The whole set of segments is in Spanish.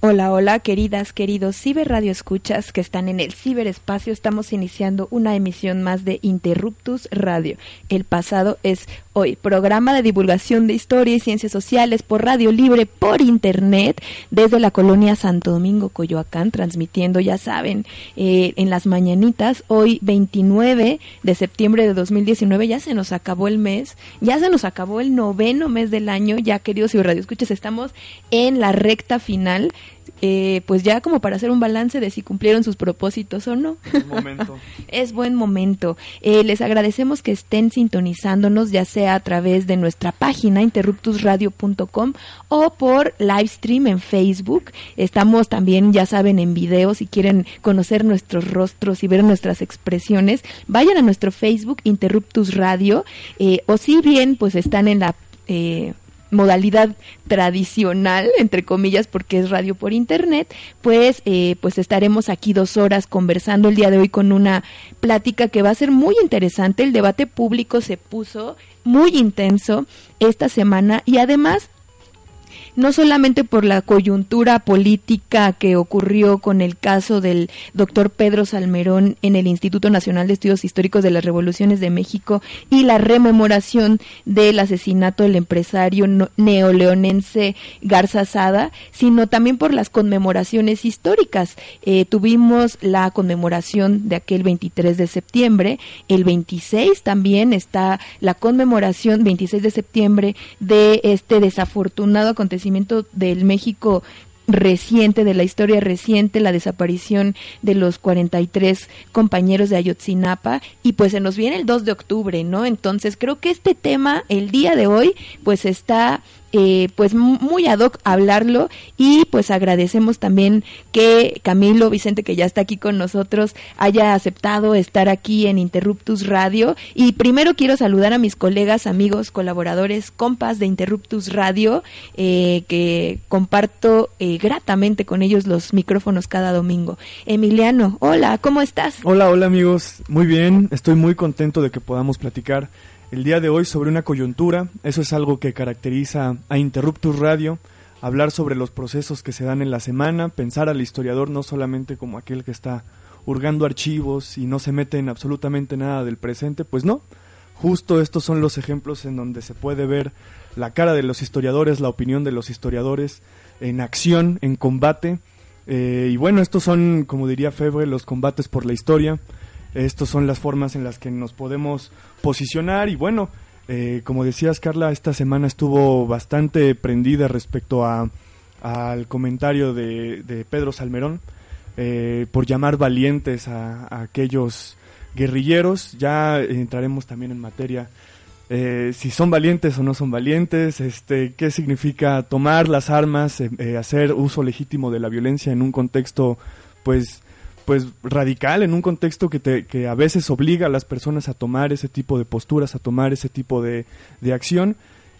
Hola, hola, queridas, queridos ciberradio escuchas que están en el ciberespacio. Estamos iniciando una emisión más de Interruptus Radio. El pasado es hoy, programa de divulgación de historia y ciencias sociales por radio libre por internet desde la colonia Santo Domingo, Coyoacán, transmitiendo, ya saben, eh, en las mañanitas. Hoy, 29 de septiembre de 2019, ya se nos acabó el mes, ya se nos acabó el noveno mes del año. Ya, queridos ciberradio escuchas, estamos en la recta final eh, pues ya como para hacer un balance de si cumplieron sus propósitos o no. momento. es buen momento. Eh, les agradecemos que estén sintonizándonos, ya sea a través de nuestra página interruptusradio.com o por live stream en Facebook. Estamos también, ya saben, en video. Si quieren conocer nuestros rostros y ver nuestras expresiones, vayan a nuestro Facebook Interruptus Radio eh, o si bien pues están en la modalidad tradicional, entre comillas, porque es radio por internet, pues, eh, pues estaremos aquí dos horas conversando el día de hoy con una plática que va a ser muy interesante. El debate público se puso muy intenso esta semana y además no solamente por la coyuntura política que ocurrió con el caso del doctor Pedro Salmerón en el Instituto Nacional de Estudios Históricos de las Revoluciones de México y la rememoración del asesinato del empresario neoleonense Garza Sada, sino también por las conmemoraciones históricas. Eh, tuvimos la conmemoración de aquel 23 de septiembre, el 26 también está la conmemoración 26 de septiembre de este desafortunado acontecimiento del México reciente, de la historia reciente, la desaparición de los 43 compañeros de Ayotzinapa y pues se nos viene el 2 de octubre, ¿no? Entonces creo que este tema el día de hoy pues está eh, pues muy ad hoc hablarlo y pues agradecemos también que Camilo Vicente que ya está aquí con nosotros haya aceptado estar aquí en Interruptus Radio y primero quiero saludar a mis colegas, amigos, colaboradores, compas de Interruptus Radio eh, que comparto eh, gratamente con ellos los micrófonos cada domingo. Emiliano, hola, ¿cómo estás? Hola, hola amigos, muy bien, estoy muy contento de que podamos platicar el día de hoy sobre una coyuntura. Eso es algo que caracteriza a Interruptus Radio, hablar sobre los procesos que se dan en la semana, pensar al historiador no solamente como aquel que está hurgando archivos y no se mete en absolutamente nada del presente, pues no. Justo estos son los ejemplos en donde se puede ver la cara de los historiadores, la opinión de los historiadores en acción, en combate. Eh, y bueno, estos son, como diría Febre, los combates por la historia. Estas son las formas en las que nos podemos posicionar y bueno, eh, como decías Carla, esta semana estuvo bastante prendida respecto a, al comentario de, Pedro Salmerón eh, por llamar valientes a, aquellos guerrilleros. Ya entraremos también en materia eh, si son valientes o no son valientes, este, qué significa tomar las armas, hacer uso legítimo de la violencia en un contexto, pues, pues radical en un contexto que, te, que a veces obliga a las personas a tomar ese tipo de posturas, a tomar ese tipo de, de acción.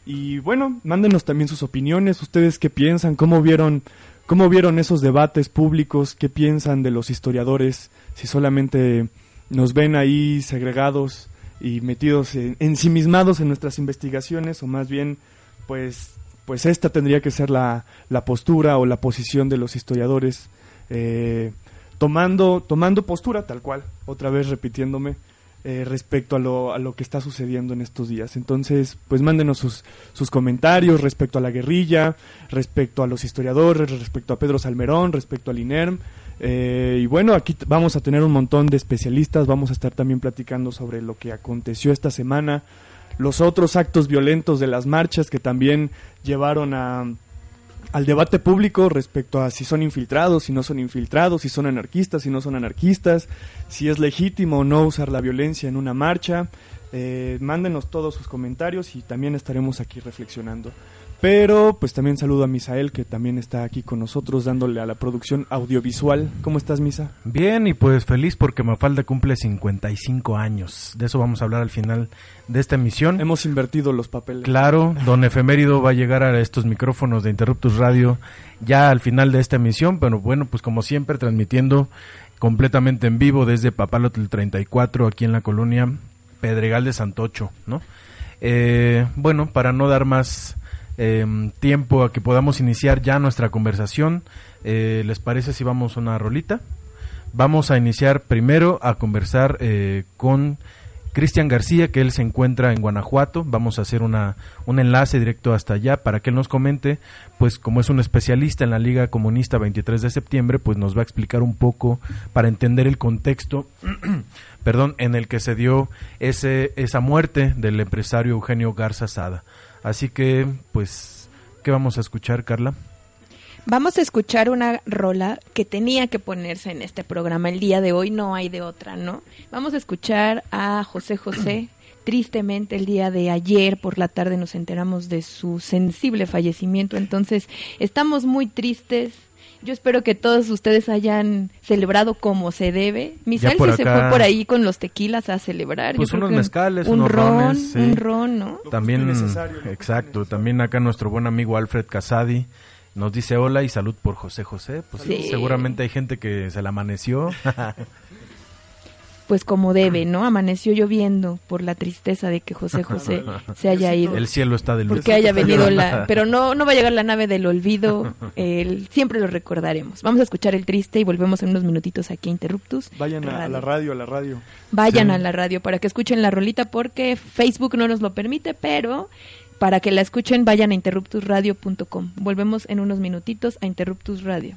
Y bueno, mándenos también sus opiniones, ustedes qué piensan, cómo vieron, cómo vieron esos debates públicos, qué piensan de los historiadores, si solamente nos ven ahí segregados y metidos, en, ensimismados en nuestras investigaciones, o más bien, pues, pues esta tendría que ser la, la postura o la posición de los historiadores, eh, tomando, tomando postura tal cual, otra vez repitiéndome, eh, respecto a lo, a lo que está sucediendo en estos días. Entonces, pues mándenos sus, sus comentarios respecto a la guerrilla, respecto a los historiadores, respecto a Pedro Salmerón, respecto al INERM. Eh, y bueno, aquí vamos a tener un montón de especialistas, vamos a estar también platicando sobre lo que aconteció esta semana, los otros actos violentos de las marchas que también llevaron a, al debate público respecto a si son infiltrados, si no son infiltrados, si son anarquistas, si no son anarquistas, si es legítimo o no usar la violencia en una marcha. Eh, mándenos todos sus comentarios y también estaremos aquí reflexionando. Pero pues también saludo a Misael que también está aquí con nosotros dándole a la producción audiovisual. ¿Cómo estás, Misa? Bien y pues feliz porque Mafalda cumple 55 años. De eso vamos a hablar al final de esta emisión. Hemos invertido los papeles. Claro, don Efemérido va a llegar a estos micrófonos de Interruptus Radio ya al final de esta emisión, pero bueno, pues como siempre transmitiendo completamente en vivo desde Papalotl 34 aquí en la colonia Pedregal de Santocho, ¿no? Eh, bueno, para no dar más eh, tiempo a que podamos iniciar ya nuestra conversación. Eh, ¿Les parece si vamos a una rolita? Vamos a iniciar primero a conversar eh, con Cristian García, que él se encuentra en Guanajuato. Vamos a hacer una, un enlace directo hasta allá para que él nos comente, pues como es un especialista en la Liga Comunista 23 de septiembre, pues nos va a explicar un poco para entender el contexto, perdón, en el que se dio ese, esa muerte del empresario Eugenio Garza Sada. Así que, pues, ¿qué vamos a escuchar, Carla? Vamos a escuchar una rola que tenía que ponerse en este programa el día de hoy, no hay de otra, ¿no? Vamos a escuchar a José José. Tristemente el día de ayer por la tarde nos enteramos de su sensible fallecimiento, entonces estamos muy tristes, yo espero que todos ustedes hayan celebrado como se debe. Misael sí se fue por ahí con los tequilas a celebrar. Pues Yo creo unos que mezcales, un unos ron, rones, sí. un ron, ¿no? También, exacto, también acá nuestro buen amigo Alfred Casadi nos dice hola y salud por José José. Pues Sí. seguramente hay gente que se la amaneció. Pues como debe, ¿no? Amaneció lloviendo por la tristeza de que José José se haya ido. El cielo está de luz. Porque haya venido la... Pero no, no va a llegar la nave del olvido. El, siempre lo recordaremos. Vamos a escuchar el triste y volvemos en unos minutitos aquí a Interruptus. Vayan a, a la radio, a la radio. Vayan Sí. a la radio para que escuchen la rolita porque Facebook no nos lo permite, pero para que la escuchen vayan a interruptusradio.com. Volvemos en unos minutitos a Interruptus Radio.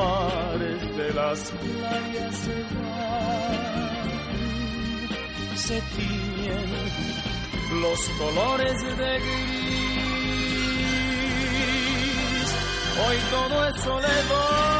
Mares de las playas se van, se tiñen los colores de gris. Hoy todo es soledad.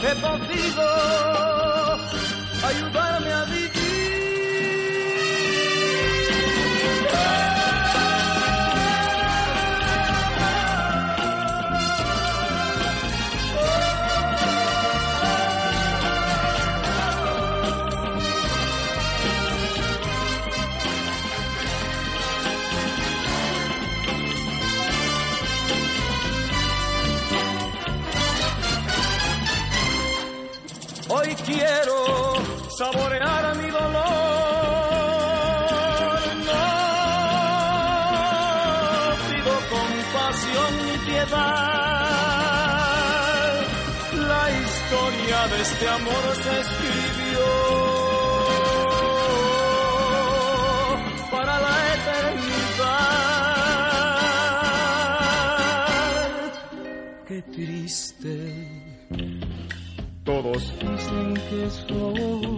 He podido quiero saborear mi dolor. No pido compasión ni piedad. La historia de este amor se escribió para la eternidad. Qué triste todos dicen que soy,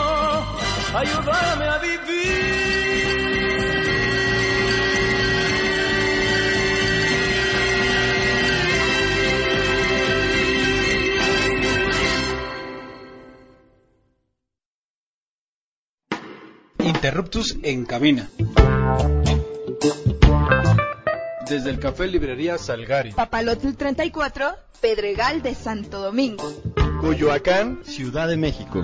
ayudarme a vivir. Interruptus en cabina. Desde el Café Librería Salgari. Papalotl 34, Pedregal de Santo Domingo. Coyoacán, Ciudad de México.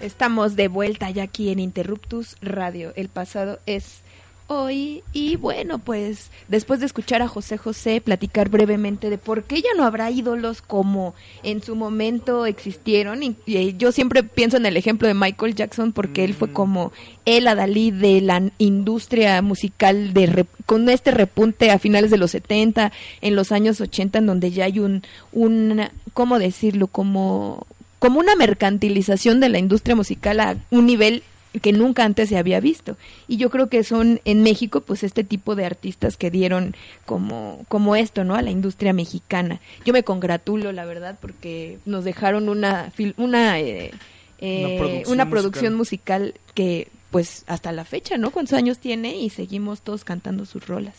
Estamos de vuelta ya aquí en Interruptus Radio. El pasado es hoy y bueno, pues después de escuchar a José José platicar brevemente de por qué ya no habrá ídolos como en su momento existieron y, y yo siempre pienso en el ejemplo de Michael Jackson porque él fue como el adalí de la industria musical de con este repunte a finales de los 70, en los años 80 en donde ya hay un un ¿cómo decirlo? como como una mercantilización de la industria musical a un nivel que nunca antes se había visto. Y yo creo que son en México pues este tipo de artistas que dieron como, como esto, ¿no? A la industria mexicana. Yo me congratulo, la verdad, porque nos dejaron una, una, eh, eh, Una producción una producción musical que pues hasta la fecha, ¿no? ¿Cuántos años tiene? Y seguimos todos cantando sus rolas.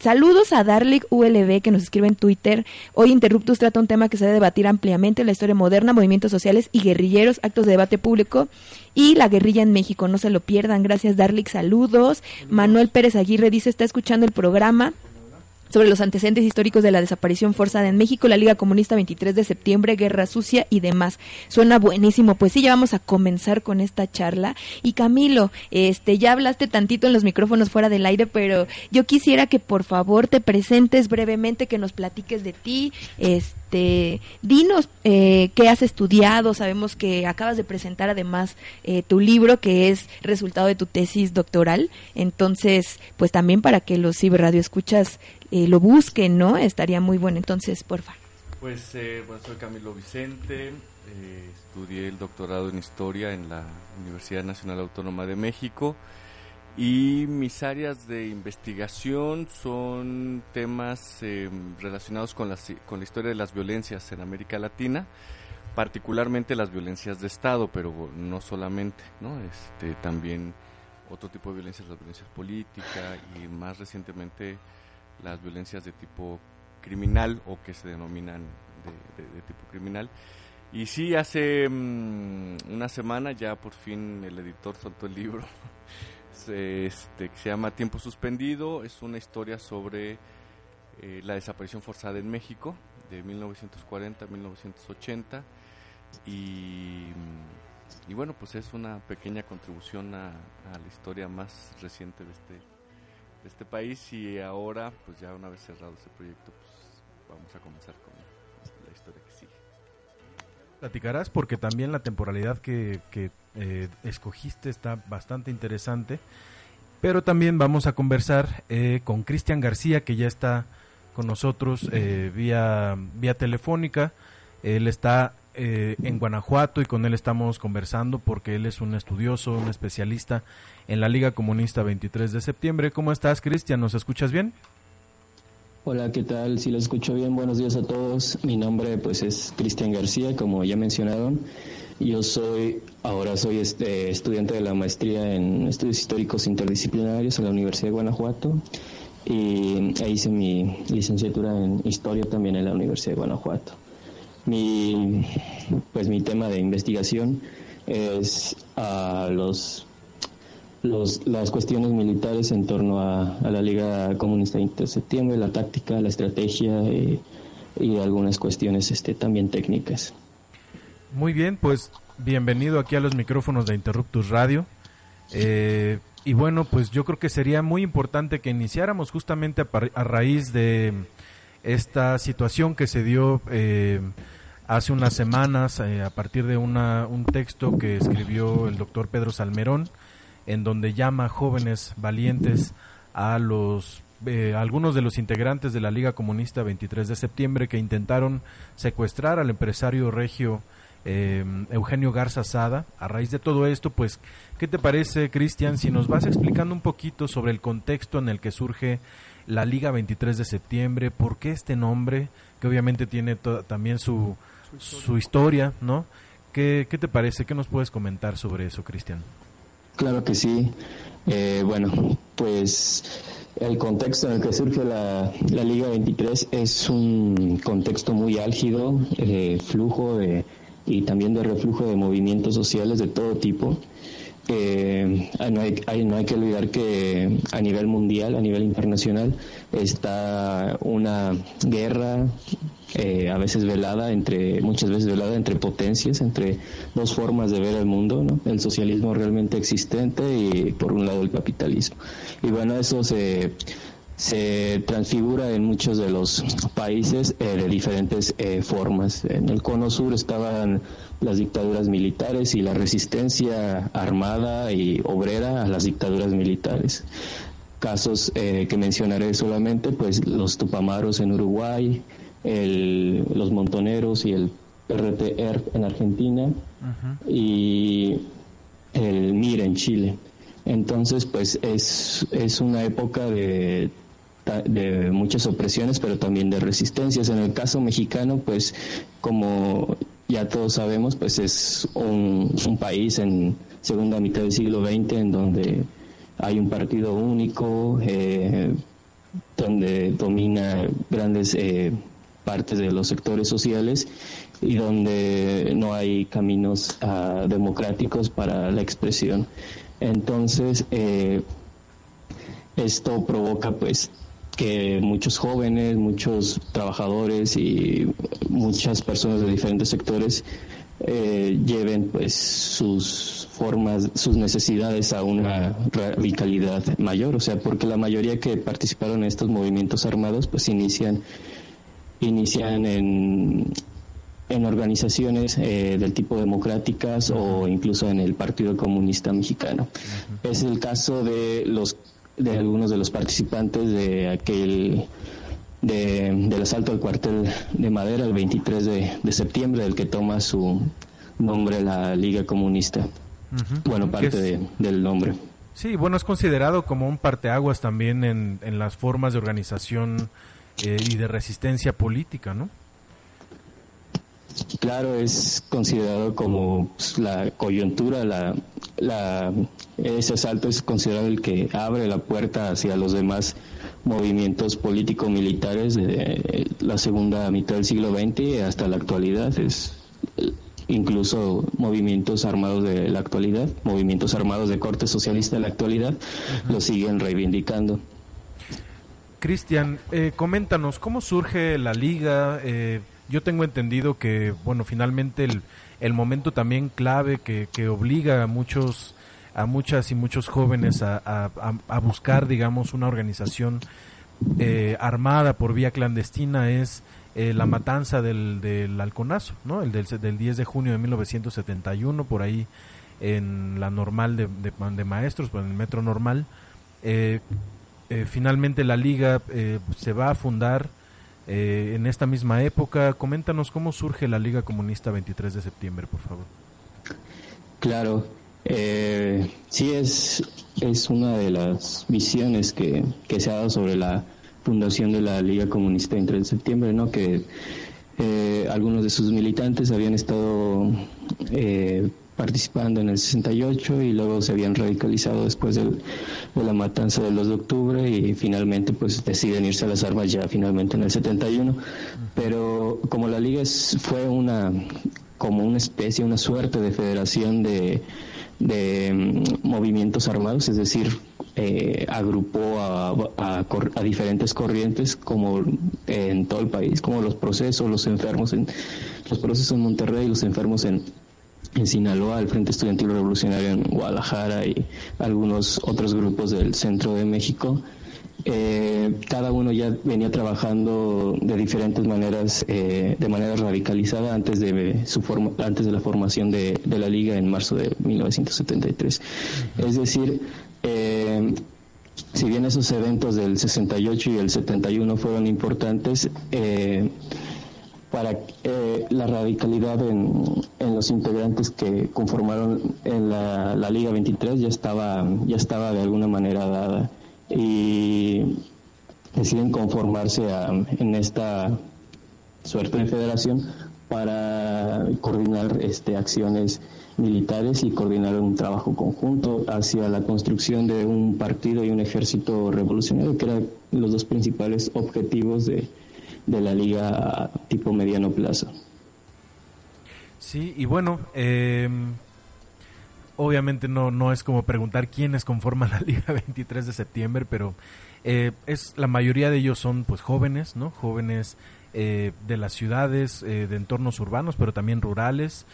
Saludos a Darlik ULB que nos escribe en Twitter. Hoy Interruptus trata un tema que se debe debatir ampliamente, la historia moderna, movimientos sociales y guerrilleros, actos de debate público y la guerrilla en México. No se lo pierdan. Gracias Darlik, saludos. Manuel Pérez Aguirre dice, está escuchando el programa sobre los antecedentes históricos de la desaparición forzada en México, la Liga Comunista 23 de septiembre, Guerra Sucia y demás. Suena buenísimo. Pues sí, ya vamos a comenzar con esta charla. Y Camilo, este, ya hablaste tantito en los micrófonos fuera del aire, pero yo quisiera que por favor te presentes brevemente, que nos platiques de ti, este, dinos eh, qué has estudiado. Sabemos que acabas de presentar además eh, tu libro, que es resultado de tu tesis doctoral. Entonces, pues también para que los ciberradioescuchas eh, lo busquen, ¿no? Estaría muy bueno. Entonces, porfa. Pues eh, bueno, soy Camilo Vicente, eh, estudié el doctorado en historia en la Universidad Nacional Autónoma de México y mis áreas de investigación son temas eh, relacionados con la, con la historia de las violencias en América Latina, particularmente las violencias de Estado, pero no solamente, ¿no? Este, también otro tipo de violencias, las violencias políticas y más recientemente las violencias de tipo criminal o que se denominan de, de, de tipo criminal. Y sí, hace um, una semana ya por fin el editor soltó el libro, este, que se llama Tiempo Suspendido, es una historia sobre eh, la desaparición forzada en México de 1940 a 1980. y, y bueno, pues es una pequeña contribución a, a la historia más reciente de este, de este país y ahora, pues ya una vez cerrado ese proyecto, pues vamos a comenzar con la historia que sigue. Platicarás porque también la temporalidad que, que eh, escogiste está bastante interesante, pero también vamos a conversar eh, con Cristian García que ya está con nosotros eh, vía, vía telefónica. Él está eh, en Guanajuato y con él estamos conversando porque él es un estudioso, un especialista en la Liga Comunista 23 de septiembre. ¿Cómo estás, Cristian? ¿Nos escuchas bien? Hola, ¿qué tal? Si lo escucho bien, buenos días a todos. Mi nombre pues es Cristian García, como ya mencionaron. Yo soy, ahora soy este, estudiante de la maestría en estudios históricos interdisciplinarios en la Universidad de Guanajuato y ahí hice mi licenciatura en historia también en la Universidad de Guanajuato. Mi, pues mi tema de investigación es a los, los, las cuestiones militares en torno a, la Liga Comunista de Septiembre, la táctica, la estrategia y, y algunas cuestiones este, también técnicas. Muy bien, pues bienvenido aquí a los micrófonos de Interruptus Radio. Eh, y bueno, pues yo creo que sería muy importante que iniciáramos justamente a, a raíz de esta situación que se dio eh, hace unas semanas eh, a partir de una, un texto que escribió el doctor Pedro Salmerón, en donde llama jóvenes valientes a los eh, algunos de los integrantes de la Liga Comunista 23 de septiembre que intentaron secuestrar al empresario regio eh, Eugenio Garza Sada. A raíz de todo esto, pues, ¿qué te parece, Cristian, si nos vas explicando un poquito sobre el contexto en el que surge la Liga 23 de septiembre, por qué este nombre, que obviamente tiene también su, su historia, ¿no? ¿Qué, ¿Qué te parece? ¿Qué nos puedes comentar sobre eso, Cristian? Claro que sí. Eh, bueno, pues el contexto en el que surge la, la, Liga 23 es un contexto muy álgido, eh, flujo de, y también de reflujo de movimientos sociales de todo tipo. Eh, no, hay, hay, no hay que olvidar que a nivel mundial, a nivel internacional, está una guerra eh, a veces velada entre, muchas veces velada entre potencias, entre dos formas de ver el mundo, ¿no? El socialismo realmente existente y por un lado el capitalismo. Y bueno, eso se, se transfigura en muchos de los países eh, de diferentes eh, formas. En el cono sur estaban las dictaduras militares y la resistencia armada y obrera a las dictaduras militares. Casos eh, que mencionaré solamente, pues los tupamaros en Uruguay, el, los montoneros y el RTR en Argentina uh -huh. y el MIR en Chile. Entonces, pues es, es una época de, de muchas opresiones, pero también de resistencias. En el caso mexicano, pues como ya todos sabemos, pues es un, país en segunda mitad del siglo XX en donde hay un partido único, eh, donde domina grandes eh, partes de los sectores sociales y donde no hay caminos uh, democráticos para la expresión. Entonces, eh, esto provoca pues que muchos jóvenes, muchos trabajadores y muchas personas de diferentes sectores eh, lleven pues sus formas, sus necesidades a una radicalidad mayor, o sea, porque la mayoría que participaron en estos movimientos armados pues inician inician en, en organizaciones eh, del tipo democráticas o incluso en el Partido Comunista Mexicano. Es el caso de los de algunos de los participantes de aquel de, del asalto al cuartel de Madera el 23 de, de septiembre, del que toma su nombre la Liga Comunista. Uh -huh. Bueno, parte de, del nombre. Sí, bueno, es considerado como un parteaguas también en, en las formas de organización eh, y de resistencia política, ¿no? Claro, es considerado como la coyuntura, la, la, ese asalto es considerado el que abre la puerta hacia los demás movimientos político-militares de la segunda mitad del siglo XX hasta la actualidad. Es incluso movimientos armados de la actualidad, movimientos armados de corte socialista de la actualidad, -huh. lo siguen reivindicando. Cristian, eh, coméntanos, ¿cómo surge la liga? Eh, yo tengo entendido que, bueno, finalmente el, el momento también clave que, que obliga a muchos a muchas y muchos jóvenes a, a, buscar, digamos, una organización eh, armada por vía clandestina es eh, la matanza del, del halconazo, ¿no? El del, del 10 de junio de 1971, por ahí en la normal de, de, de maestros, en el metro normal. Eh, eh, finalmente la liga eh, se va a fundar eh, en esta misma época. Coméntanos cómo surge la Liga Comunista 23 de septiembre, por favor. Claro, eh, sí es, es una de las visiones que, que se ha dado sobre la fundación de la Liga Comunista 23 de septiembre, ¿no? que eh, algunos de sus militantes habían estado eh, participando en el 68 y luego se habían radicalizado después del, de la matanza del 2 de octubre y finalmente pues deciden irse a las armas ya finalmente en el 71 pero como la liga es, fue una como una especie, una suerte de federación de, de mm, movimientos armados, es decir, eh, agrupó a, a, a, diferentes corrientes como en todo el país, como los procesos, los enfermos en los procesos en Monterrey, los enfermos en, en Sinaloa, el Frente Estudiantil Revolucionario en Guadalajara y algunos otros grupos del centro de México. Eh, cada uno ya venía trabajando de diferentes maneras, eh, de manera radicalizada antes de su forma, antes de la formación de, de, la liga en marzo de 1973. Es decir, eh, si bien esos eventos del 68 y el 71 fueron importantes, eh, para eh, la radicalidad en, los integrantes que conformaron en la, la, Liga 23 ya estaba, ya estaba de alguna manera dada. Y deciden conformarse a, en esta suerte de federación para coordinar este, acciones militares y coordinar un trabajo conjunto hacia la construcción de un partido y un ejército revolucionario, que eran los dos principales objetivos de, de la liga tipo mediano plazo. Sí, y bueno, eh, obviamente no, no es como preguntar quiénes conforman la liga 23 de septiembre, pero eh, es la mayoría de ellos son pues jóvenes, ¿no? Jóvenes eh, de las ciudades, eh, de entornos urbanos, pero también rurales.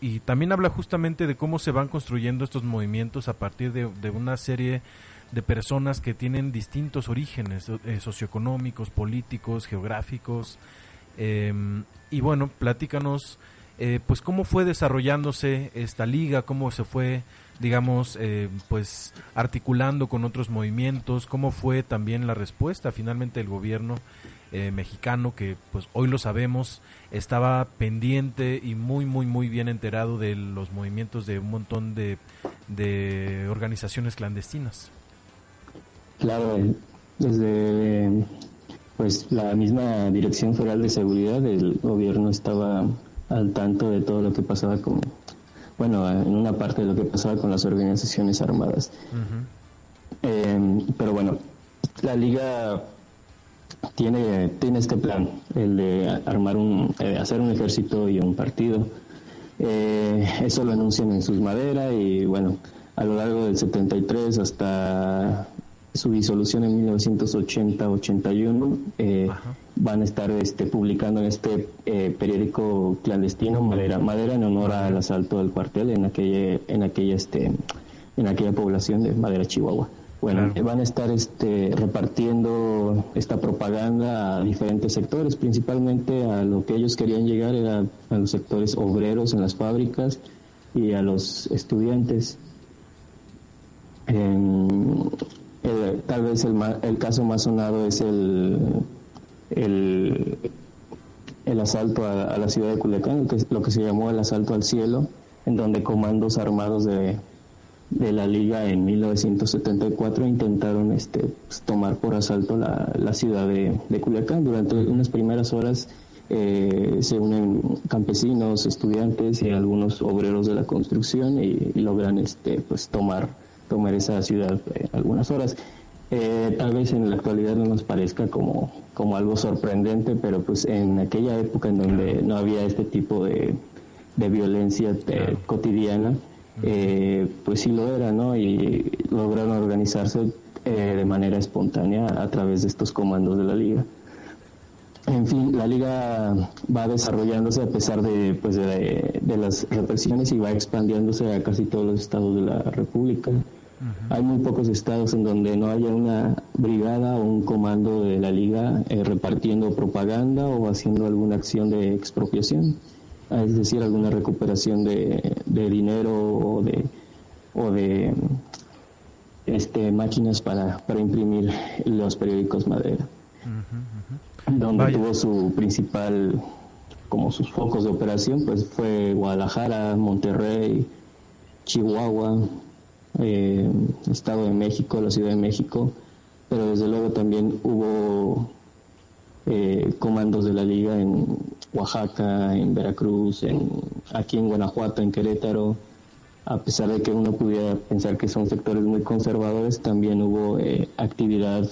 y también habla justamente de cómo se van construyendo estos movimientos a partir de, de una serie personas que tienen distintos orígenes eh, socioeconómicos, políticos, geográficos. Eh, y bueno, platícanos, eh, pues cómo fue desarrollándose esta liga, cómo se fue, digamos, pues articulando con otros movimientos, cómo fue también la respuesta finalmente del gobierno mexicano que, pues hoy lo sabemos, estaba pendiente y muy, muy, muy bien enterado de los movimientos de un montón de, de organizaciones clandestinas. Claro, desde pues la misma Dirección Federal de Seguridad del gobierno estaba al tanto de todo lo que pasaba con, bueno, en una parte de lo que pasaba con las organizaciones armadas. Uh -huh. eh, pero bueno, la liga tiene tiene este plan, el de armar un, eh, hacer un ejército y un partido. Eh, eso lo anuncian en sus maderas y bueno, a lo largo del 73 hasta su disolución en 1980-81 eh, van a estar este, publicando en este eh, periódico clandestino Madera Madera en honor al asalto del cuartel en aquella en aquella este en aquella población de Madera Chihuahua. Bueno claro. van a estar este repartiendo esta propaganda a diferentes sectores. Principalmente a lo que ellos querían llegar era a los sectores obreros en las fábricas y a los estudiantes. En, eh, tal vez el, el, caso más sonado es el, el, asalto a, la ciudad de Culiacán, lo que se llamó el asalto al cielo, en donde comandos armados de, de la liga en 1974 intentaron este, pues, tomar por asalto la, la ciudad de, de, Culiacán. Durante unas primeras horas eh, se unen campesinos, estudiantes y algunos obreros de la construcción y, y logran este, pues, tomar tomar esa ciudad eh, algunas horas. Eh, tal vez en la actualidad no nos parezca como, como algo sorprendente, pero pues en aquella época en donde no había este tipo de, de violencia eh, cotidiana, eh, pues sí lo era, ¿no? Y lograron organizarse de manera espontánea a través de estos comandos de la liga. en fin, la liga va desarrollándose a pesar de, pues, de, las represiones y va expandiéndose a casi todos los estados de la República. Hay muy pocos estados en donde no haya una brigada o un comando de la liga eh, repartiendo propaganda o haciendo alguna acción de expropiación, es decir, alguna recuperación de, dinero o de, o de este, máquinas para, para imprimir los periódicos madera donde tuvo su principal, como sus focos de operación, pues fue Guadalajara, Monterrey, Chihuahua, eh, Estado de México, la Ciudad de México, pero desde luego también hubo eh, comandos de la liga en Oaxaca, en Veracruz, en, aquí en Guanajuato, en Querétaro. A pesar de que uno pudiera pensar que son sectores muy conservadores, también hubo eh, actividad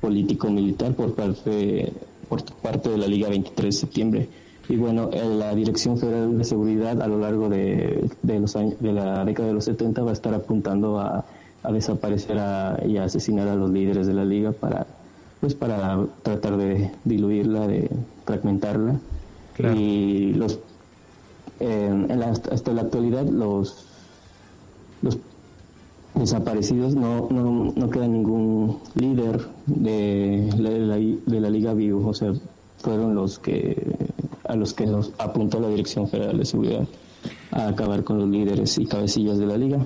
político-militar por parte, por parte de la Liga 23 de septiembre. Y bueno, la Dirección Federal de Seguridad a lo largo de, los años, de la década de los 70 va a estar apuntando a, desaparecer y a asesinar a los líderes de la liga para pues para tratar de diluirla, de fragmentarla. Y los eh, hasta la actualidad los los desaparecidos, no, no, no queda ningún líder de la, de la Liga Vivo, o sea, fueron los que a los que nos apuntó la Dirección Federal de Seguridad a acabar con los líderes y cabecillas de la liga.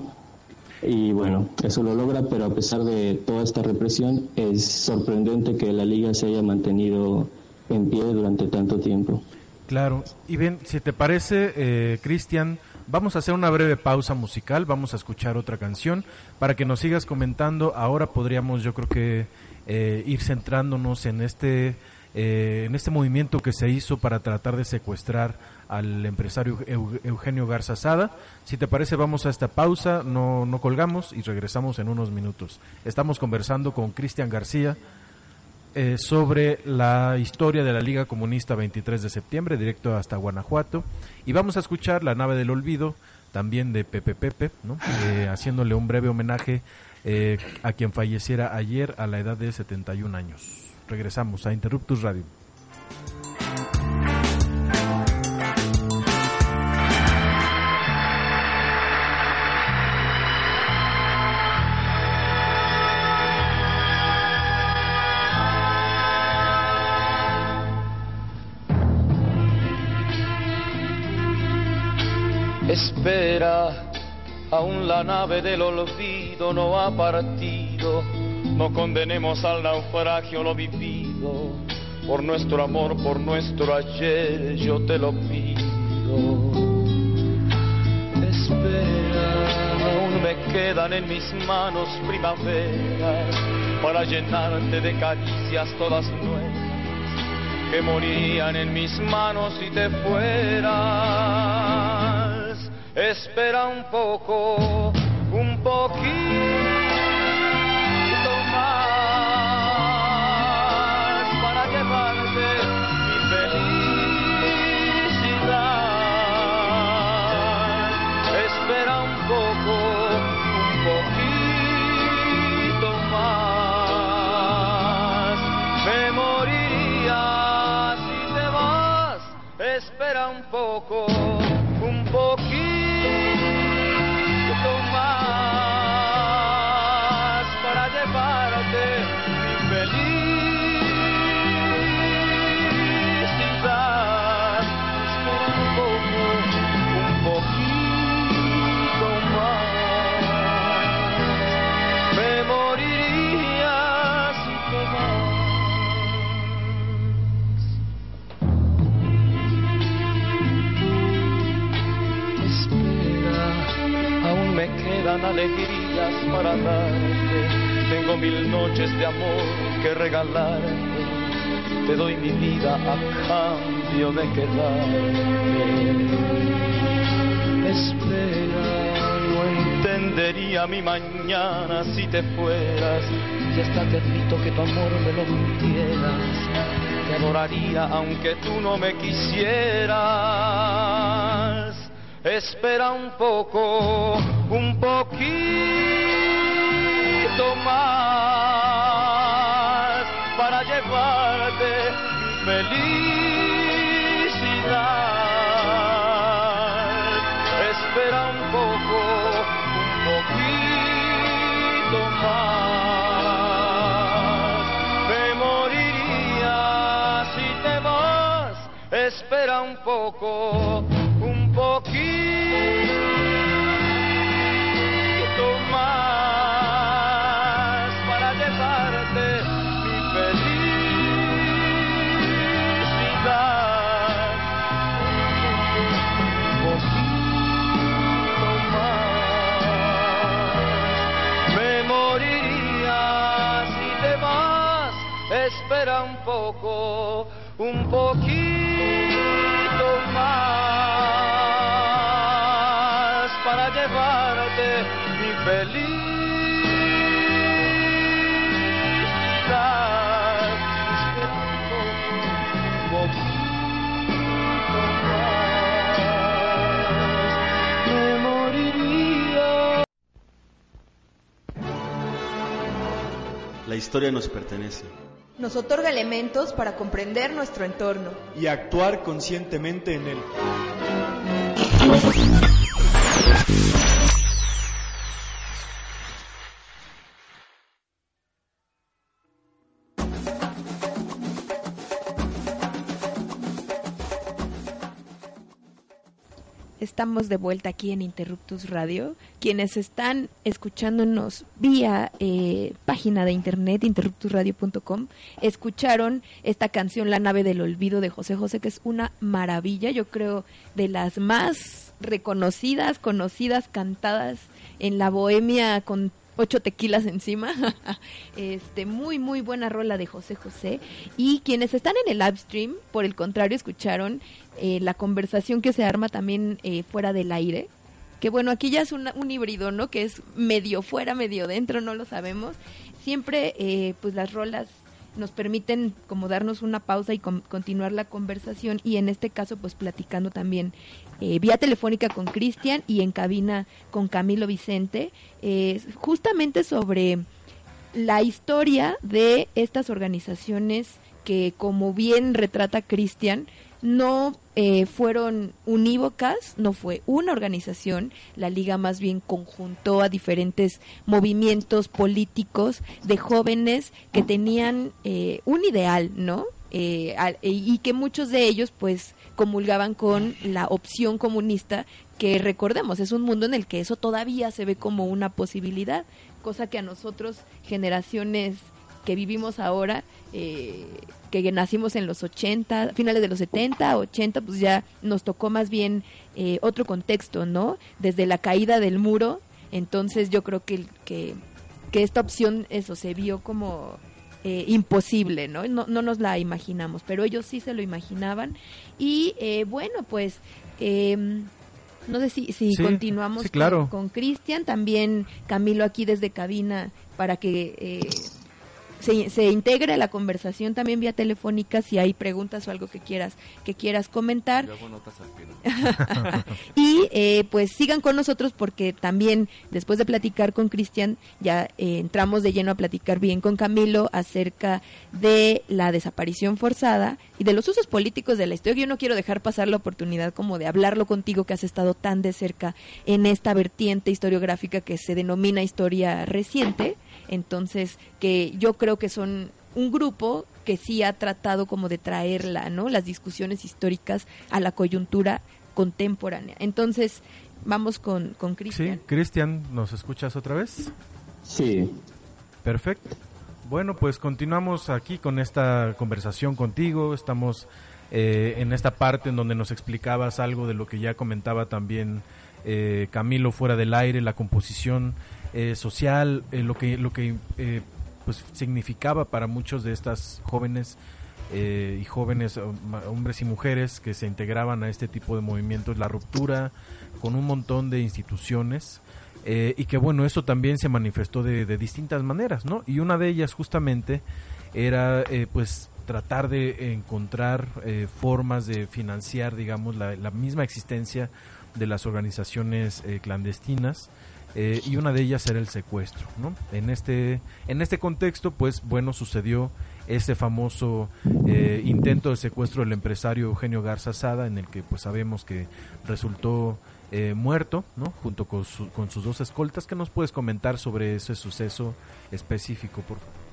Y bueno, eso lo logra, pero a pesar de toda esta represión, es sorprendente que la liga se haya mantenido en pie durante tanto tiempo. Claro, y bien, si te parece, eh, Cristian, Vamos a hacer una breve pausa musical, vamos a escuchar otra canción para que nos sigas comentando. Ahora podríamos, yo creo que, eh, ir centrándonos en este, eh, en este movimiento que se hizo para tratar de secuestrar al empresario Eugenio Garza Sada. Si te parece, vamos a esta pausa, no, no colgamos y regresamos en unos minutos. Estamos conversando con Cristian García eh, sobre la historia de la Liga Comunista 23 de septiembre, directo hasta Guanajuato. Y vamos a escuchar La nave del olvido, también de Pepe Pepe, ¿no? Eh, haciéndole un breve homenaje eh, a quien falleciera ayer a la edad de 71 años. Regresamos a Interruptus Radio. Espera, aún la nave del olvido no ha partido. No condenemos al naufragio lo vivido. Por nuestro amor, por nuestro ayer, yo te lo pido. Espera, aún me quedan en mis manos primaveras para llenarte de caricias todas nuevas que morirían en mis manos si te fueras espera un poco, un poquito Hallelujah. A cambio de quedarte. Espera, no entendería mi mañana si te fueras. Y hasta te admito que tu amor me lo mintieras. Te adoraría aunque tú no me quisieras espera un poco, un poquito más felicidad. Espera un poco, un poquito más. Me moriría si te vas. Espera un poco, La historia nos pertenece. Nos otorga elementos para comprender nuestro entorno. Y actuar conscientemente en él. Estamos de vuelta aquí en Interruptus Radio. Quienes están escuchándonos vía eh, página de internet interruptusradio.com escucharon esta canción La nave del olvido de José José que es una maravilla, yo creo de las más reconocidas, conocidas, cantadas en la bohemia con ocho tequilas encima. este, muy, muy buena rola de José José. Y quienes están en el live stream, por el contrario, escucharon eh, la conversación que se arma también eh, fuera del aire. Que bueno, aquí ya es una- un híbrido, ¿no? Que es medio fuera, medio dentro, no lo sabemos. Siempre, eh, pues las rolas nos permiten como darnos una pausa y con- continuar la conversación y en este caso pues platicando también eh, vía telefónica con Cristian y en cabina con Camilo Vicente eh, justamente sobre la historia de estas organizaciones que como bien retrata Cristian no eh, fueron unívocas, no fue una organización, la liga más bien conjuntó a diferentes movimientos políticos de jóvenes que tenían eh, un ideal, ¿no? Eh, al- y que muchos de ellos pues comulgaban con la opción comunista que recordemos es un mundo en el que eso todavía se ve como una posibilidad cosa que a nosotros generaciones que vivimos ahora eh, que nacimos en los 80 finales de los 70 80 pues ya nos tocó más bien eh, otro contexto no desde la caída del muro entonces yo creo que que, que esta opción eso se vio como eh, imposible, ¿no? ¿no? No nos la imaginamos, pero ellos sí se lo imaginaban. Y eh, bueno, pues eh, no sé si, si Sí, continuamos sí, claro. con con Cristian, también Camilo aquí desde cabina para que eh, se, se integre la conversación también vía telefónica si hay preguntas o algo que quieras que quieras comentar Yo hago notas al y eh, pues sigan con nosotros porque también después de platicar con Cristian ya eh, entramos de lleno a platicar bien con Camilo acerca de la desaparición forzada y de los usos políticos de la historia. Yo no quiero dejar pasar la oportunidad como de hablarlo contigo que has estado tan de cerca en esta vertiente historiográfica que se denomina historia reciente. Entonces, que yo creo que son un grupo que sí ha tratado como de traerla, ¿no? Las discusiones históricas a la coyuntura contemporánea. Entonces, vamos con, con Sí, Cristian. Cristian, ¿nos escuchas otra vez? Sí, Perfecto. Bueno, pues continuamos aquí con esta conversación contigo. Estamos eh, en esta parte en donde nos explicabas algo de lo que ya comentaba también eh, Camilo fuera del aire, la composición eh, social, eh, lo que lo que eh, pues significaba para muchos de estas jóvenes eh, y jóvenes hom- hombres y mujeres que se integraban a este tipo de movimientos, la ruptura con un montón de instituciones eh, y que bueno, eso también se manifestó de, de distintas maneras, ¿no? Y una de ellas justamente era eh, pues tratar de encontrar eh, formas de financiar, digamos, la, la misma existencia de las organizaciones eh, clandestinas eh, y una de ellas era el secuestro, ¿no? En este, en este contexto, pues bueno, sucedió ese famoso eh, intento de secuestro del empresario Eugenio Garza Sada, en el que pues sabemos que resultó eh, muerto, ¿no? Junto con, con sus dos escoltas. ¿Qué nos puedes comentar sobre ese suceso específico, por favor?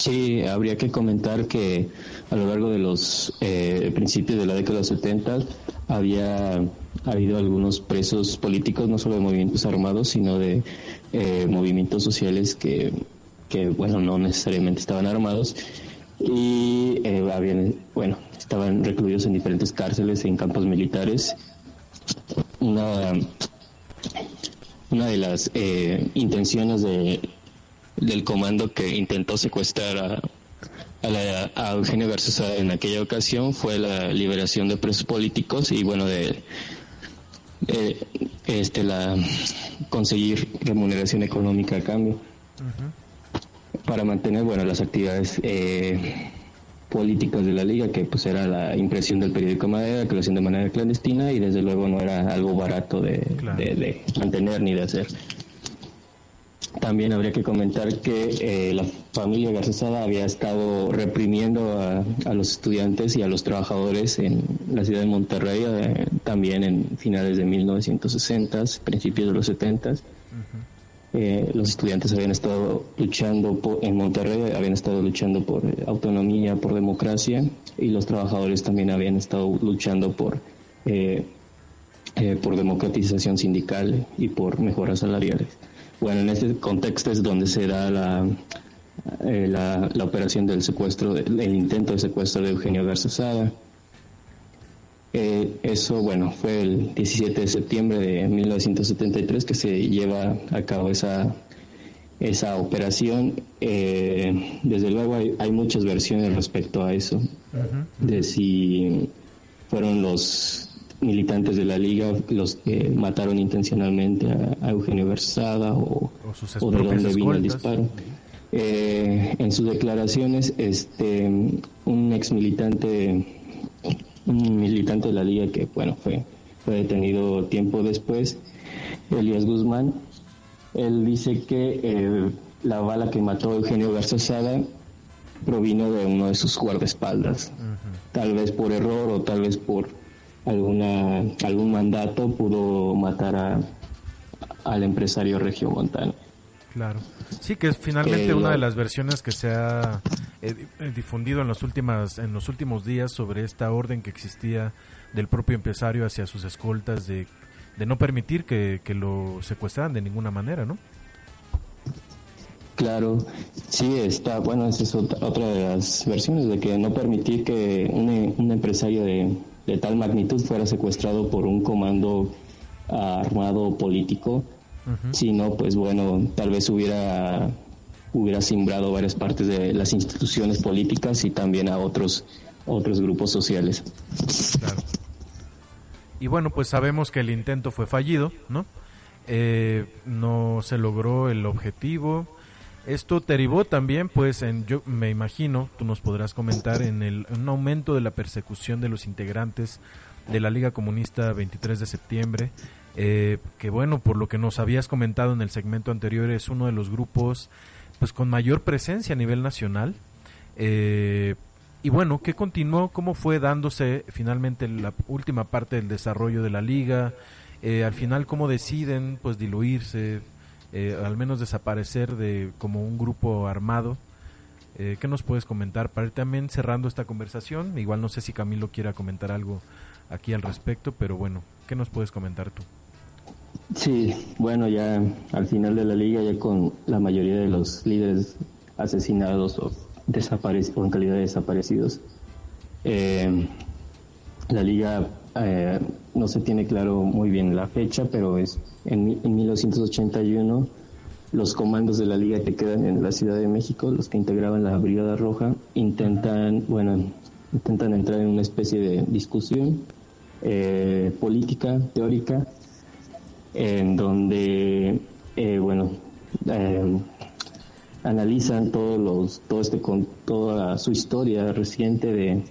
Sí, habría que comentar que a lo largo de los eh, principios de la década de los 70 había habido algunos presos políticos, no solo de movimientos armados, sino de eh, movimientos sociales que, bueno, no necesariamente estaban armados y eh, habían, bueno, estaban recluidos en diferentes cárceles, en campos militares. Una, una de las intenciones de del comando que intentó secuestrar a, a, Eugenio García en aquella ocasión fue la liberación de presos políticos y bueno de, este la conseguir remuneración económica a cambio. Para mantener bueno las actividades eh, políticas de la liga que pues era la impresión del periódico Madera que lo hacían de manera clandestina y desde luego no era algo barato de, de mantener ni de hacer también habría que comentar que eh, la familia Garcesada había estado reprimiendo a, los estudiantes y a los trabajadores en la ciudad de Monterrey, eh, también en finales de 1960, principios de los 70. Eh, los estudiantes habían estado luchando en Monterrey, habían estado luchando por autonomía, por democracia, y los trabajadores también habían estado luchando por, por democratización sindical y por mejoras salariales. Bueno, en este contexto es donde se da la, eh, la, operación del secuestro, el intento de secuestro de Eugenio Garza eh, eso, bueno, fue el 17 de septiembre de 1973 que se lleva a cabo esa, esa operación. Eh, desde luego hay, hay, muchas versiones respecto a eso, de si fueron los militantes de la liga los que mataron intencionalmente a, Eugenio Versada o, o, de dónde vino el disparo. Eh, en sus declaraciones, este, un ex militante, un militante de la liga que bueno fue, fue detenido tiempo después, Elías Guzmán, él dice que eh, la bala que mató a Eugenio Garzazada provino de uno de sus guardaespaldas, tal vez por error o tal vez por alguna algún mandato pudo matar a, al empresario regiomontano. Claro. Sí, que es finalmente una de las versiones que se ha eh, eh, difundido en los últimas en los últimos días sobre esta orden que existía del propio empresario hacia sus escoltas de, de no permitir que, que lo secuestraran de ninguna manera, ¿no? Claro, sí, está, bueno, esa es otra, de las versiones, de que no permitir que un, un empresario de, de tal magnitud fuera secuestrado por un comando armado político, sino pues bueno, tal vez hubiera hubiera simbrado varias partes de las instituciones políticas y también a otros otros grupos sociales. Y bueno, pues sabemos que el intento fue fallido, ¿no? Eh, no se logró el objetivo. Esto derivó también, pues, en, yo me imagino, tú nos podrás comentar, en el un aumento de la persecución de los integrantes de la Liga Comunista 23 de septiembre, eh, que bueno, por lo que nos habías comentado en el segmento anterior, es uno de los grupos, pues, con mayor presencia a nivel nacional. Eh, y bueno, ¿qué continuó? ¿Cómo fue dándose finalmente la última parte del desarrollo de la liga? Eh, al final, ¿cómo deciden, pues, diluirse? Eh, al menos desaparecer de como un grupo armado. Eh, ¿Qué nos puedes comentar? Para ir también cerrando esta conversación, igual no sé si Camilo quiera comentar algo aquí al respecto, pero bueno, ¿qué nos puedes comentar tú? Sí, bueno, ya al final de la liga, ya con la mayoría de los líderes asesinados o, desaparecidos, en calidad de desaparecidos, eh, la liga eh, no se tiene claro muy bien la fecha, pero es en, 1981 los comandos de la liga que quedan en la Ciudad de México, los que integraban la Brigada Roja, intentan, bueno, intentan entrar en una especie de discusión eh, política, teórica, en donde, eh, bueno, analizan todos los, todo este, con toda su historia reciente de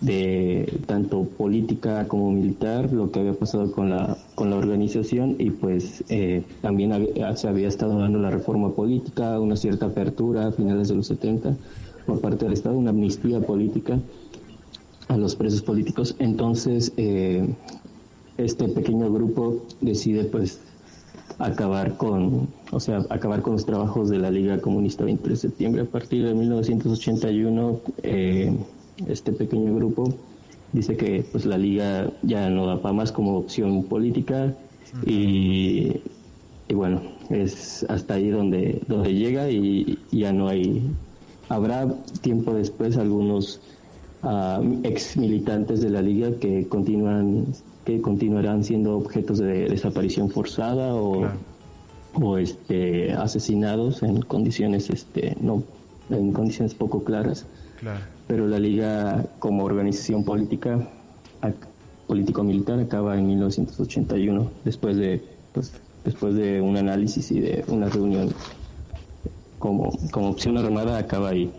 de tanto política como militar, lo que había pasado con la, con la organización y pues eh, también se había estado dando la reforma política, una cierta apertura a finales de los 70 por parte del Estado, una amnistía política a los presos políticos. Entonces, eh, este pequeño grupo decide pues acabar con, o sea, acabar con los trabajos de la Liga Comunista 23 de septiembre. A partir de 1981, eh, este pequeño grupo dice que pues la Liga ya no da para más como opción política y, y, bueno, es hasta ahí donde, donde llega y ya no hay, habrá tiempo después algunos uh, ex militantes de la Liga que continúan que continuarán siendo objetos de desaparición forzada o, o este asesinados en condiciones este no en condiciones poco claras pero la liga como organización política político militar acaba en 1981 después de pues, después de un análisis y de una reunión como como opción armada acaba ahí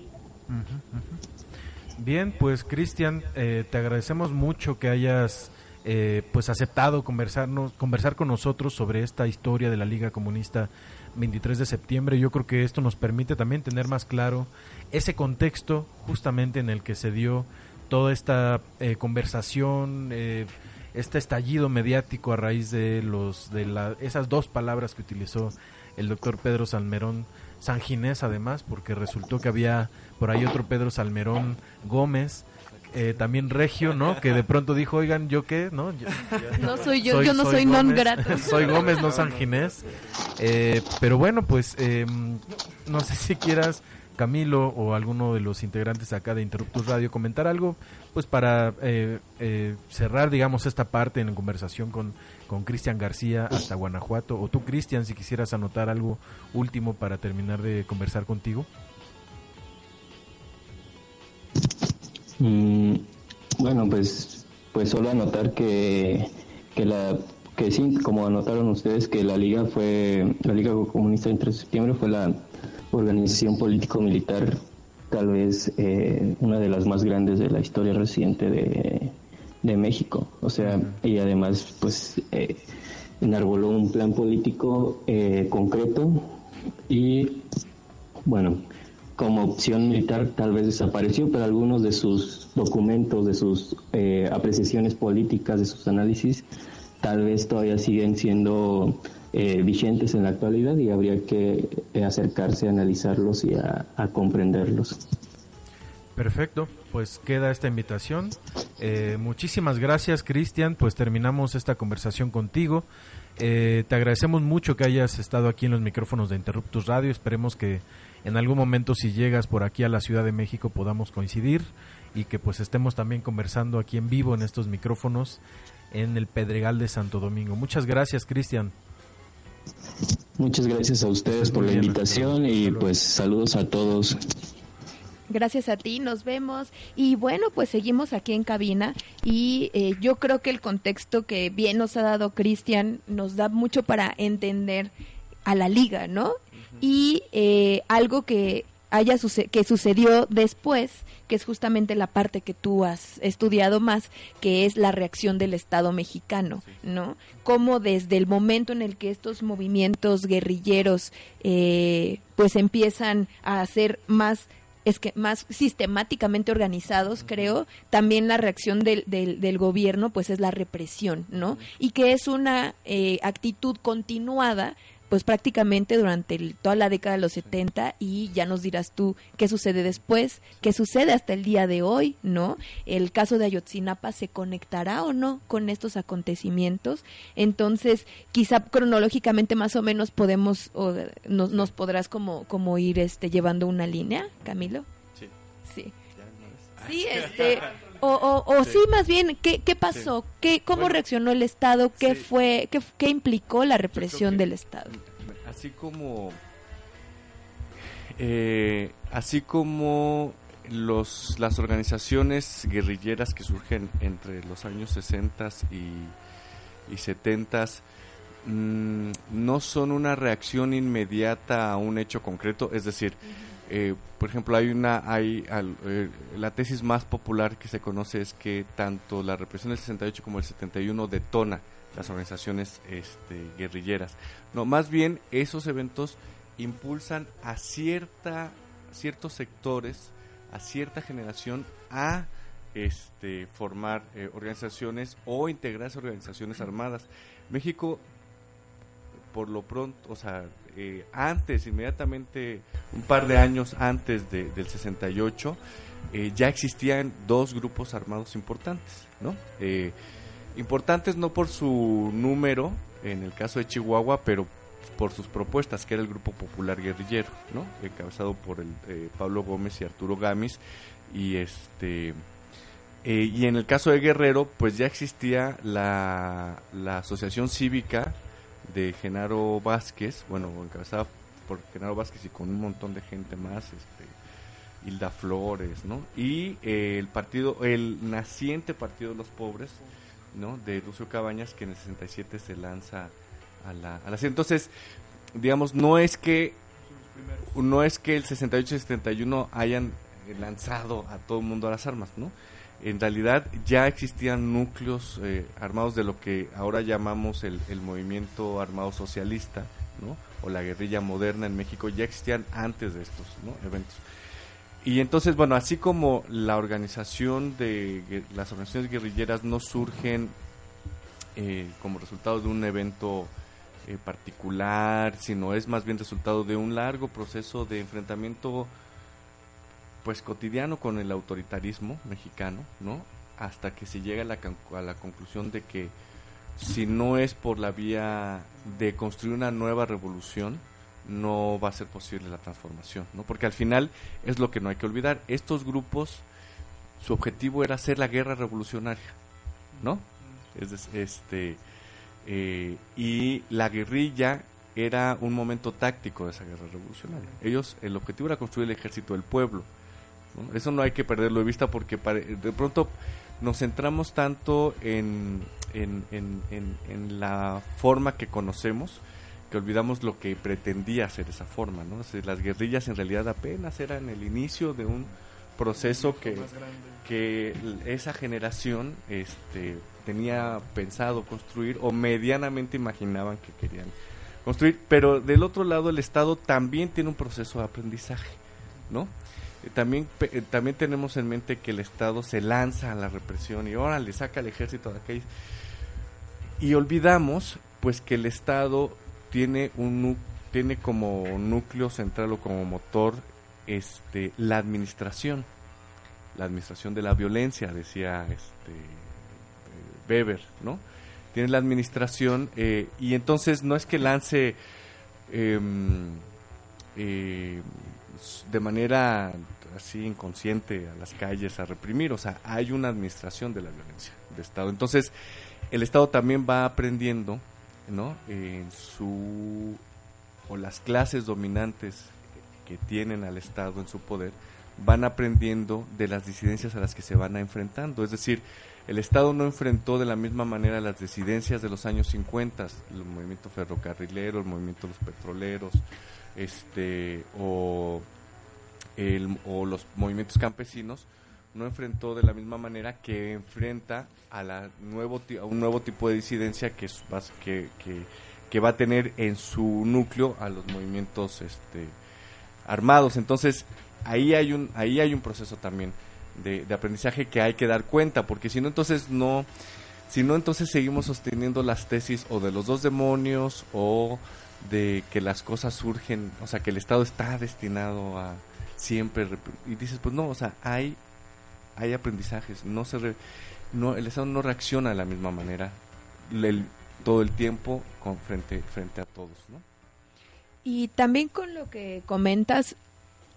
Bien, pues Cristian, eh, te agradecemos mucho que hayas eh, pues aceptado conversarnos, conversar con nosotros sobre esta historia de la Liga Comunista 23 de septiembre. Yo creo que esto nos permite también tener más claro ese contexto justamente en el que se dio toda esta eh, conversación, eh, este estallido mediático a raíz de los de la, esas dos palabras que utilizó el doctor Pedro Salmerón San Ginés además, porque resultó que había por ahí otro Pedro Salmerón Gómez eh, también Regio, ¿no? Que de pronto dijo, oigan, ¿yo qué? ¿No? no soy yo, yo no soy, non grato. soy Gómez, no San Ginés. Eh, pero bueno, pues em, no sé si quieras, Camilo o alguno de los integrantes acá de Interruptus Radio, comentar algo, pues para eh, cerrar, digamos, esta parte en conversación con Cristian García hasta Guanajuato. O tú, Cristian, si quisieras anotar algo último para terminar de conversar contigo. Mm, bueno, pues, pues solo anotar que, que la que sí, como anotaron ustedes, que la Liga fue, la Liga Comunista de septiembre fue la organización político-militar tal vez eh, una de las más grandes de la historia reciente de, de México. O sea, y además, pues, eh, enarboló un plan político eh, concreto y, bueno, como opción militar tal vez desapareció, pero algunos de sus documentos, de sus eh, apreciaciones políticas, de sus análisis, tal vez todavía siguen siendo eh, vigentes en la actualidad y habría que eh, acercarse a analizarlos y a, comprenderlos. Perfecto, pues queda esta invitación. muchísimas gracias, Cristian. Pues terminamos esta conversación contigo. te agradecemos mucho que hayas estado aquí en los micrófonos de Interruptus Radio. Esperemos que en algún momento si llegas por aquí a la Ciudad de México podamos coincidir y que pues estemos también conversando aquí en vivo en estos micrófonos en el Pedregal de Santo Domingo. Muchas gracias, Cristian. Muchas gracias a ustedes por la invitación y pues saludos a todos. Gracias a ti, nos vemos. Y bueno, pues seguimos aquí en cabina y eh, yo creo que el contexto que bien nos ha dado Cristian nos da mucho para entender a la liga, ¿no? y eh, algo que haya que sucedió después, que es justamente la parte que tú has estudiado más, que es la reacción del Estado mexicano, ¿no? Cómo desde el momento en el que estos movimientos guerrilleros eh, pues empiezan a ser más es que más sistemáticamente organizados, creo, también la reacción del, del, del, gobierno, pues es la represión, ¿no? Y que es una eh, actitud continuada pues prácticamente durante toda la década de los 70 y ya nos dirás tú qué sucede después, qué sucede hasta el día de hoy, ¿no? El caso de Ayotzinapa se conectará o no con estos acontecimientos. Entonces, quizá cronológicamente más o menos podemos o, nos, nos podrás como como ir este llevando una línea, Camilo. Sí. Sí. Sí, este o, o, sí. más bien, ¿qué, qué pasó? ¿Qué, ¿Cómo reaccionó el Estado? ¿Qué fue, qué, qué, implicó la represión del Estado? Así como, eh, así como los, las organizaciones guerrilleras que surgen entre los años 60 y, y 70 mm, no son una reacción inmediata a un hecho concreto, es decir, eh, por ejemplo, hay una, hay eh, la tesis más popular que se conoce es que tanto la represión del 68 como el 71 detona las organizaciones este, guerrilleras. No, más bien esos eventos impulsan a cierta, ciertos sectores a cierta generación a este, formar eh, organizaciones o integrarse a organizaciones armadas. México, por lo pronto, o sea, eh, antes, inmediatamente, un par de años antes de, del 68, eh, ya existían dos grupos armados importantes, ¿no? importantes no por su número, en el caso de Chihuahua, pero por sus propuestas, que era el Grupo Popular Guerrillero, ¿no? encabezado por el, Pablo Gómez y Arturo Gamis, y este eh, y en el caso de Guerrero, pues ya existía la, la Asociación Cívica de Genaro Vázquez, bueno, encabezada por Genaro Vázquez y con un montón de gente más, este, Hilda Flores, ¿no? Y eh, el partido, el naciente Partido de los Pobres, ¿no? De Lucio Cabañas, que en el 67 se lanza a la, a la Entonces, digamos, no es que no es que el 68 y 71 hayan lanzado a todo el mundo a las armas, ¿no? En realidad ya existían núcleos eh, armados de lo que ahora llamamos el, movimiento armado socialista, ¿no? o la guerrilla moderna en México, ya existían antes de estos eventos. Y entonces, bueno, así como la organización de las organizaciones guerrilleras no surgen eh, como resultado de un evento eh, particular, sino es más bien resultado de un largo proceso de enfrentamiento pues cotidiano con el autoritarismo mexicano, ¿no? Hasta que se llega a la, a la conclusión de que si no es por la vía de construir una nueva revolución, no va a ser posible la transformación, ¿no? Porque al final es lo que no hay que olvidar. Estos grupos, su objetivo era hacer la guerra revolucionaria, ¿no? Es, este eh, y la guerrilla era un momento táctico de esa guerra revolucionaria. Ellos, el objetivo era construir el ejército del pueblo eso no hay que perderlo de vista porque de pronto nos centramos tanto en, en, la forma que conocemos que olvidamos lo que pretendía ser esa forma. ¿no? las guerrillas en realidad apenas eran el inicio de un proceso que, que esa generación este, tenía pensado construir o medianamente imaginaban que querían construir. Pero del otro lado el Estado también tiene un proceso de aprendizaje. ¿no? También, eh, también tenemos en mente que el Estado se lanza a la represión y ahora le saca al ejército de aquí. Y olvidamos pues que el Estado tiene un tiene como núcleo central o como motor este la administración la administración de la violencia decía este Weber no tiene la administración eh, y entonces no es que lance em, eh, de manera así inconsciente a las calles a reprimir, o sea, hay una administración de la violencia de Estado. Entonces, el Estado también va aprendiendo, ¿no? En su o las clases dominantes que tienen al Estado en su poder van aprendiendo de las disidencias a las que se van enfrentando, es decir, el Estado no enfrentó de la misma manera las disidencias de los años 50, el movimiento ferrocarrilero, el movimiento de los petroleros, este o o los movimientos campesinos no enfrentó de la misma manera que enfrenta a, la nuevo, a un nuevo tipo de disidencia que, que, que, va a tener en su núcleo a los movimientos este, armados. Entonces, ahí hay un, ahí hay un proceso también de, de aprendizaje que hay que dar cuenta, porque si no, entonces no, si no, entonces seguimos sosteniendo las tesis o de los dos demonios o de que las cosas surgen, o sea, que el Estado está destinado a, siempre y dices pues no o sea hay hay aprendizajes no se no el estado no reacciona de la misma manera todo el tiempo con frente frente a todos no y también con lo que comentas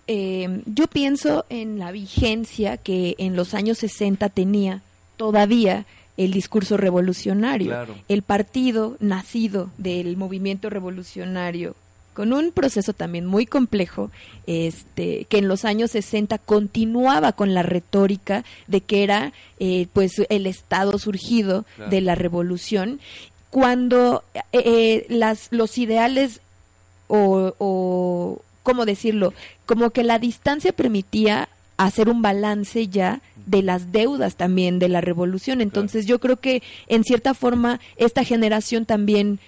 eh, yo pienso en la vigencia que en los años 60 tenía todavía el discurso revolucionario. El partido nacido del movimiento revolucionario con un proceso también muy complejo, este, que en los años 60 continuaba con la retórica de que era eh, pues el Estado surgido de la revolución, cuando eh, eh, las, los ideales o, o, ¿cómo decirlo? Como que la distancia permitía hacer un balance ya de las deudas también de la revolución. Entonces yo creo que en cierta forma esta generación también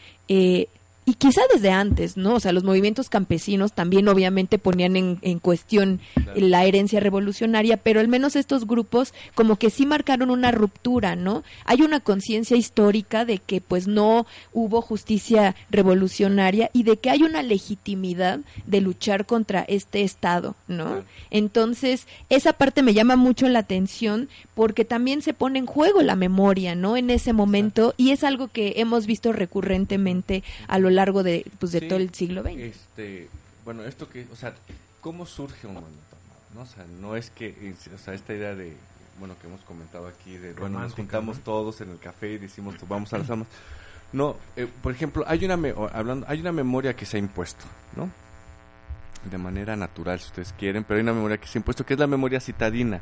y quizá desde antes, ¿no? O sea, los movimientos campesinos también obviamente ponían en, en cuestión la herencia revolucionaria, pero al menos estos grupos como que sí marcaron una ruptura, ¿no? Hay una conciencia histórica de que pues no hubo justicia revolucionaria y de que hay una legitimidad de luchar contra este Estado, ¿no? Entonces, esa parte me llama mucho la atención porque también se pone en juego la memoria, ¿no? En ese momento y es algo que hemos visto recurrentemente a lo largo de, pues, de todo el siglo XX. Este, bueno, esto que, o sea, ¿cómo surge un movimiento ¿no? O sea, no es que, o sea, esta idea de, bueno, que hemos comentado aquí, de, bueno, nos juntamos todos en el café y decimos, pues, vamos a las armas. No, eh, por ejemplo, hay una, hablando, hay una memoria que se ha impuesto, ¿no? De manera natural, si ustedes quieren, pero hay una memoria que se ha impuesto, que es la memoria citadina,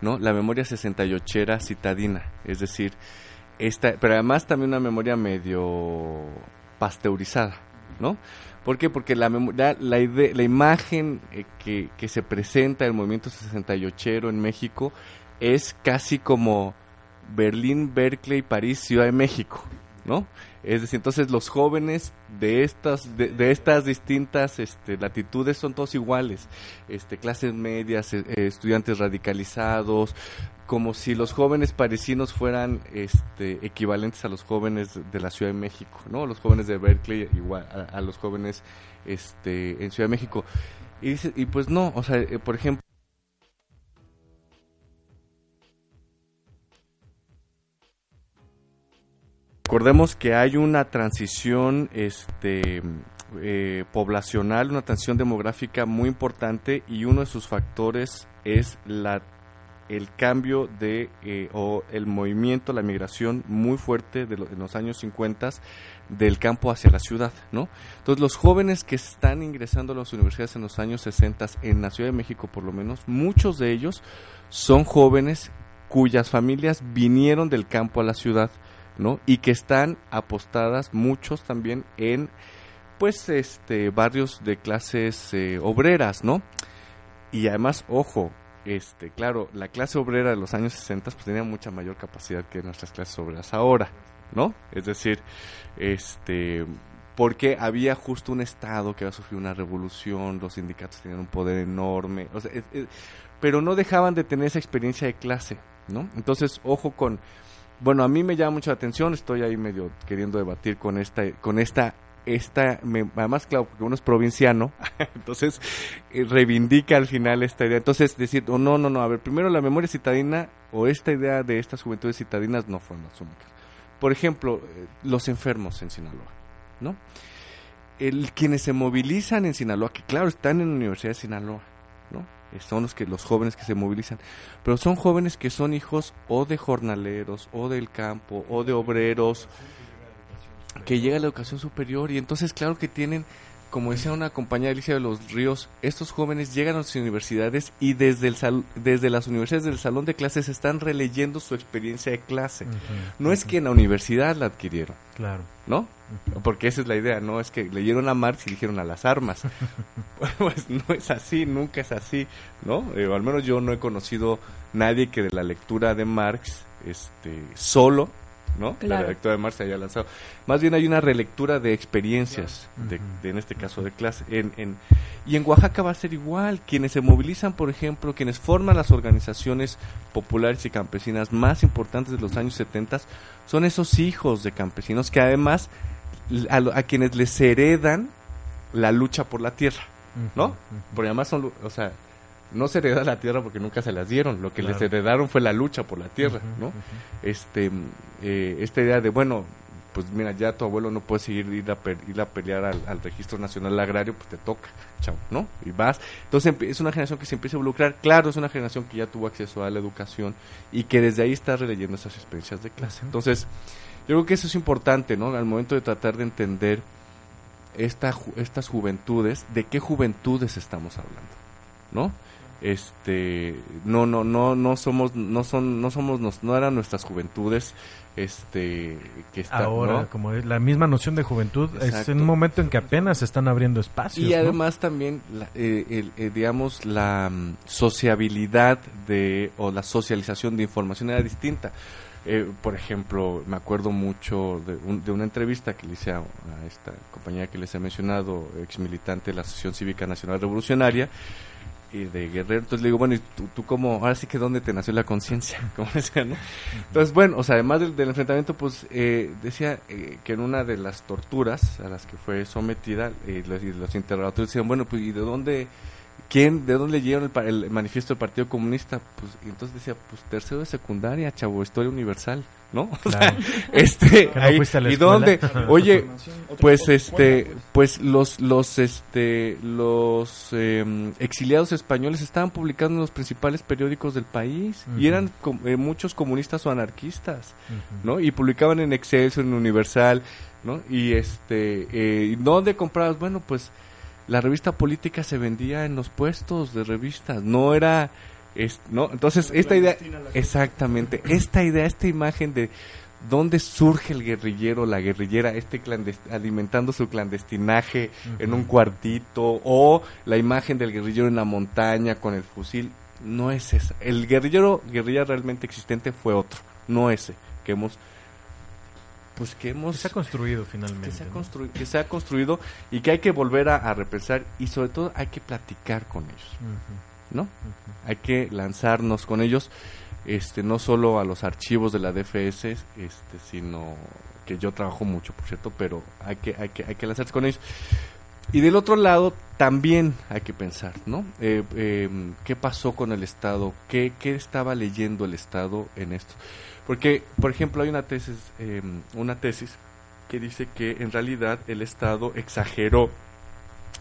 ¿no? La memoria 68era citadina, es decir, esta, pero además también una memoria medio pasteurizada, ¿no? ¿Por qué? Porque la, la, la, la imagen eh, que, que, se presenta del movimiento 68 en México es casi como Berlín, Berkeley, París, Ciudad de México, ¿no? Es decir, entonces los jóvenes de estas de, de estas distintas este, latitudes son todos iguales, este, clases medias, eh, estudiantes radicalizados, como si los jóvenes parisinos fueran este, equivalentes a los jóvenes de la Ciudad de México, ¿no? Los jóvenes de Berkeley igual a, los jóvenes este, en Ciudad de México. Y, y pues no, o sea, eh, por ejemplo, Recordemos que hay una transición este, eh, poblacional, una transición demográfica muy importante y uno de sus factores es la el cambio de eh, o el movimiento, la migración muy fuerte de, lo, de, los años 50 del campo hacia la ciudad, ¿no? Entonces los jóvenes que están ingresando a las universidades en los años 60 en la Ciudad de México por lo menos, muchos de ellos son jóvenes cuyas familias vinieron del campo a la ciudad, ¿no? Y que están apostadas muchos también en pues este barrios de clases eh, obreras, ¿no? Y además, ojo, este, claro, la clase obrera de los años 60 pues tenía mucha mayor capacidad que nuestras clases obreras ahora, ¿no? Es decir, este, porque había justo un Estado que había sufrido una revolución, los sindicatos tenían un poder enorme, pero no dejaban de tener esa experiencia de clase, ¿no? Entonces, ojo con, bueno, a mí me llama mucha atención, estoy ahí medio queriendo debatir con esta, con esta esta, además claro, porque uno es provinciano, entonces eh, reivindica al final esta idea. Entonces decir, oh, no, no, no, a ver, primero la memoria citadina o esta idea de estas juventudes citadinas no fueron las únicas. Por ejemplo, eh, los enfermos en Sinaloa, ¿no? Quienes se movilizan en Sinaloa, que claro, están en la Universidad de Sinaloa, ¿no? Son los que los jóvenes que se movilizan, pero son jóvenes que son hijos o de jornaleros, o del campo, o de obreros, que llega a la educación superior y entonces claro que tienen como decía una compañía Alicia de los Ríos, estos jóvenes llegan a las universidades y desde, el sal, desde las universidades del salón de clases están releyendo su experiencia de clase. Uh -huh, no uh -huh. es que en la universidad la adquirieron. Claro. ¿No? Uh -huh. Porque esa es la idea, no es que leyeron a Marx y dijeron a las armas. pues no es así, nunca es así, ¿no? Eh, al menos yo no he conocido nadie que de la lectura de Marx este solo ¿no? Claro. La lectura de Marx se haya lanzado. Más bien hay una relectura de experiencias, de, de, en este caso de clase. En, en, y en Oaxaca va a ser igual. Quienes se movilizan, por ejemplo, quienes forman las organizaciones populares y campesinas más importantes de los años 70 son esos hijos de campesinos que además a, a quienes les heredan la lucha por la tierra, ¿no? Porque además son, o sea, no se hereda la tierra porque nunca se las dieron, lo que claro. les heredaron fue la lucha por la tierra, uh -huh, ¿no? Uh -huh. Este, eh, esta idea de, bueno, pues mira, ya tu abuelo no puede seguir ir a, ir a pelear al, al, Registro Nacional Agrario, pues te toca, chao, ¿no? Y vas. Entonces es una generación que se empieza a involucrar, claro, es una generación que ya tuvo acceso a la educación y que desde ahí está releyendo esas experiencias de clase. Uh -huh. Entonces, yo creo que eso es importante, ¿no? Al momento de tratar de entender esta, estas juventudes, ¿de qué juventudes estamos hablando? ¿No? Este no no no no somos no son no somos no, no eran nuestras juventudes este que está, ahora ¿no? como la misma noción de juventud Exacto. es en un momento en que apenas se están abriendo espacios y además ¿no? también la, eh, el, eh, digamos la um, sociabilidad de o la socialización de información era distinta Eh, por ejemplo, me acuerdo mucho de, de, una entrevista que le hice a, esta compañera que les he mencionado, ex militante de la Asociación Cívica Nacional Revolucionaria, y de Guerrero. Entonces le digo, bueno, ¿y tú, tú cómo, ahora sí que dónde te nació la conciencia? Como decía, ¿no? Entonces, bueno, o sea, además del, enfrentamiento, pues eh, decía eh, que en una de las torturas a las que fue sometida, eh, los, los interrogadores decían, bueno, pues, ¿y de dónde ¿Quién, de dónde leyeron el, el, manifiesto del Partido Comunista? Pues, y entonces decía, pues tercero de secundaria, chavo, historia universal, ¿no? Claro. este, no ahí, ¿y dónde? Oye, pues este, pues los, los, este, los eh, exiliados españoles estaban publicando en los principales periódicos del país uh -huh. y eran com eh, muchos comunistas o anarquistas, uh -huh. ¿no? Y publicaban en Excelsior, en Universal, ¿no? Y este, eh, ¿dónde comprabas? Bueno, pues la revista política se vendía en los puestos de revistas, no era, es, no, entonces esta idea, exactamente, esta idea, esta imagen de dónde surge el guerrillero, la guerrillera, este alimentando su clandestinaje uh -huh. en un cuartito, o la imagen del guerrillero en la montaña con el fusil, no es esa. El guerrillero, guerrilla realmente existente fue otro, no ese que hemos pues que hemos que se ha construido finalmente que se ha, ¿no? constru que se ha construido y que hay que volver a, a, repensar y sobre todo hay que platicar con ellos uh -huh. No hay que lanzarnos con ellos este no solo a los archivos de la DFS este sino que yo trabajo mucho por cierto pero hay que hay que hay que lanzarse con ellos y del otro lado también hay que pensar, ¿no? Eh, eh, ¿Qué pasó con el Estado? ¿Qué, ¿Qué estaba leyendo el Estado en esto? Porque, por ejemplo, hay una tesis, eh, una tesis que dice que en realidad el Estado exageró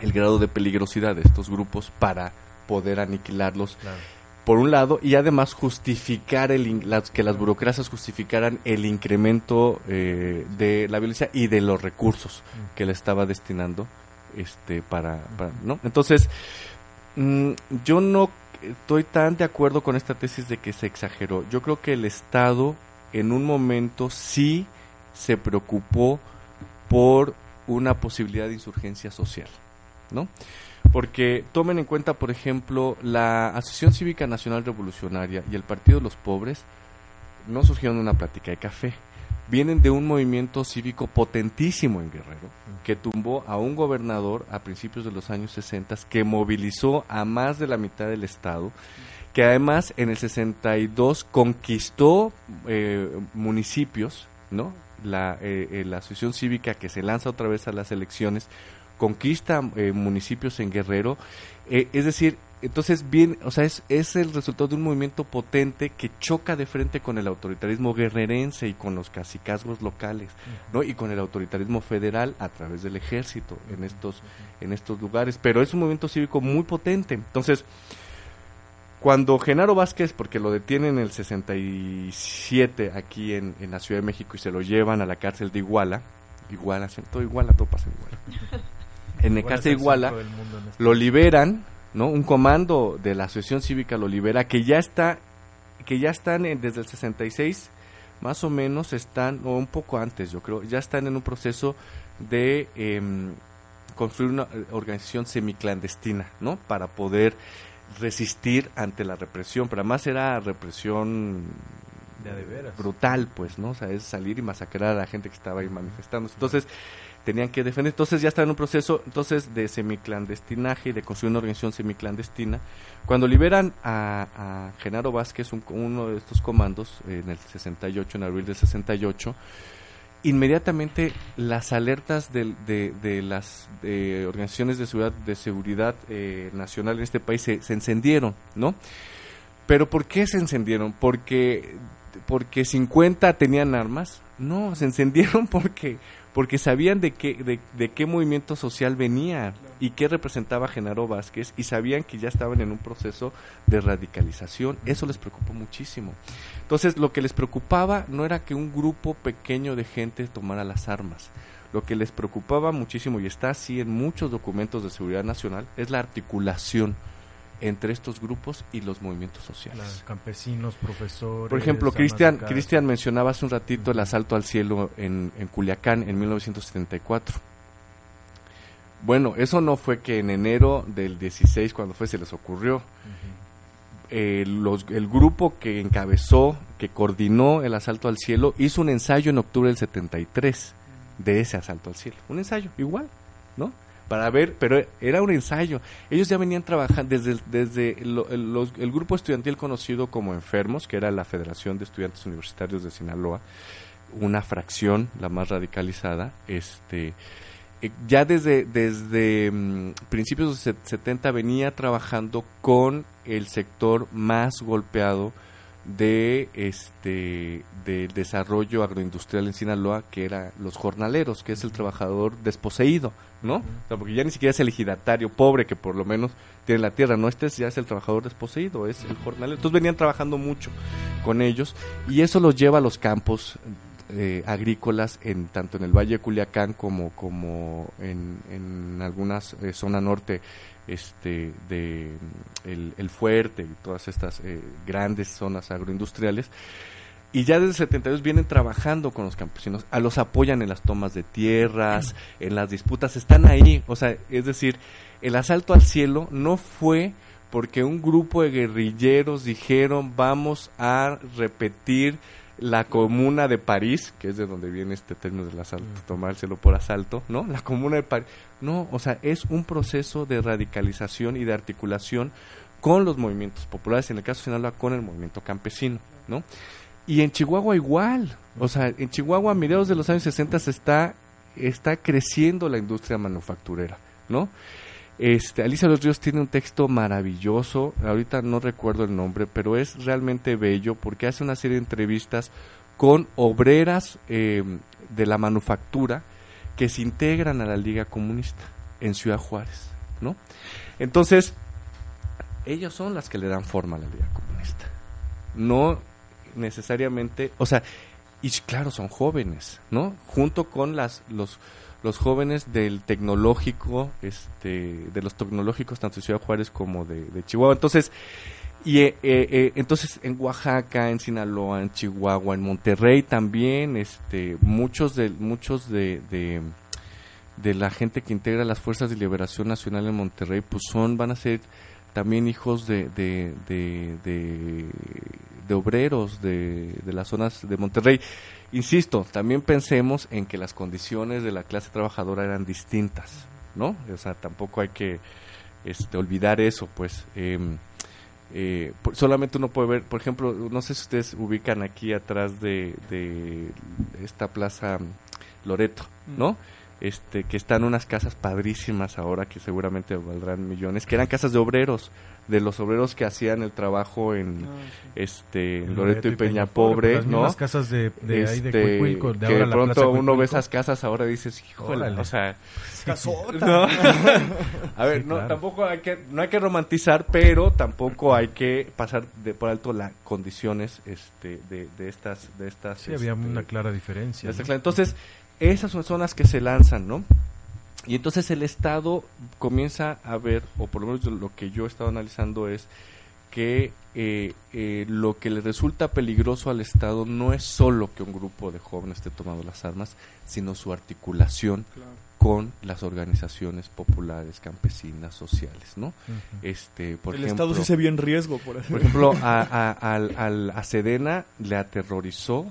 el grado de peligrosidad de estos grupos para poder aniquilarlos. Claro. Por un lado, y además justificar el, las, que las burocracias justificaran el incremento eh, de la violencia y de los recursos Mm. que le estaba destinando este para, para no entonces mmm, yo no estoy tan de acuerdo con esta tesis de que se exageró. Yo creo que el Estado en un momento sí se preocupó por una posibilidad de insurgencia social, ¿no? Porque tomen en cuenta, por ejemplo, la Asociación Cívica Nacional Revolucionaria y el Partido de los Pobres no surgieron de una plática de café. Vienen de un movimiento cívico potentísimo en Guerrero, que tumbó a un gobernador a principios de los años 60, que movilizó a más de la mitad del Estado, que además en el 62 conquistó eh, municipios, ¿no? La, eh, la asociación cívica que se lanza otra vez a las elecciones conquista eh, municipios en Guerrero, eh, es decir, entonces bien, o sea, es, es el resultado de un movimiento potente que choca de frente con el autoritarismo guerrerense y con los cacicazgos locales, ¿no? Y con el autoritarismo federal a través del ejército en estos en estos lugares, pero es un movimiento cívico muy potente. Entonces, cuando Genaro Vázquez, porque lo detienen en el 67 aquí en, en la Ciudad de México y se lo llevan a la cárcel de Iguala, Iguala, todo Iguala, todo pasa en Iguala. En el de Iguala este lo liberan, ¿no? Un comando de la Asociación Cívica lo libera, que ya está, que ya están en, desde el 66, más o menos están, o un poco antes yo creo, ya están en un proceso de eh, construir una organización semiclandestina, ¿no? Para poder resistir ante la represión, pero además era represión brutal, pues, ¿no? O sea, es salir y masacrar a la gente que estaba ahí manifestándose. Entonces, tenían que defender. Entonces, ya está en un proceso entonces de semiclandestinaje y de construir una organización semiclandestina. Cuando liberan a, Genaro Vázquez, un, uno de estos comandos, en el 68, en abril del 68, inmediatamente las alertas de las de organizaciones de seguridad, de seguridad eh, nacional en este país se, se encendieron, ¿no? Pero ¿por qué se encendieron? Porque porque 50 tenían armas. No, se encendieron porque porque sabían de qué de, qué movimiento social venía y qué representaba Genaro Vázquez y sabían que ya estaban en un proceso de radicalización. Eso les preocupó muchísimo. Entonces, lo que les preocupaba no era que un grupo pequeño de gente tomara las armas. Lo que les preocupaba muchísimo y está así en muchos documentos de seguridad nacional es la articulación entre estos grupos y los movimientos sociales. Claro, campesinos, profesores. Por ejemplo, Cristian Cristian mencionaba hace un ratito el asalto al cielo en, en, Culiacán en 1974. Bueno, eso no fue que en enero del 16, cuando fue, se les ocurrió. Uh -huh. eh, los, el grupo que encabezó, que coordinó el asalto al cielo, hizo un ensayo en octubre del 73 de ese asalto al cielo. Un ensayo, igual, ¿no? Para ver, pero era un ensayo. Ellos ya venían trabajando desde, desde el, el grupo estudiantil conocido como Enfermos, que era la Federación de Estudiantes Universitarios de Sinaloa, una fracción, la más radicalizada, este eh, ya desde, desde mm, principios de los 70 venía trabajando con el sector más golpeado de este del desarrollo agroindustrial en Sinaloa que era los jornaleros que es el trabajador desposeído no porque ya ni siquiera es el ejidatario pobre que por lo menos tiene la tierra. No este ya es el trabajador desposeído es el jornalero. Entonces venían trabajando mucho con ellos y eso los lleva a los campos eh, agrícolas en tanto en el Valle de Culiacán como como en, en algunas eh, zona norte este de el, fuerte y todas estas eh, grandes zonas agroindustriales y ya desde el 72 vienen trabajando con los campesinos, a los apoyan en las tomas de tierras, en las disputas, están ahí, o sea, es decir, el asalto al cielo no fue porque un grupo de guerrilleros dijeron vamos a repetir la comuna de París, que es de donde viene este término del asalto, tomárselo por asalto, ¿no? La comuna de París. No, o sea, es un proceso de radicalización y de articulación con los movimientos populares, en el caso de Sinaloa con el movimiento campesino, ¿no? Y en Chihuahua igual, o sea, en Chihuahua a mediados de los años 60 está, está creciendo la industria manufacturera, ¿no? Este, Alicia Los Ríos tiene un texto maravilloso, ahorita no recuerdo el nombre, pero es realmente bello porque hace una serie de entrevistas con obreras em, de la manufactura que se integran a la Liga Comunista en Ciudad Juárez, ¿no? Entonces, ellos son las que le dan forma a la Liga Comunista. No necesariamente, o sea, y claro, son jóvenes, ¿no? Junto con las los los jóvenes del tecnológico, este, de los tecnológicos tanto de Ciudad Juárez como de, Chihuahua. Entonces, y eh, eh, eh, entonces en Oaxaca, en Sinaloa, en Chihuahua, en Monterrey también, este, muchos de muchos de, de, la gente que integra las fuerzas de liberación nacional en Monterrey, pues son, van a ser también hijos de, de, de, obreros de, de las zonas de Monterrey. Insisto, también pensemos en que las condiciones de la clase trabajadora eran distintas, ¿no? O sea, tampoco hay que este, olvidar eso, pues. Em, eh, solamente uno puede ver, por ejemplo, no sé si ustedes ubican aquí atrás de, de esta plaza Loreto, ¿no? Este, que están unas casas padrísimas ahora que seguramente valdrán millones, que eran casas de obreros, de los obreros que hacían el trabajo en ah, este Loreto y Peña, Pobre, ¿no? Las casas de, de, ahí de, este, Cuicuilco, de ahora que de pronto uno ve esas casas ahora dices, híjole, o sea, ¿no? a ver, no, tampoco hay que no hay que romantizar, pero tampoco hay que pasar de por alto las condiciones este de, de estas de estas Sí, había este, una clara diferencia. Entonces, esas son zonas que se lanzan, ¿no? Y entonces el Estado comienza a ver, o por lo menos lo que yo he estado analizando es que eh, eh, lo que le resulta peligroso al Estado no es solo que un grupo de jóvenes esté tomando las armas, sino su articulación con las organizaciones populares, campesinas, sociales, ¿no? este, por el Estado sí se vio en riesgo, por, por ejemplo. a, a Sedena le aterrorizó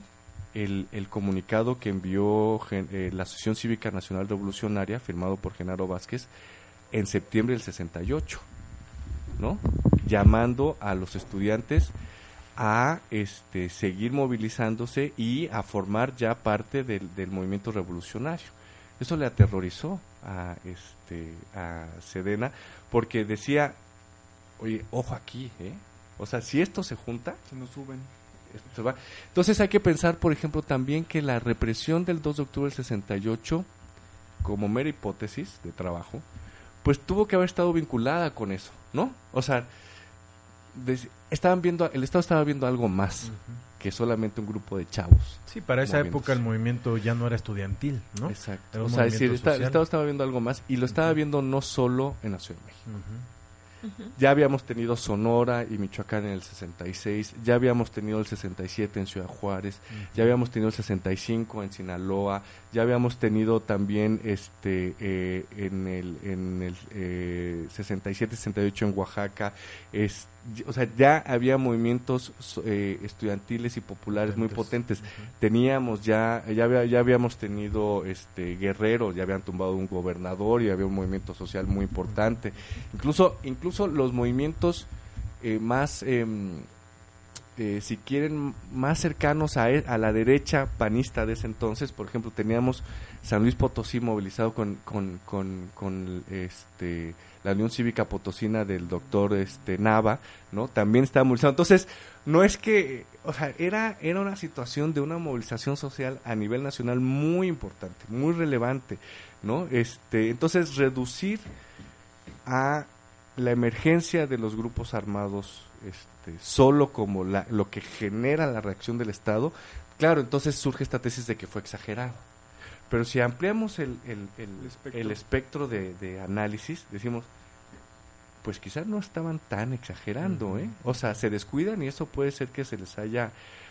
el, el comunicado que envió eh, la Asociación Cívica Nacional Revolucionaria, firmado por Genaro Vázquez, en septiembre del 68, ¿no? Llamando a los estudiantes a este, seguir movilizándose y a formar ya parte del, del movimiento revolucionario. Eso le aterrorizó a, este, a Sedena porque decía, oye, ojo aquí, ¿eh? O sea, si esto se junta... Se nos suben entonces hay que pensar, por ejemplo, también que la represión del 2 de octubre del 68, como mera hipótesis de trabajo, pues tuvo que haber estado vinculada con eso, ¿no? O sea, estaban viendo, el Estado estaba viendo algo más que solamente un grupo de chavos. Sí, para esa época el movimiento ya no era estudiantil, ¿no? Exacto. O sea, decir, el Estado estaba viendo algo más y lo estaba viendo no solo en la Ciudad de México. Ya habíamos tenido Sonora y Michoacán en el 66, ya habíamos tenido el 67 en Ciudad Juárez, ya habíamos tenido el 65 en Sinaloa, ya habíamos tenido también este eh, en el, en el 67, eh, 68 en Oaxaca, este o sea, ya había movimientos eh, estudiantiles y populares muy potentes. Teníamos ya, ya, ya habíamos tenido este Guerrero, ya habían tumbado un gobernador y había un movimiento social muy importante. Incluso, incluso los movimientos eh, más, em, eh, si quieren, más cercanos a, e, a la derecha panista de ese entonces, por ejemplo, teníamos San Luis Potosí movilizado con, con, con, con este la Unión Cívica Potosina del doctor este Nava, ¿no? También estaba movilizado. Entonces, no es que, o sea, era, era una situación de una movilización social a nivel nacional muy importante, muy relevante, ¿no? Este, entonces, reducir a la emergencia de los grupos armados este, solo como la, lo que genera la reacción del Estado, claro, entonces surge esta tesis de que fue exagerado. Pero si ampliamos el, el, el, espectro, de, análisis, decimos, pues quizás no estaban tan exagerando, ¿eh? O sea, se descuidan y eso puede ser que se les haya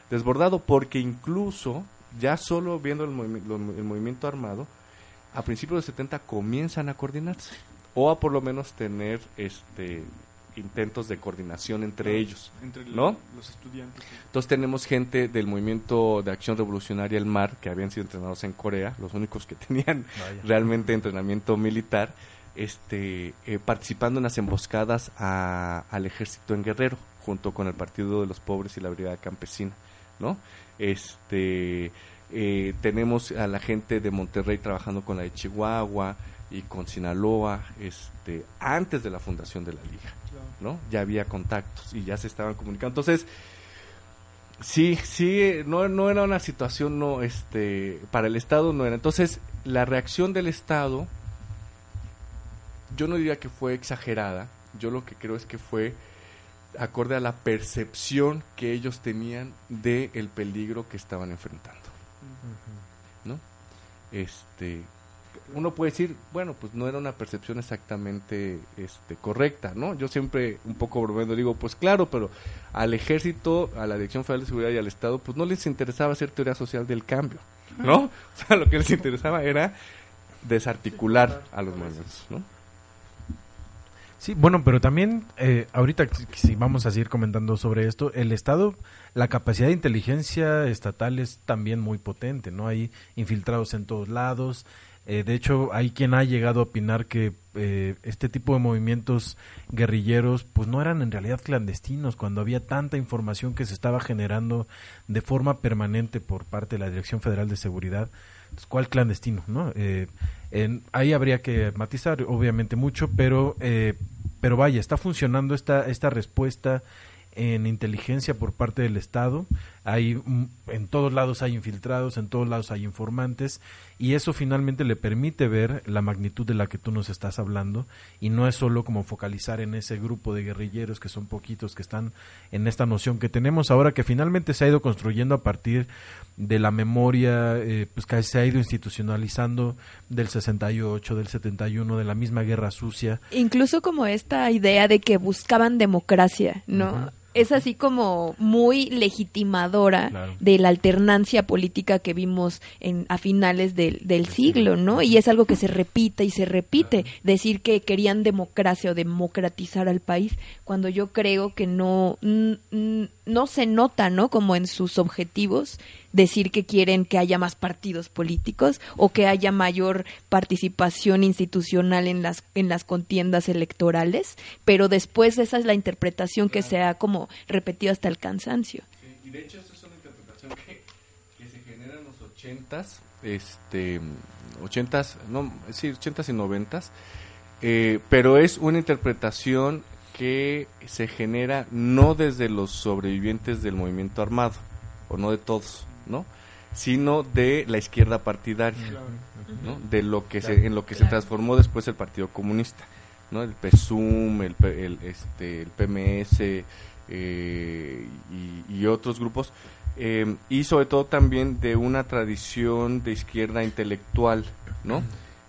desbordado, porque incluso, ya solo viendo el, el movimiento armado, a principios de los 70 comienzan a coordinarse, o a por lo menos tener este intentos de coordinación entre ellos, entre ¿no? Los estudiantes. Entonces tenemos gente del movimiento de acción revolucionaria El Mar que habían sido entrenados en Corea, los únicos que tenían realmente entrenamiento militar, este, eh, participando en las emboscadas al ejército en Guerrero, junto con el Partido de los Pobres y la Brigada Campesina, ¿no? Este, eh, tenemos a la gente de Monterrey trabajando con la de Chihuahua y con Sinaloa, este, antes de la fundación de la Liga. ¿No? Ya había contactos y ya se estaban comunicando. Entonces, sí, sí, no, no era una situación, no, este, para el Estado no era. Entonces, la reacción del Estado, yo no diría que fue exagerada, yo lo que creo es que fue acorde a la percepción que ellos tenían del el peligro que estaban enfrentando. ¿No? Este, uno puede decir, bueno, pues no era una percepción exactamente este, correcta, ¿no? Yo siempre, un poco bromeando, digo, pues claro, pero al ejército, a la Dirección Federal de Seguridad y al Estado, pues no les interesaba hacer teoría social del cambio, ¿no? O sea, lo que les interesaba era desarticular a los movimientos, ¿no? Sí, bueno, pero también eh, ahorita si vamos a seguir comentando sobre esto, el Estado, la capacidad de inteligencia estatal es también muy potente, ¿no? Hay infiltrados en todos lados, eh, de hecho, hay quien ha llegado a opinar que eh, este tipo de movimientos guerrilleros pues no eran en realidad clandestinos cuando había tanta información que se estaba generando de forma permanente por parte de la Dirección Federal de Seguridad. Entonces, ¿Cuál clandestino? ¿no? Eh, ahí habría que matizar, obviamente, mucho, pero, pero vaya, está funcionando esta, esta respuesta en inteligencia por parte del Estado. Hay, en todos lados hay infiltrados, en todos lados hay informantes y eso finalmente le permite ver la magnitud de la que tú nos estás hablando y no es solo como focalizar en ese grupo de guerrilleros que son poquitos que están en esta noción que tenemos ahora que finalmente se ha ido construyendo a partir de la memoria eh, pues que se ha ido institucionalizando del 68, del 71, de la misma guerra sucia. Incluso como esta idea de que buscaban democracia, ¿no? Es así como muy legitimadora de la alternancia política que vimos en, a finales del, del siglo, ¿no? Y es algo que se repite y se repite, decir que querían democracia o democratizar al país, cuando yo creo que no, no se nota, ¿no? Como en sus objetivos decir que quieren que haya más partidos políticos o que haya mayor participación institucional en las en las contiendas electorales, pero después esa es la interpretación que se ha como repetido hasta el cansancio. y de hecho esa es una interpretación que, se genera en los ochentas, este, ochentas, no, sí, ochentas y noventas, eh, pero es una interpretación que se genera no desde los sobrevivientes del movimiento armado, o no de todos, ¿no? sino de la izquierda partidaria, ¿no? de lo que se, en lo que se transformó después el Partido Comunista, ¿no? el PSUM, el, el, este, el PMS eh, y, otros grupos, eh, y sobre todo también de una tradición de izquierda intelectual, ¿no?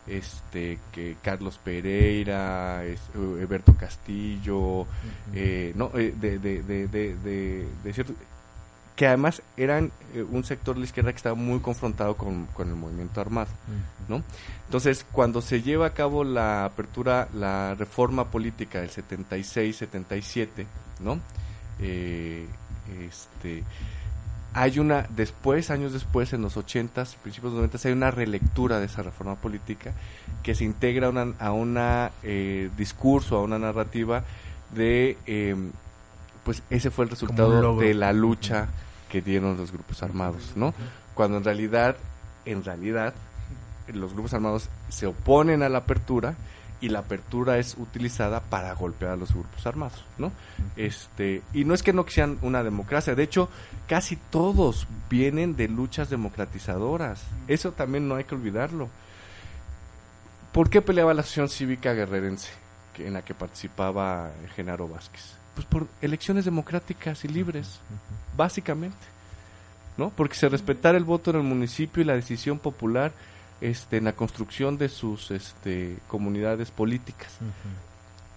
este que Carlos Pereira, es, Eberto Castillo, eh, no, de, de, de, de, cierto, que además eran eh, un sector de la izquierda que estaba muy confrontado con, con el movimiento armado, ¿no? Entonces, cuando se lleva a cabo la apertura, la reforma política del 76-77, ¿no? Eh, este, hay una, después, años después, en los 80s, principios de los 90 hay una relectura de esa reforma política que se integra una, a un eh, discurso, a una narrativa de, em, pues ese fue el resultado de la lucha que dieron los grupos armados, ¿no? Cuando en realidad, en realidad, los grupos armados se oponen a la apertura y la apertura es utilizada para golpear a los grupos armados, ¿no? Este, y no es que no sean una democracia, de hecho, casi todos vienen de luchas democratizadoras. Eso también no hay que olvidarlo. ¿Por qué peleaba la Asociación Cívica Guerrerense, en la que participaba Genaro Vázquez? Pues por elecciones democráticas y libres, básicamente. ¿No? Porque se respetara el voto en el municipio y la decisión popular este, en la construcción de sus este, comunidades políticas.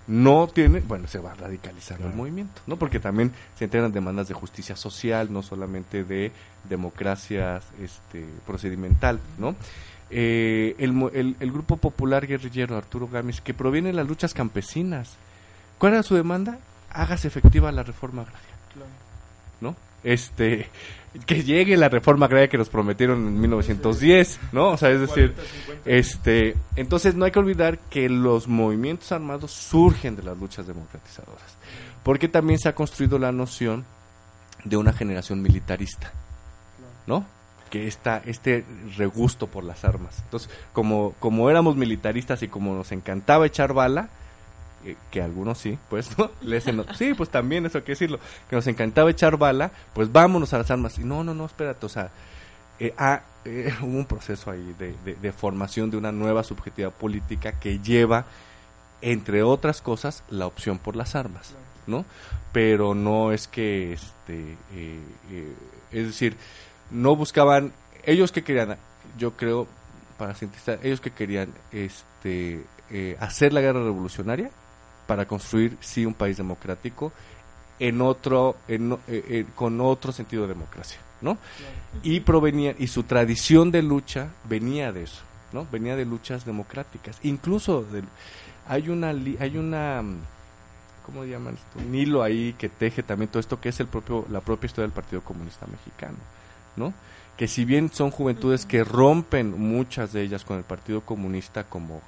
No tiene, bueno, se va a radicalizar el movimiento, ¿no? Porque también se entrenan demandas de justicia social, no solamente de democracia este, procedimental, ¿no? Eh, el, el, grupo popular guerrillero Arturo Gámez, que proviene de las luchas campesinas, ¿cuál era su demanda? Hágase efectiva la reforma agraria, ¿no? Este, que llegue la reforma agraria que nos prometieron en 1910, ¿no? O sea, es decir, este, entonces no hay que olvidar que los movimientos armados surgen de las luchas democratizadoras, porque también se ha construido la noción de una generación militarista, ¿no? Que está este regusto por las armas. Entonces, como como éramos militaristas y como nos encantaba echar bala, que algunos sí, pues, ¿no? sí, pues también eso hay que decirlo, que nos encantaba echar bala, pues vámonos a las armas. Y no, no, no, espérate, o sea, eh, ah, eh, hubo un proceso ahí de, de, formación de una nueva subjetividad política que lleva, entre otras cosas, la opción por las armas, ¿no? Pero no es que, este, eh, es decir, no buscaban, ellos que querían, yo creo, para sintetizar, ellos que querían, este, hacer la guerra revolucionaria, para construir sí un país democrático en otro en, eh, eh, con otro sentido de democracia no y provenía y su tradición de lucha venía de eso no venía de luchas democráticas. Incluso de, hay una hay una cómo llaman esto un hilo ahí que teje también todo esto que es el propio la propia historia del Partido Comunista Mexicano no que si bien son juventudes que rompen muchas de ellas con el Partido Comunista como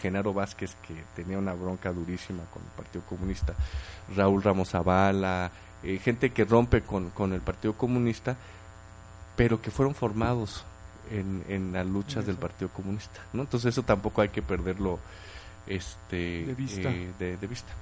Genaro Vázquez, que tenía una bronca durísima con el Partido Comunista, Raúl Ramos Zavala, eh, gente que rompe con, con, el Partido Comunista, pero que fueron formados en, en las luchas del Partido Comunista. ¿no? Entonces eso tampoco hay que perderlo este, de vista. Eh, de, vista.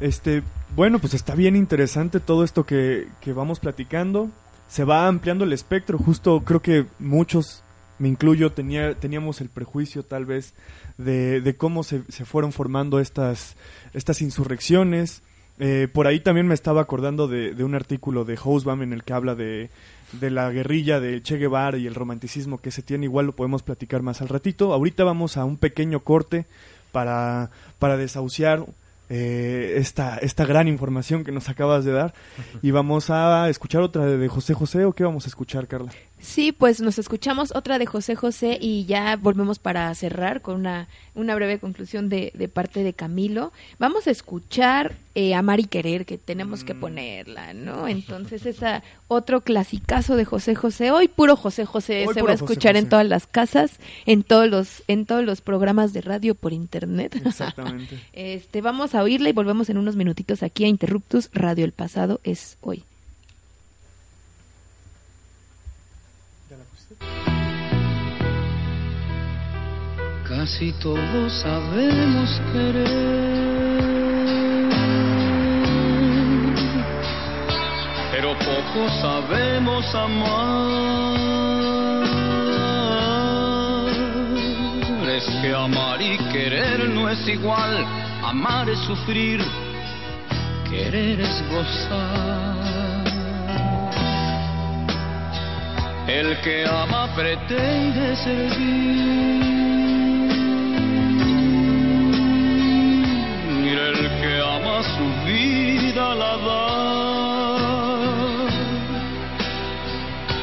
Este, bueno, pues está bien interesante todo esto que, que vamos platicando. Se va ampliando el espectro. Justo creo que muchos me incluyo, tenía, teníamos el prejuicio tal vez de, de cómo se, se, fueron formando estas, estas insurrecciones. Eh, por ahí también me estaba acordando de, de un artículo de Hobsbawm en el que habla de, de la guerrilla de Che Guevara y el romanticismo que se tiene, igual lo podemos platicar más al ratito. Ahorita vamos a un pequeño corte para, para desahuciar eh, esta, esta gran información que nos acabas de dar. Y vamos a escuchar otra de José José, ¿o qué vamos a escuchar, Carla? Sí, pues nos escuchamos otra de José José y ya volvemos para cerrar con una, una breve conclusión de, de parte de Camilo. Vamos a escuchar eh, Amar y Querer, que tenemos que mm. ponerla, ¿no? Entonces, esa otro clasicazo de José José. Hoy puro José José se va a escuchar en todas las casas, en todos los, en todos los programas de radio por internet. Exactamente. este, vamos a oírla y volvemos en unos minutitos aquí a Interruptus Radio El Pasado es hoy. Casi todos sabemos querer, pero poco sabemos amar. Es que amar y querer no es igual, amar es sufrir, querer es gozar. El que ama pretende servir.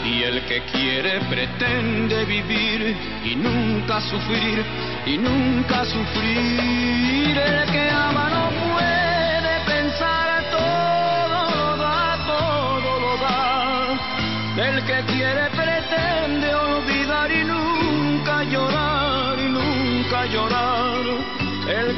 Y el que quiere pretende vivir y nunca sufrir, y nunca sufrir. El que ama no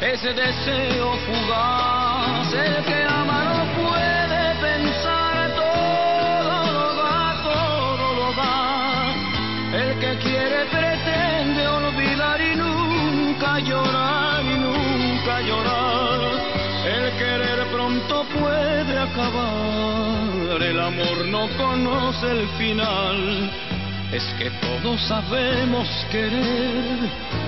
ese deseo fugaz, el que ama no puede pensar, todo lo da, todo lo da. El que quiere pretende olvidar y nunca llorar y nunca llorar. El querer pronto puede acabar, el amor no conoce el final. Es que todos sabemos querer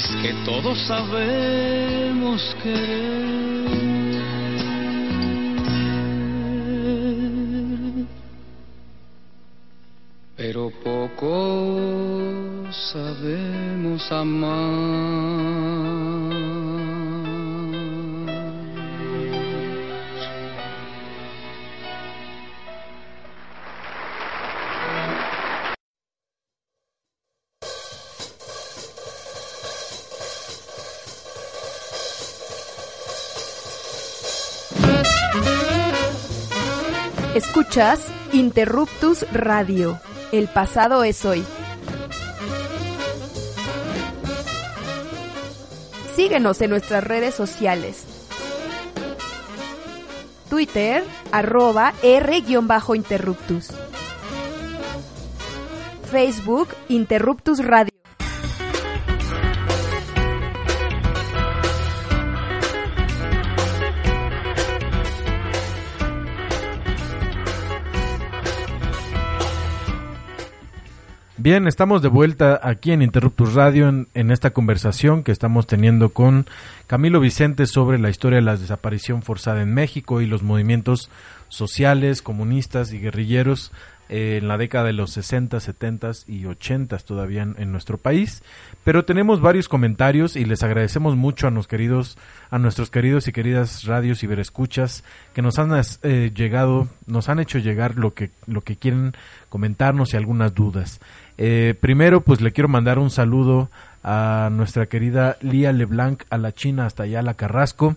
Es que todos sabemos querer. Pero poco sabemos amar. Escuchas Interruptus Radio. El pasado es hoy. Síguenos en nuestras redes sociales. Twitter, arroba R-Interruptus. Facebook, Interruptus Radio. Bien, estamos de vuelta aquí en Interruptus Radio en, esta conversación que estamos teniendo con Camilo Vicente sobre la historia de la desaparición forzada en México y los movimientos sociales, comunistas y guerrilleros eh, en la década de los 60, 70 y 80 todavía en, nuestro país. Pero tenemos varios comentarios y les agradecemos mucho a, queridos, a nuestros queridos y queridas radios y verescuchas que nos han eh, llegado, nos han hecho llegar lo que, lo que quieren comentarnos y algunas dudas. Eh, primero, pues le quiero mandar un saludo a nuestra querida Lía Leblanc, a la China, hasta allá, a la Carrasco.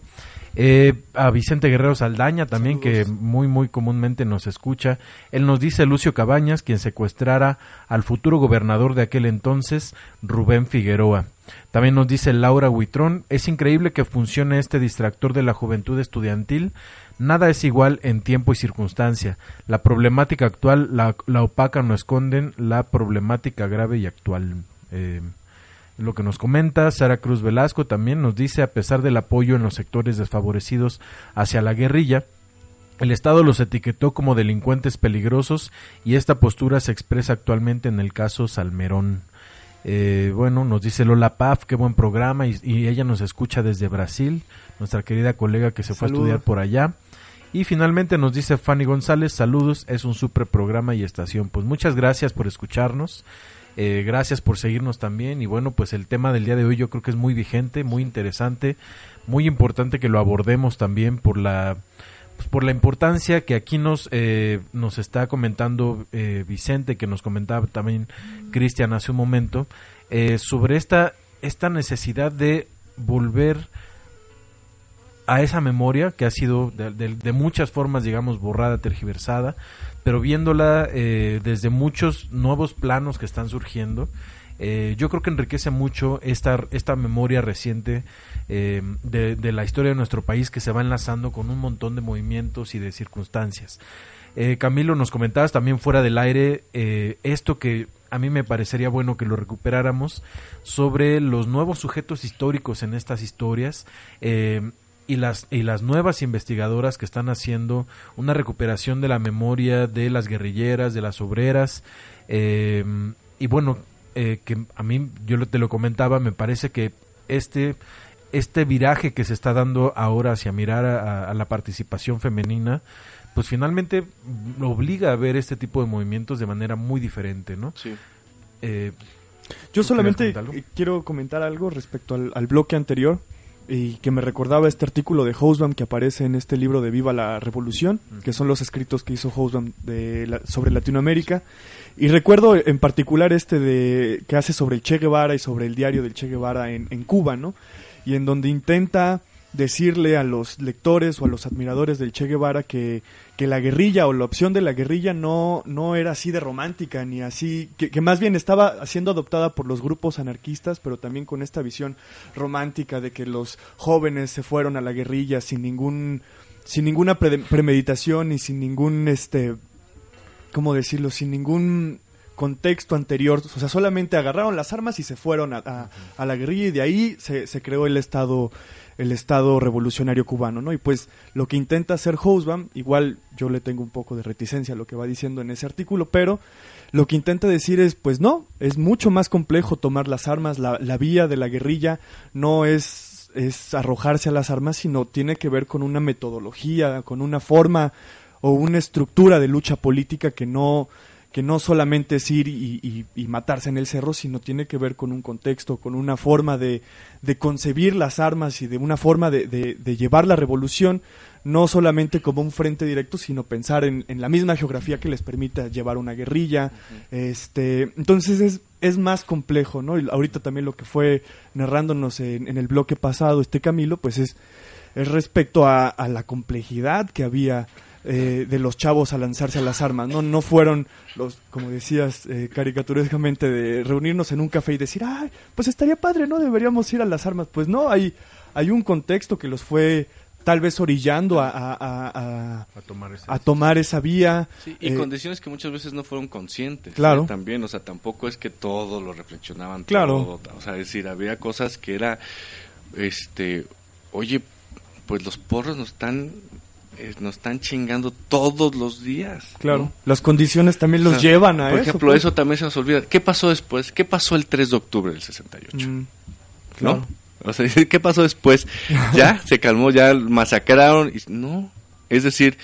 Eh, a Vicente Guerrero Saldaña también, que muy, muy comúnmente nos escucha. Él nos dice Lucio Cabañas, quien secuestrara al futuro gobernador de aquel entonces, Rubén Figueroa. También nos dice Laura Huitrón, es increíble que funcione este distractor de la juventud estudiantil Nada es igual en tiempo y circunstancia. La problemática actual, la, opaca no esconden la problemática grave y actual. Eh, lo que nos comenta Sara Cruz Velasco también nos dice, a pesar del apoyo en los sectores desfavorecidos hacia la guerrilla, el Estado los etiquetó como delincuentes peligrosos y esta postura se expresa actualmente en el caso Salmerón. Eh, bueno, nos dice Lola Paf, qué buen programa y, ella nos escucha desde Brasil, nuestra querida colega que se fue a estudiar por allá. Y finalmente nos dice Fanny González, saludos, es un super programa y estación. Pues muchas gracias por escucharnos. Eh, gracias por seguirnos también. Y bueno pues el tema del día de hoy yo creo que es muy vigente muy interesante muy importante que lo abordemos también por la pues, por la importancia que aquí nos eh, nos está comentando eh, Vicente que nos comentaba también Cristian hace un momento sobre esta esta necesidad de volver a esa memoria que ha sido de, muchas formas, digamos, borrada, tergiversada, pero viéndola eh, desde muchos nuevos planos que están surgiendo, eh, yo creo que enriquece mucho esta, esta memoria reciente eh, de, la historia de nuestro país que se va enlazando con un montón de movimientos y de circunstancias. Camilo, nos comentabas también fuera del aire esto que a mí me parecería bueno que lo recuperáramos sobre los nuevos sujetos históricos en estas historias y las, y las nuevas investigadoras que están haciendo una recuperación de la memoria de las guerrilleras, de las obreras. Eh, y bueno, eh, que a mí, yo te lo comentaba, me parece que este, este viraje que se está dando ahora hacia mirar a, la participación femenina, pues finalmente obliga a ver este tipo de movimientos de manera muy diferente, ¿no? Sí. Eh, yo solamente quiero comentar algo respecto al, al bloque anterior y que me recordaba este artículo de Hobsbawm que aparece en este libro de Viva la Revolución, que son los escritos que hizo Hobsbawm de sobre Latinoamérica. Y recuerdo en particular este de que hace sobre el Che Guevara y sobre el diario del Che Guevara en, en Cuba, ¿no? Y en donde intenta decirle a los lectores o a los admiradores del Che Guevara que, que la guerrilla o la opción de la guerrilla no, no era así de romántica, ni así, que, más bien estaba siendo adoptada por los grupos anarquistas, pero también con esta visión romántica de que los jóvenes se fueron a la guerrilla sin ningún, sin ninguna premeditación y sin ningún, este, ¿cómo decirlo? Sin ningún contexto anterior, o sea, solamente agarraron las armas y se fueron a, a, la guerrilla y de ahí se, se creó el Estado el Estado revolucionario cubano, ¿no? Y pues lo que intenta hacer Hobsbawm, igual yo le tengo un poco de reticencia a lo que va diciendo en ese artículo, pero lo que intenta decir es, pues no, es mucho más complejo tomar las armas, la, la vía de la guerrilla no es, es arrojarse a las armas, sino tiene que ver con una metodología, con una forma o una estructura de lucha política que no que no solamente es ir y, matarse en el cerro, sino tiene que ver con un contexto, con una forma de, concebir las armas y de una forma de, llevar la revolución, no solamente como un frente directo, sino pensar en, la misma geografía que les permita llevar una guerrilla. este, entonces es, es más complejo, ¿no? Y ahorita también lo que fue narrándonos en, en el bloque pasado este Camilo, pues es, es respecto a, a la complejidad que había eh, de los chavos a lanzarse a las armas. No, no fueron los, como decías eh, caricaturescamente, de reunirnos en un café y decir, ay, pues estaría padre, ¿no? Deberíamos ir a las armas. Pues no, hay, hay un contexto que los fue tal vez orillando a, a, tomar, esa, a tomar, esa, vía. y eh, condiciones que muchas veces no fueron conscientes. Claro. También, o sea, tampoco es que todos lo reflexionaban. Claro. o sea, es decir, había cosas que era, este, oye, pues los porros nos están eh, nos están chingando todos los días. Claro, las condiciones también los llevan a eso. Por ejemplo, pues. eso también se nos olvida. ¿Qué pasó después? ¿Qué pasó el 3 de octubre del 68? Mm, ¿No? O sea, ¿qué pasó después? Ya, se calmó, ya masacraron. Y, no, es decir,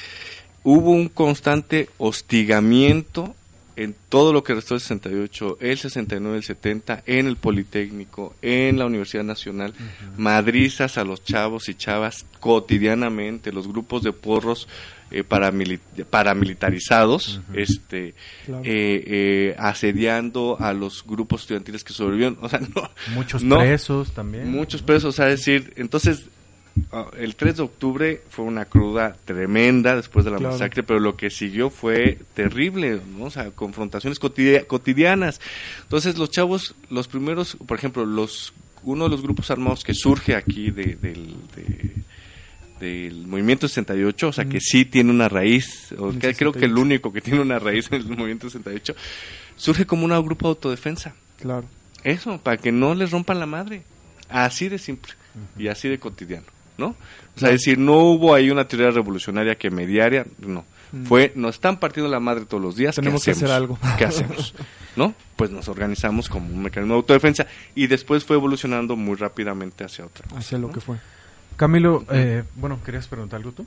hubo un constante hostigamiento en todo lo que restó del 68, el 69, el 70, en el Politécnico, en la Universidad Nacional, madrizas a los chavos y chavas cotidianamente, los grupos de porros eh, paramilitarizados, este, eh, eh, asediando a los grupos estudiantiles que sobrevivieron, o sea, no, muchos presos también, muchos presos, o sea, decir, entonces el 3 de octubre fue una cruda tremenda después de la masacre, pero lo que siguió fue terrible, ¿no? O sea, confrontaciones cotidianas. Entonces, los chavos, los primeros, por ejemplo, los uno de los grupos armados que surge aquí de, del, del movimiento 68, o sea, que sí tiene una raíz, o creo que el único que tiene una raíz en el movimiento 68, surge como un grupo de autodefensa. Claro. Eso, para que no les rompan la madre. Así de simple y así de cotidiano. ¿No? O sea, es decir, no hubo ahí una teoría revolucionaria que mediaria, no. Mm. Fue, nos están partiendo la madre todos los días. Tenemos que hacer algo. ¿Qué hacemos? ¿No? Pues nos organizamos como un mecanismo de autodefensa y después fue evolucionando muy rápidamente hacia otra Hacia lo que fue. Camilo, eh, bueno, ¿querías preguntar algo tú?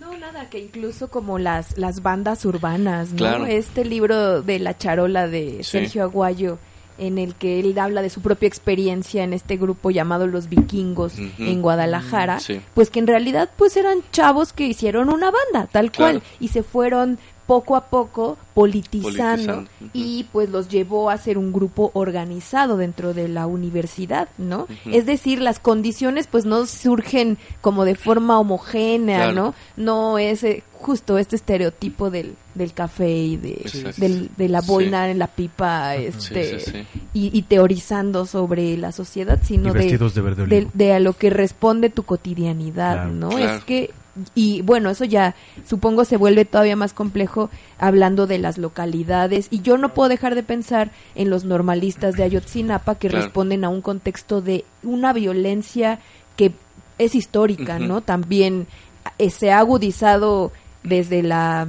No, nada, nada, que incluso como las, las bandas urbanas, ¿no? Este libro de La Charola de Sergio Aguayo en el que él habla de su propia experiencia en este grupo llamado Los Vikingos en Guadalajara, pues que en realidad pues eran chavos que hicieron una banda, tal cual, y se fueron poco a poco politizando, y pues los llevó a ser un grupo organizado dentro de la universidad, ¿no? Es decir, las condiciones pues no surgen como de forma homogénea, ¿no? No es eh, justo este estereotipo del, del café y de, de la boina en la pipa este y, teorizando sobre la sociedad, sino de, de, a lo que responde tu cotidianidad, ¿no? Es que y bueno, eso ya supongo se vuelve todavía más complejo hablando de las localidades. Y yo no puedo dejar de pensar en los normalistas de Ayotzinapa que responden a un contexto de una violencia que es histórica, ¿no? También eh, se ha agudizado desde la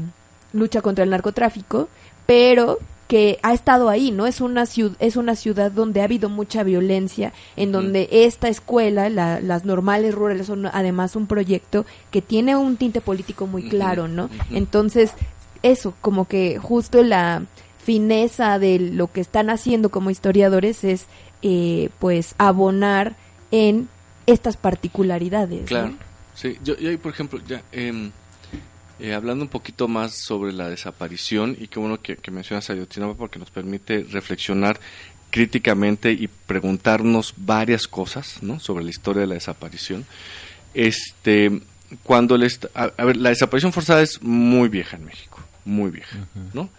lucha contra el narcotráfico, pero que ha estado ahí, ¿no? Es una ciudad, es una ciudad donde ha habido mucha violencia, en donde esta escuela, las normales rurales son además un proyecto que tiene un tinte político muy claro, ¿no? Entonces, eso, como que justo la fineza de lo que están haciendo como historiadores es, eh, pues, abonar en estas particularidades. Claro, sí. Yo, yo, por ejemplo, ya... Eh, eh, hablando un poquito más sobre la desaparición, y qué bueno que, mencionas a Ayotzinapa porque nos permite reflexionar críticamente y preguntarnos varias cosas ¿no? sobre la historia de la desaparición. Este, cuando a, ver, la desaparición forzada es muy vieja en México, muy vieja, ¿no?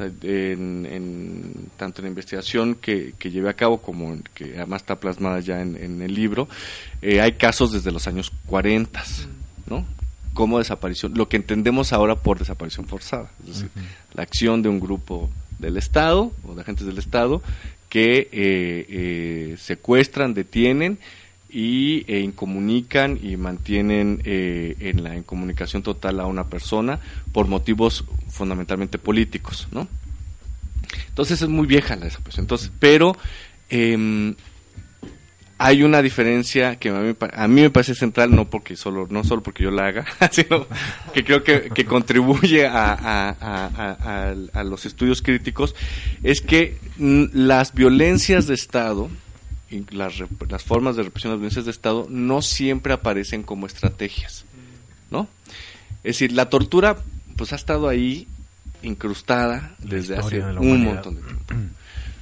En, tanto en la investigación que, que llevé a cabo como que además está plasmada ya en, el libro, eh, hay casos desde los años 40, ¿no? Como desaparición, lo que entendemos ahora por desaparición forzada, es decir, la acción de un grupo del Estado o de agentes del Estado que eh, eh, secuestran, detienen y e incomunican y mantienen eh, en la incomunicación total a una persona por motivos fundamentalmente políticos, ¿no? Entonces es muy vieja la desaparición. Entonces, pero em, hay una diferencia que a mí, me parece central, no porque solo, no solo porque yo la haga, sino que creo que, contribuye a, los estudios críticos, es que las violencias de Estado, y las, las formas de represión de las violencias de Estado, no siempre aparecen como estrategias, ¿no? Es decir, la tortura, pues ha estado ahí incrustada desde hace un montón de tiempo.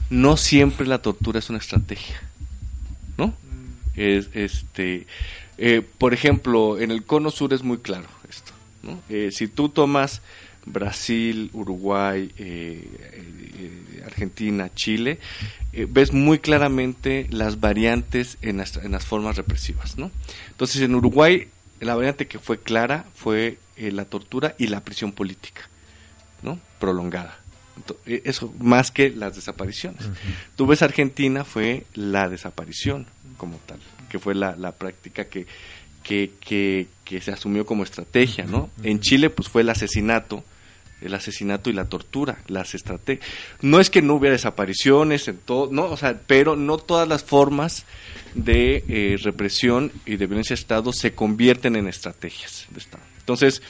No siempre la tortura es una estrategia ¿no? Es, este, eh, por ejemplo, en el cono sur es muy claro esto, ¿no? Eh, si tú tomas Brasil, Uruguay, eh, Argentina, Chile, ves muy claramente las variantes en las, en las formas represivas, ¿no? Entonces, en Uruguay, la variante que fue clara fue la tortura y la prisión política, ¿no? Prolongada. Eh, eso más que las desapariciones. Tú ves Argentina fue la desaparición como tal, que fue la, la práctica que, que, que, se asumió como estrategia, ¿no? En Chile pues fue el asesinato, el asesinato y la tortura, las estrategias. No es que no hubiera desapariciones en todo, no, o sea, pero no todas las formas de eh, represión y de violencia de Estado se convierten en estrategias de Estado. Entonces,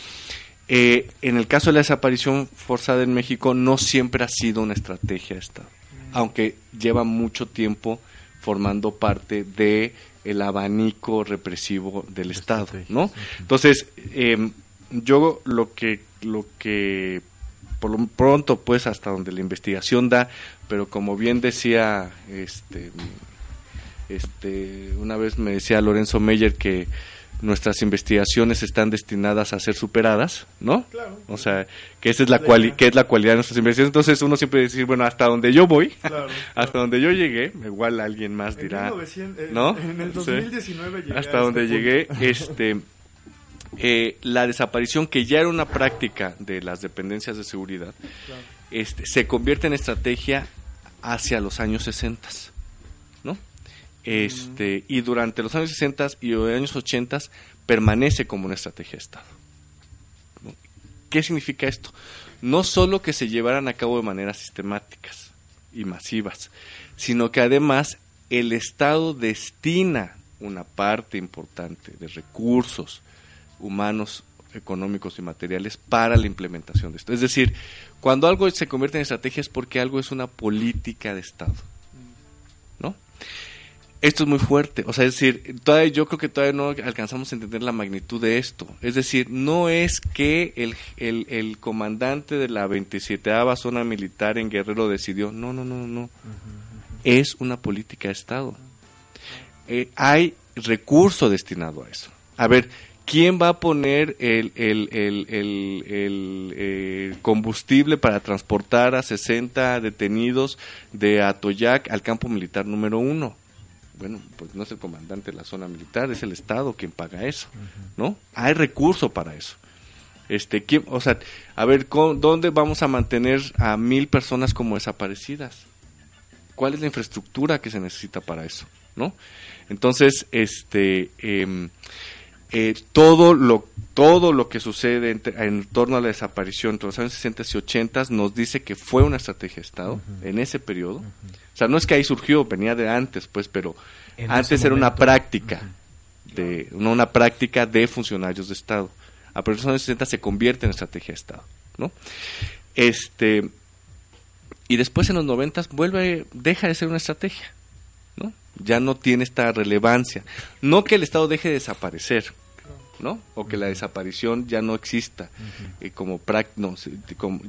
eh, en el caso de la desaparición forzada en México no siempre ha sido una estrategia de Estado, aunque lleva mucho tiempo formando parte de el abanico represivo del Estado, ¿no? Entonces, em, yo lo que lo que por lo pronto pues hasta donde la investigación da, pero como bien decía este este una vez me decía Lorenzo Meyer que nuestras investigaciones están destinadas a ser superadas, ¿no? Claro. O sea, que esa es la cual, que es la cualidad de nuestras investigaciones. Entonces uno siempre dice, bueno, hasta donde yo voy, hasta donde yo llegué, igual alguien más dirá, ¿no? En el 2019 llegué hasta donde este llegué, este, eh, la desaparición que ya era una práctica de las dependencias de seguridad, este, se convierte en estrategia hacia los años 60. Este, y durante los años 60 y los años 80 permanece como una estrategia de Estado. ¿Qué significa esto? No solo que se llevaran a cabo de maneras sistemáticas y masivas, sino que además el Estado destina una parte importante de recursos humanos económicos y materiales para la implementación de esto. Es decir, cuando algo se convierte en estrategia es porque algo es una política de Estado. ¿No? Esto es muy fuerte, o sea, es decir, todavía, yo creo que todavía no alcanzamos a entender la magnitud de esto. Es decir, no es que el, el, comandante de la 27 zona militar en Guerrero decidió, no, no, no, no, es una política de Estado. Eh, hay recurso destinado a eso. A ver, ¿quién va a poner el, el, el, eh, combustible para transportar a 60 detenidos de Atoyac al campo militar número uno? Bueno, pues no es el comandante de la zona militar, es el Estado quien paga eso, ¿no? Hay recurso para eso. Este, ¿quién, o sea, a ver, ¿dónde vamos a mantener a mil personas como desaparecidas? ¿Cuál es la infraestructura que se necesita para eso, no? Entonces, este, em, eh, todo lo todo lo que sucede en, torno a la desaparición entre los años 60 y 80 nos dice que fue una estrategia de Estado en ese periodo. O sea, no es que ahí surgió, venía de antes, pues, pero antes era una práctica, de una práctica de funcionarios de Estado. A partir de los años 60 se convierte en estrategia de Estado, ¿no? Este, y después en los 90 vuelve, deja de ser una estrategia ya no tiene esta relevancia. No que el Estado deje de desaparecer, ¿no? O que la desaparición ya no exista y como, no,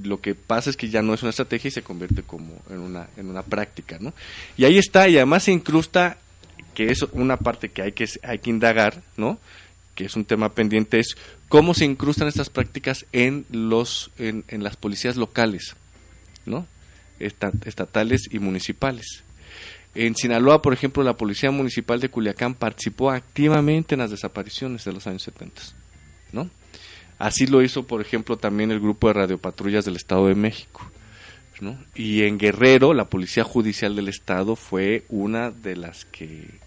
lo que pasa es que ya no es una estrategia y se convierte como en una en una práctica, ¿no? Y ahí está y además se incrusta que es una parte que hay que hay que indagar, ¿no? Que es un tema pendiente es cómo se incrustan estas prácticas en los en, en las policías locales, ¿no? estatales y municipales. En Sinaloa, por ejemplo, la Policía Municipal de Culiacán participó activamente en las desapariciones de los años 70. ¿no? Así lo hizo, por ejemplo, también el grupo de radiopatrullas del Estado de México. ¿no? Y en Guerrero, la Policía Judicial del Estado fue una de las que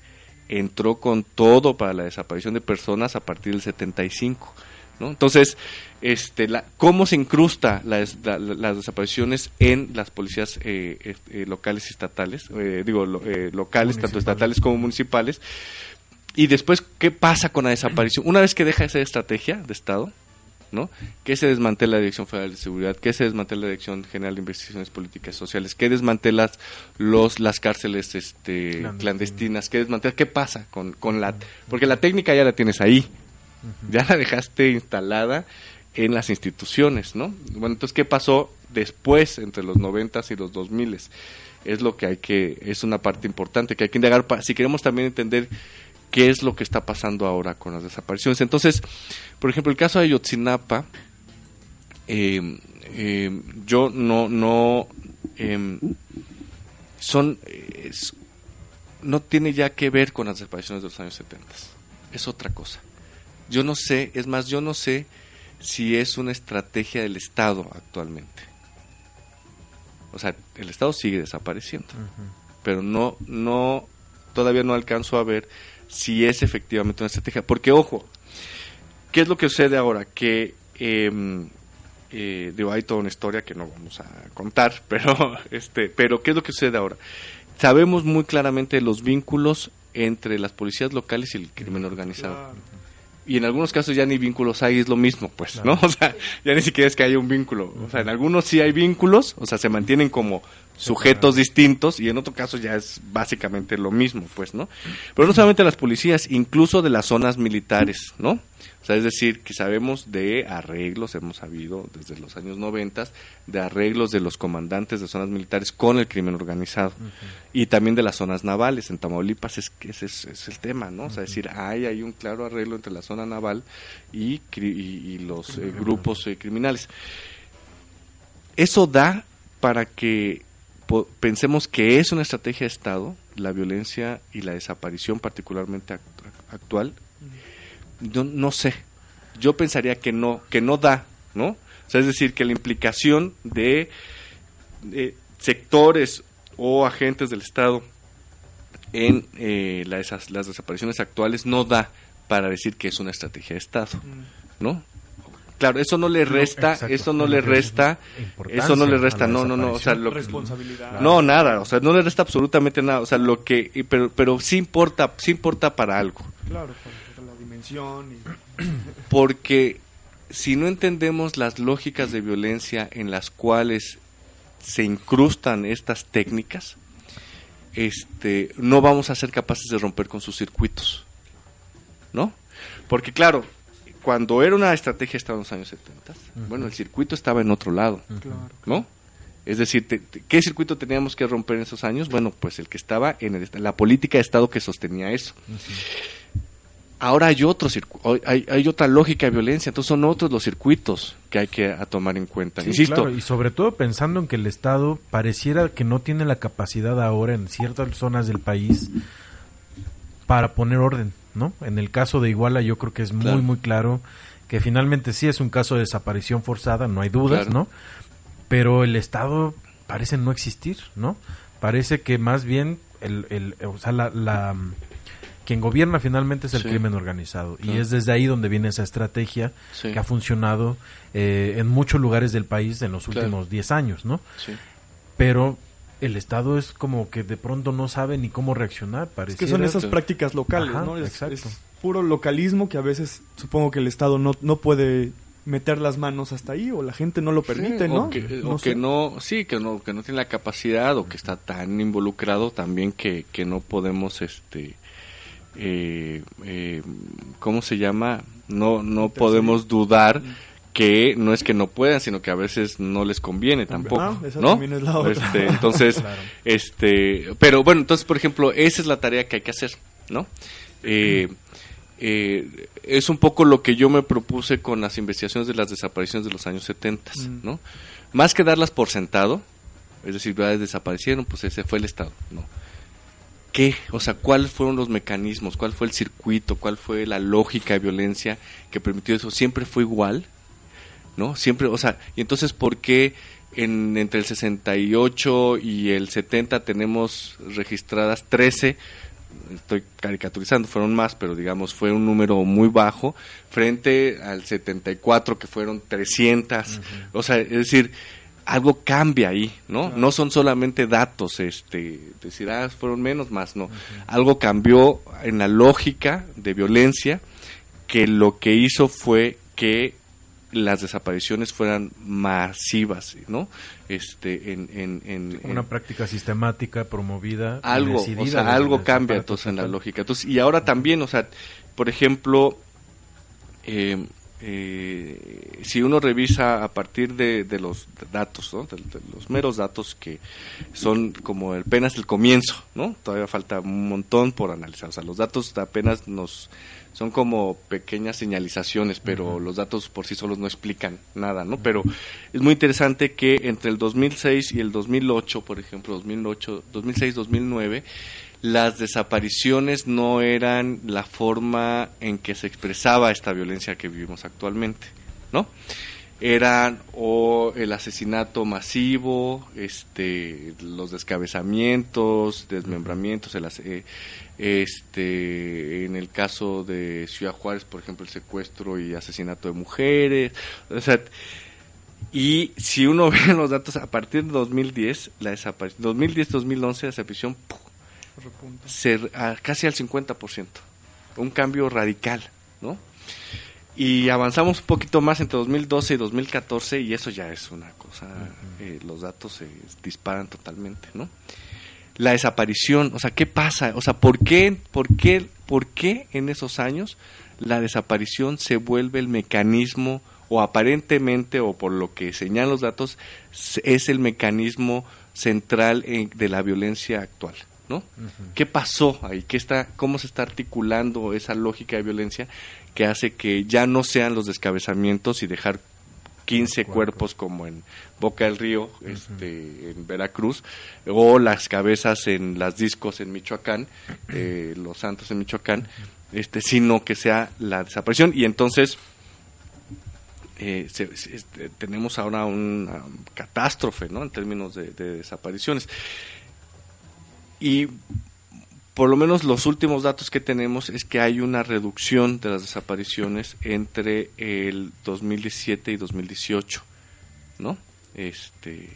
entró con todo para la desaparición de personas a partir del 75. Entonces, este, la, ¿cómo se incrusta las desapariciones en las policías eh, eh, eh, locales y estatales? digo, locales, tanto estatales como municipales. Y después, ¿qué pasa con la desaparición? Una vez que deja esa estrategia de Estado, ¿no? Que se desmantela la Dirección Federal de Seguridad, que se desmantela la Dirección General de Investigaciones Políticas Sociales, que desmantela los, las cárceles este, clandestinas, que desmantela, ¿qué pasa con, con la... Porque la técnica ya la tienes ahí, ya la dejaste instalada en las instituciones, ¿no? Bueno, entonces, ¿qué pasó después entre los noventas y los dos miles? Es lo que hay que, es una parte importante que hay que indagar si queremos también entender qué es lo que está pasando ahora con las desapariciones. Entonces, por ejemplo, el caso de Ayotzinapa, em, em, yo no, no, em, son, no tiene ya que ver con las desapariciones de los años 70, es otra cosa. Yo no sé, es más, yo no sé si es una estrategia del Estado actualmente. O sea, el Estado sigue desapareciendo, pero no, no, todavía no alcanzo a ver si es efectivamente una estrategia. Porque, ojo, ¿qué es lo que sucede ahora? Que, eh, eh, digo, hay toda una historia que no vamos a contar, pero, este, pero ¿qué es lo que sucede ahora? Sabemos muy claramente los vínculos entre las policías locales y el crimen organizado y en algunos casos ya ni vínculos hay, es lo mismo, pues, ¿no? O sea, ya ni siquiera es que haya un vínculo. O sea, en algunos sí hay vínculos, o sea, se mantienen como sujetos distintos y en otro caso ya es básicamente lo mismo, pues, ¿no? Pero no solamente las policías, incluso de las zonas militares, ¿no? O sea, es decir, que sabemos de arreglos, hemos sabido desde los años 90, de arreglos de los comandantes de zonas militares con el crimen organizado y también de las zonas navales. En Tamaulipas es que ese es, el tema, ¿no? O sea, es decir, hay, hay un claro arreglo entre la zona naval y, y, los eh, grupos eh, criminales. Eso da para que pensemos que es una estrategia de Estado, la violencia y la desaparición particularmente actual, yo no sé. Yo pensaría que no, que no da, ¿no? O sea, es decir, que la implicación de, sectores o agentes del Estado en eh, las, las, desapariciones actuales no da para decir que es una estrategia de Estado, ¿no? Claro, eso no le resta, eso no le resta, eso no le resta, no, no, no, o sea, lo, responsabilidad. no nada, o sea, no le resta absolutamente nada, o sea, lo que, pero, pero sí importa, sí importa para algo. Claro, porque si no entendemos las lógicas de violencia en las cuales se incrustan estas técnicas, este, no vamos a ser capaces de romper con sus circuitos. ¿No? Porque claro, cuando era una estrategia estaba en los años 70, bueno, el circuito estaba en otro lado, ¿no? Es decir, ¿qué circuito teníamos que romper en esos años? Bueno, pues el que estaba en la política de Estado que sostenía eso. Ahora hay otro hay, hay otra lógica de violencia, entonces son otros los circuitos que hay que tomar en cuenta. Insisto. y sobre todo pensando en que el Estado pareciera que no tiene la capacidad ahora en ciertas zonas del país para poner orden, ¿no? En el caso de Iguala yo creo que es muy, muy claro que finalmente sí es un caso de desaparición forzada, no hay dudas, ¿no? Pero el Estado parece no existir, ¿no? Parece que más bien el, el o sea, la quien gobierna finalmente es el crimen organizado. Y es desde ahí donde viene esa estrategia que ha funcionado eh, en muchos lugares del país en los últimos 10 años, ¿no? Pero el Estado es como que de pronto no sabe ni cómo reaccionar. Es que son esas prácticas locales, ¿no? Es, puro localismo que a veces supongo que el Estado no, no puede meter las manos hasta ahí o la gente no lo permite, ¿no? O que no, que no, sí, que no, que no tiene la capacidad o que está tan involucrado también que, que no podemos, este, eh, eh, ¿cómo se llama? No, no podemos dudar que no es que no puedan, sino que a veces no les conviene tampoco, ah, ¿no? Este, entonces, este, pero bueno, entonces, por ejemplo, esa es la tarea que hay que hacer, ¿no? Eh, eh, es un poco lo que yo me propuse con las investigaciones de las desapariciones de los años 70, mm. ¿no? Más que darlas por sentado, es decir, desaparecieron, pues ese fue el Estado, ¿no? qué, o sea, cuáles fueron los mecanismos, cuál fue el circuito, cuál fue la lógica de violencia que permitió eso, siempre fue igual, ¿no? Siempre, o sea, y entonces, ¿por qué en, entre el 68 y el 70 tenemos registradas 13? Estoy caricaturizando, fueron más, pero digamos, fue un número muy bajo, frente al 74 que fueron 300, o sea, es decir, algo cambia ahí, ¿no? No son solamente datos, este, decir, ah, fueron menos, más, no. Algo cambió en la lógica de violencia que lo que hizo fue que las desapariciones fueran masivas, ¿no? Este, en, en, una práctica sistemática promovida, algo, o sea, algo cambia entonces en la lógica. Entonces, y ahora también, o sea, por ejemplo, eh, eh, si uno revisa a partir de, los datos, de, los meros datos que son como apenas el comienzo, ¿no? Todavía falta un montón por analizar. O sea, los datos apenas nos son como pequeñas señalizaciones, pero los datos por sí solos no explican nada, ¿no? Pero es muy interesante que entre el 2006 y el 2008, por ejemplo, 2008, 2006-2009 las desapariciones no eran la forma en que se expresaba esta violencia que vivimos actualmente, ¿no? Eran o el asesinato masivo, este, los descabezamientos, desmembramientos, el, eh, este, en el caso de Ciudad Juárez, por ejemplo, el secuestro y asesinato de mujeres, o sea, y si uno ve los datos a partir de 2010, la desaparición, 2010-2011 la desaparición ser casi al 50%. Un cambio radical, ¿no? Y avanzamos un poquito más entre 2012 y 2014 y eso ya es una cosa, eh, los datos se disparan totalmente, ¿no? La desaparición, o sea, ¿qué pasa? O sea, ¿por qué, por qué, por qué en esos años la desaparición se vuelve el mecanismo o aparentemente o por lo que señalan los datos es el mecanismo central de la violencia actual? ¿no? ¿Qué pasó ahí? ¿Qué está, ¿Cómo se está articulando esa lógica de violencia que hace que ya no sean los descabezamientos y dejar 15 cuerpos como en Boca del Río, este, en Veracruz, o las cabezas en las discos en Michoacán, eh, los santos en Michoacán, este, sino que sea la desaparición y entonces eh, este, tenemos ahora una catástrofe, ¿no? En términos de desapariciones. Y por lo menos los últimos datos que tenemos es que hay una reducción de las desapariciones entre el 2017 y 2018, ¿no? Este,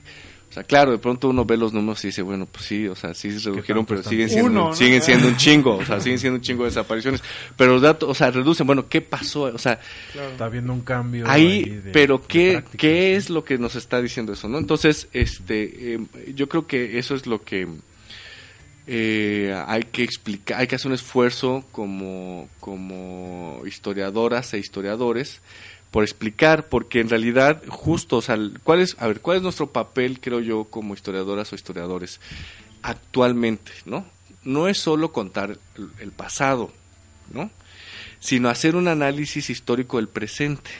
o sea, claro, de pronto uno ve los números y dice, bueno, pues sí, o sea, sí se redujeron, pero siguen siendo, siguen siendo un chingo, o sea, siguen siendo un chingo de desapariciones. Pero los datos, o sea, reducen, bueno, ¿qué pasó? O sea, está habiendo un cambio. Ahí, pero ¿qué, ¿qué es lo que nos está diciendo eso, no? Entonces, este, eh, yo creo que eso es lo que eh, hay que explicar, hay que hacer un esfuerzo como, como historiadoras e historiadores por explicar, porque en realidad, justo, o sea, ¿cuál es, a ver, cuál es nuestro papel, creo yo, como historiadoras o historiadores actualmente, ¿no? No es solo contar el, pasado, ¿no? Sino hacer un análisis histórico del presente.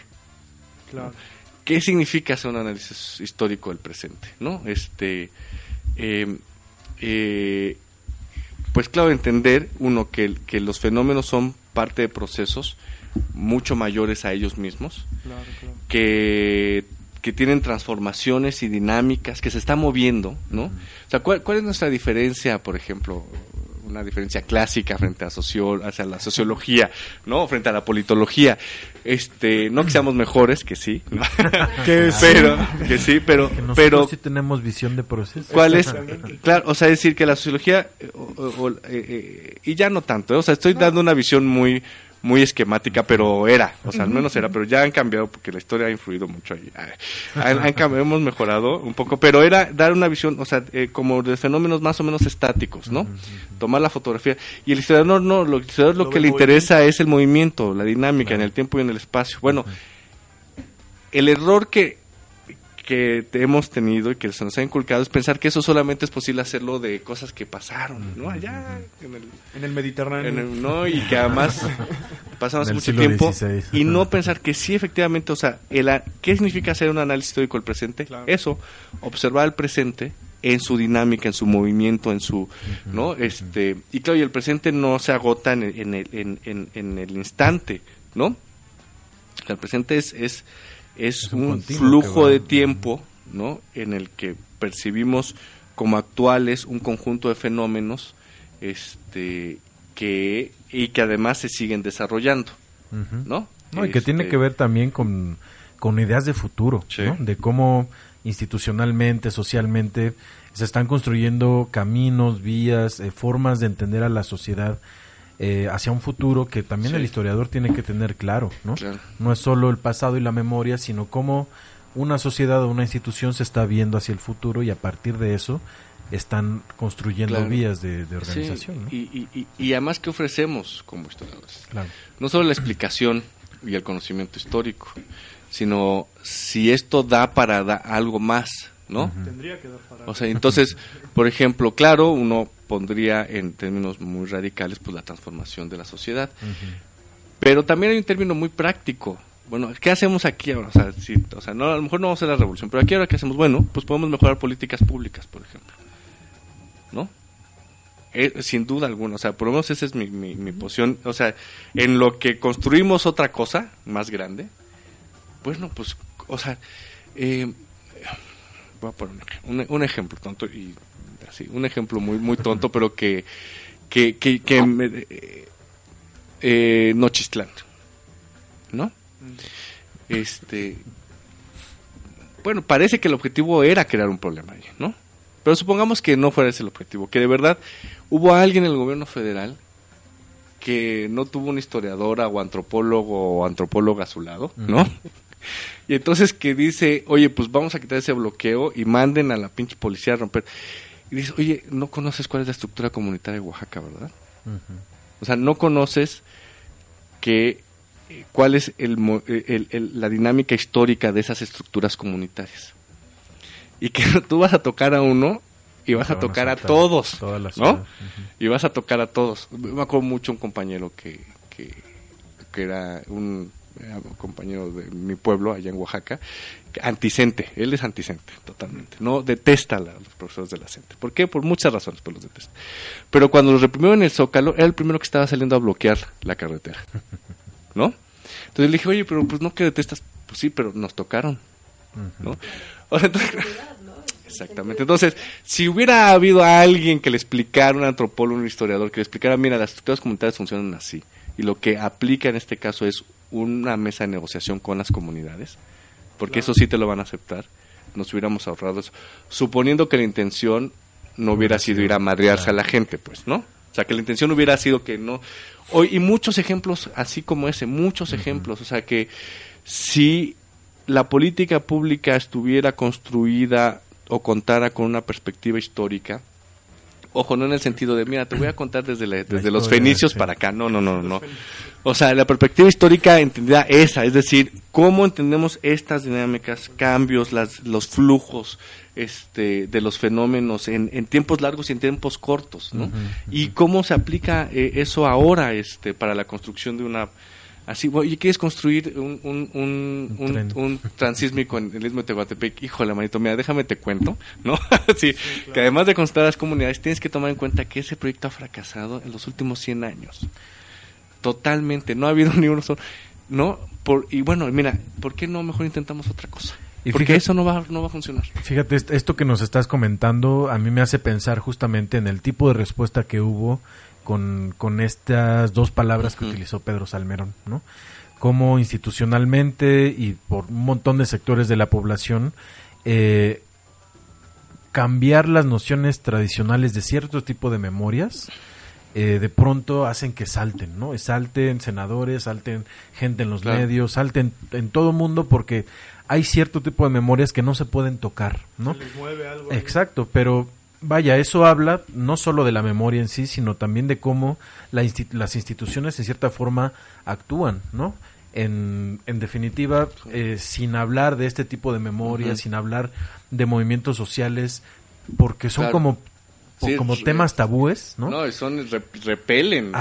Claro. ¿Qué significa hacer un análisis histórico del presente, no? Este, eh, eh, pues claro, entender, uno, que, que los fenómenos son parte de procesos, mucho mayores a ellos mismos, Que, que tienen transformaciones y dinámicas, que se está moviendo, ¿no? O sea, ¿cuál, es nuestra diferencia, por ejemplo, una diferencia clásica frente a, socio, hacia la sociología, ¿no? Frente a la politología. Este, no que seamos mejores, que sí, que pero, que sí, pero, pero sí tenemos visión de proceso. ¿Cuál es? Claro, o sea, decir que la sociología, eh, eh, eh, y ya no tanto, o sea, estoy dando una visión muy, muy esquemática, pero era, o sea, al menos era, pero ya han cambiado porque la historia ha influido mucho ahí. Han, hemos mejorado un poco, pero era dar una visión, o sea, eh, como de fenómenos más o menos estáticos, ¿no? Tomar la fotografía. Y el historiador no, lo, el lo, que le interesa es el movimiento, la dinámica en el tiempo y en el espacio. Bueno, el error que que hemos tenido y que se nos ha inculcado es pensar que eso solamente es posible hacerlo de cosas que pasaron, ¿no? Allá en el, Mediterráneo. ¿no? Y que además pasamos mucho tiempo y no pensar que sí, efectivamente, o sea, el, ¿qué significa hacer un análisis histórico del presente? Eso, observar el presente en su dinámica, en su movimiento, en su, ¿no? Este, y claro, y el presente no se agota en el, en el, en, en el instante, ¿no? El presente es, es es, un, flujo de tiempo ¿no? en el que percibimos como actuales un conjunto de fenómenos este que y que además se siguen desarrollando ¿no? y que tiene este que ver también con, con ideas de futuro de cómo institucionalmente socialmente se están construyendo caminos vías eh, formas de entender a la sociedad eh, hacia un futuro que también el historiador tiene que tener claro, ¿no? No es solo el pasado y la memoria, sino cómo una sociedad o una institución se está viendo hacia el futuro y a partir de eso están construyendo vías de, organización. Y, y, además, ¿qué ofrecemos como historiadores? No solo la explicación y el conocimiento histórico, sino si esto da para algo más, ¿no? Tendría que dar para O sea, entonces, por ejemplo, claro, uno pondría en términos muy radicales pues la transformación de la sociedad. Pero también hay un término muy práctico. Bueno, ¿qué hacemos aquí ahora? O sea, o sea no, a lo mejor no vamos a hacer la revolución, pero aquí ahora ¿qué hacemos? Bueno, pues podemos mejorar políticas públicas, por ejemplo. ¿No? Eh, sin duda alguna, o sea, por lo menos esa es mi, mi, posición. O sea, en lo que construimos otra cosa más grande, bueno, pues, o sea, eh, voy a poner un, un ejemplo tonto y sí, un ejemplo muy muy tonto, pero que que, que, que eh, Nochistlán, ¿no? Este, bueno, parece que el objetivo era crear un problema ¿no? Pero supongamos que no fuera ese el objetivo, que de verdad hubo alguien en el gobierno federal que no tuvo una historiadora o antropólogo o antropóloga a su lado, ¿no? Y entonces que dice, oye, pues vamos a quitar ese bloqueo y manden a la pinche policía a romper y dices, oye, no conoces cuál es la estructura comunitaria de Oaxaca, ¿verdad? O sea, no conoces que eh, cuál es eh, el, la dinámica histórica de esas estructuras comunitarias. Y que tú vas a tocar a uno y vas a tocar a, todos, ¿no? Y vas a tocar a todos. Me acuerdo mucho un compañero que, que, que era un compañero de mi pueblo, allá en Oaxaca, anticente, él es anticente, totalmente. No detesta a los profesores de la CENTE. ¿Por qué? Por muchas razones, pero los detesta. Pero cuando los reprimió en el Zócalo, era el primero que estaba saliendo a bloquear la carretera. ¿No? Entonces le dije, oye, pero pues no que detestas, pues sí, pero nos tocaron. ¿No? Exactamente. Entonces, si hubiera habido alguien que le explicara, un antropólogo, un historiador, que le explicara, mira, las estructuras comunitarias funcionan así, y lo que aplica en este caso es una mesa de negociación con las comunidades, porque eso sí te lo van a aceptar. nos hubiéramos ahorrado eso. Suponiendo que la intención no hubiera sido ir a madrearse a la gente, pues, ¿no? O sea, que la intención hubiera sido que no... Hoy, y muchos ejemplos así como ese, muchos ejemplos. O sea, que si la política pública estuviera construida o contara con una perspectiva histórica, ojo, no en el sentido de, mira, te voy a contar desde, desde los fenicios para acá, no, no, no, no. O sea, la perspectiva histórica entendida esa, es decir, cómo entendemos estas dinámicas, cambios, las, los flujos este, de los fenómenos en, en tiempos largos y en tiempos cortos, ¿no? Y cómo se aplica eh, eso ahora este, para la construcción de una Así, oye, ¿quieres construir un, un, un, un, transísmico en el Istmo de Tehuantepec? Híjole, manito, mira, déjame te cuento, ¿no? sí, que además de construir las comunidades, tienes que tomar en cuenta que ese proyecto ha fracasado en los últimos 100 años. Totalmente, no ha habido ni uno solo, ¿no? Por, y bueno, mira, ¿por qué no mejor intentamos otra cosa? Y Porque eso no va, no va a funcionar. Fíjate, esto que nos estás comentando a mí me hace pensar justamente en el tipo de respuesta que hubo con, con estas dos palabras que utilizó Pedro Salmerón, ¿no? Como institucionalmente y por un montón de sectores de la población, eh, cambiar las nociones tradicionales de cierto tipo de memorias, eh, de pronto hacen que salten, ¿no? Salten senadores, salten gente en los medios, salten en todo mundo porque hay cierto tipo de memorias que no se pueden tocar, ¿no? Exacto, pero vaya, eso habla no solo de la memoria en sí, sino también de cómo las instituciones en cierta forma actúan, ¿no? En, en definitiva, eh, sin hablar de este tipo de memoria, sin hablar de movimientos sociales, porque son como como temas tabúes, ¿no? No, son repelen.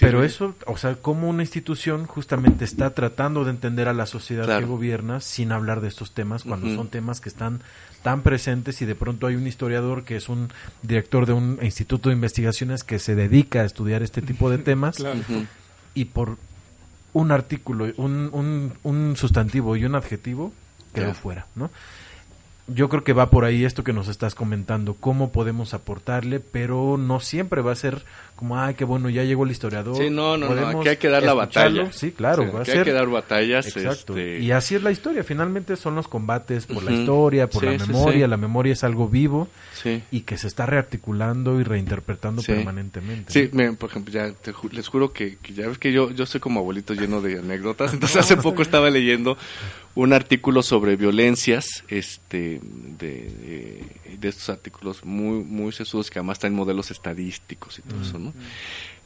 pero eso, o sea, como una institución justamente está tratando de entender a la sociedad que gobierna sin hablar de estos temas, cuando son temas que están tan presentes y de pronto hay un historiador que es un director de un instituto de investigaciones que se dedica a estudiar este tipo de temas y por un artículo, un, un, un sustantivo y un adjetivo quedó fuera, ¿no? yo creo que va por ahí esto que nos estás comentando, cómo podemos aportarle, pero no siempre va a ser como, ay, qué bueno, ya llegó el historiador. Sí, no, no, no, aquí hay que dar la batalla. Sí, claro, va a ser... hay que dar batallas. Exacto. Este y así es la historia, finalmente son los combates por la historia, por la memoria, la memoria es algo vivo y que se está rearticulando y reinterpretando permanentemente. Sí, por ejemplo, ya les juro que, ya ves que yo, yo soy como abuelito lleno de anécdotas, entonces hace poco estaba leyendo un artículo sobre violencias, este, de, de, estos artículos muy, muy sesudos que además están modelos estadísticos y todo eso, ¿no?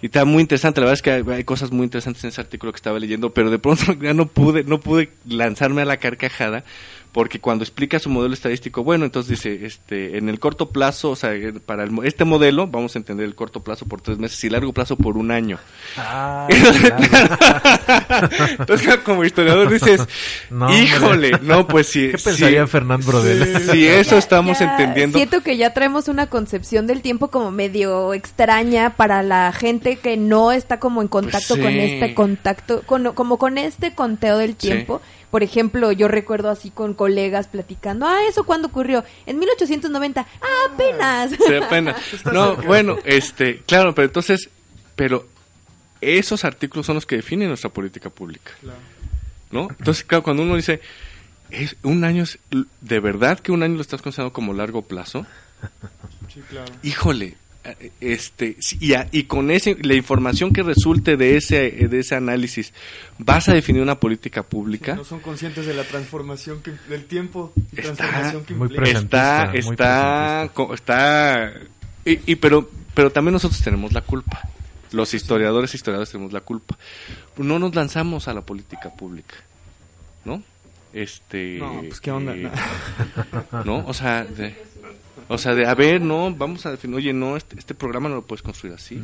Y está muy interesante, la verdad es que hay, cosas muy interesantes en ese artículo que estaba leyendo, pero de pronto ya no pude, no pude lanzarme a la carcajada porque cuando explica su modelo estadístico, bueno, entonces dice, este, en el corto plazo, o sea, para este modelo, vamos a entender el corto plazo por tres meses y largo plazo por un año. Ah, entonces, como historiador dices, híjole, no, pues sí. ¿Qué pensaría Fernando Brodel? Si eso estamos entendiendo. Siento que ya traemos una concepción del tiempo como medio extraña para la gente que no está como en contacto pues con este contacto, con, como con este conteo del tiempo. Por ejemplo, yo recuerdo así con colegas platicando, ah, ¿eso cuándo ocurrió? En 1890, ah, apenas. Sí, apenas. no, bueno, este, claro, pero entonces, pero esos artículos son los que definen nuestra política pública. ¿No? Entonces, claro, cuando uno dice, es un año es, de verdad que un año lo estás considerando como largo plazo. Sí, claro. Híjole, este y, y, con ese la información que resulte de ese de ese análisis vas a definir una política pública no son conscientes de la transformación del tiempo y está, transformación que muy está está está y, pero pero también nosotros tenemos la culpa. Los historiadores e historiadores tenemos la culpa. No nos lanzamos a la política pública no este no pues qué onda eh, no o sea de, o sea, de, a ver, no, vamos a definir, oye, no, este, este programa no lo puedes construir así.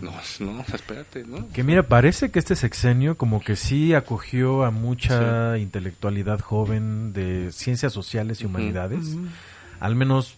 No, no, espérate, ¿no? Que mira, parece que este sexenio como que sí acogió a mucha intelectualidad joven de ciencias sociales y humanidades. Al menos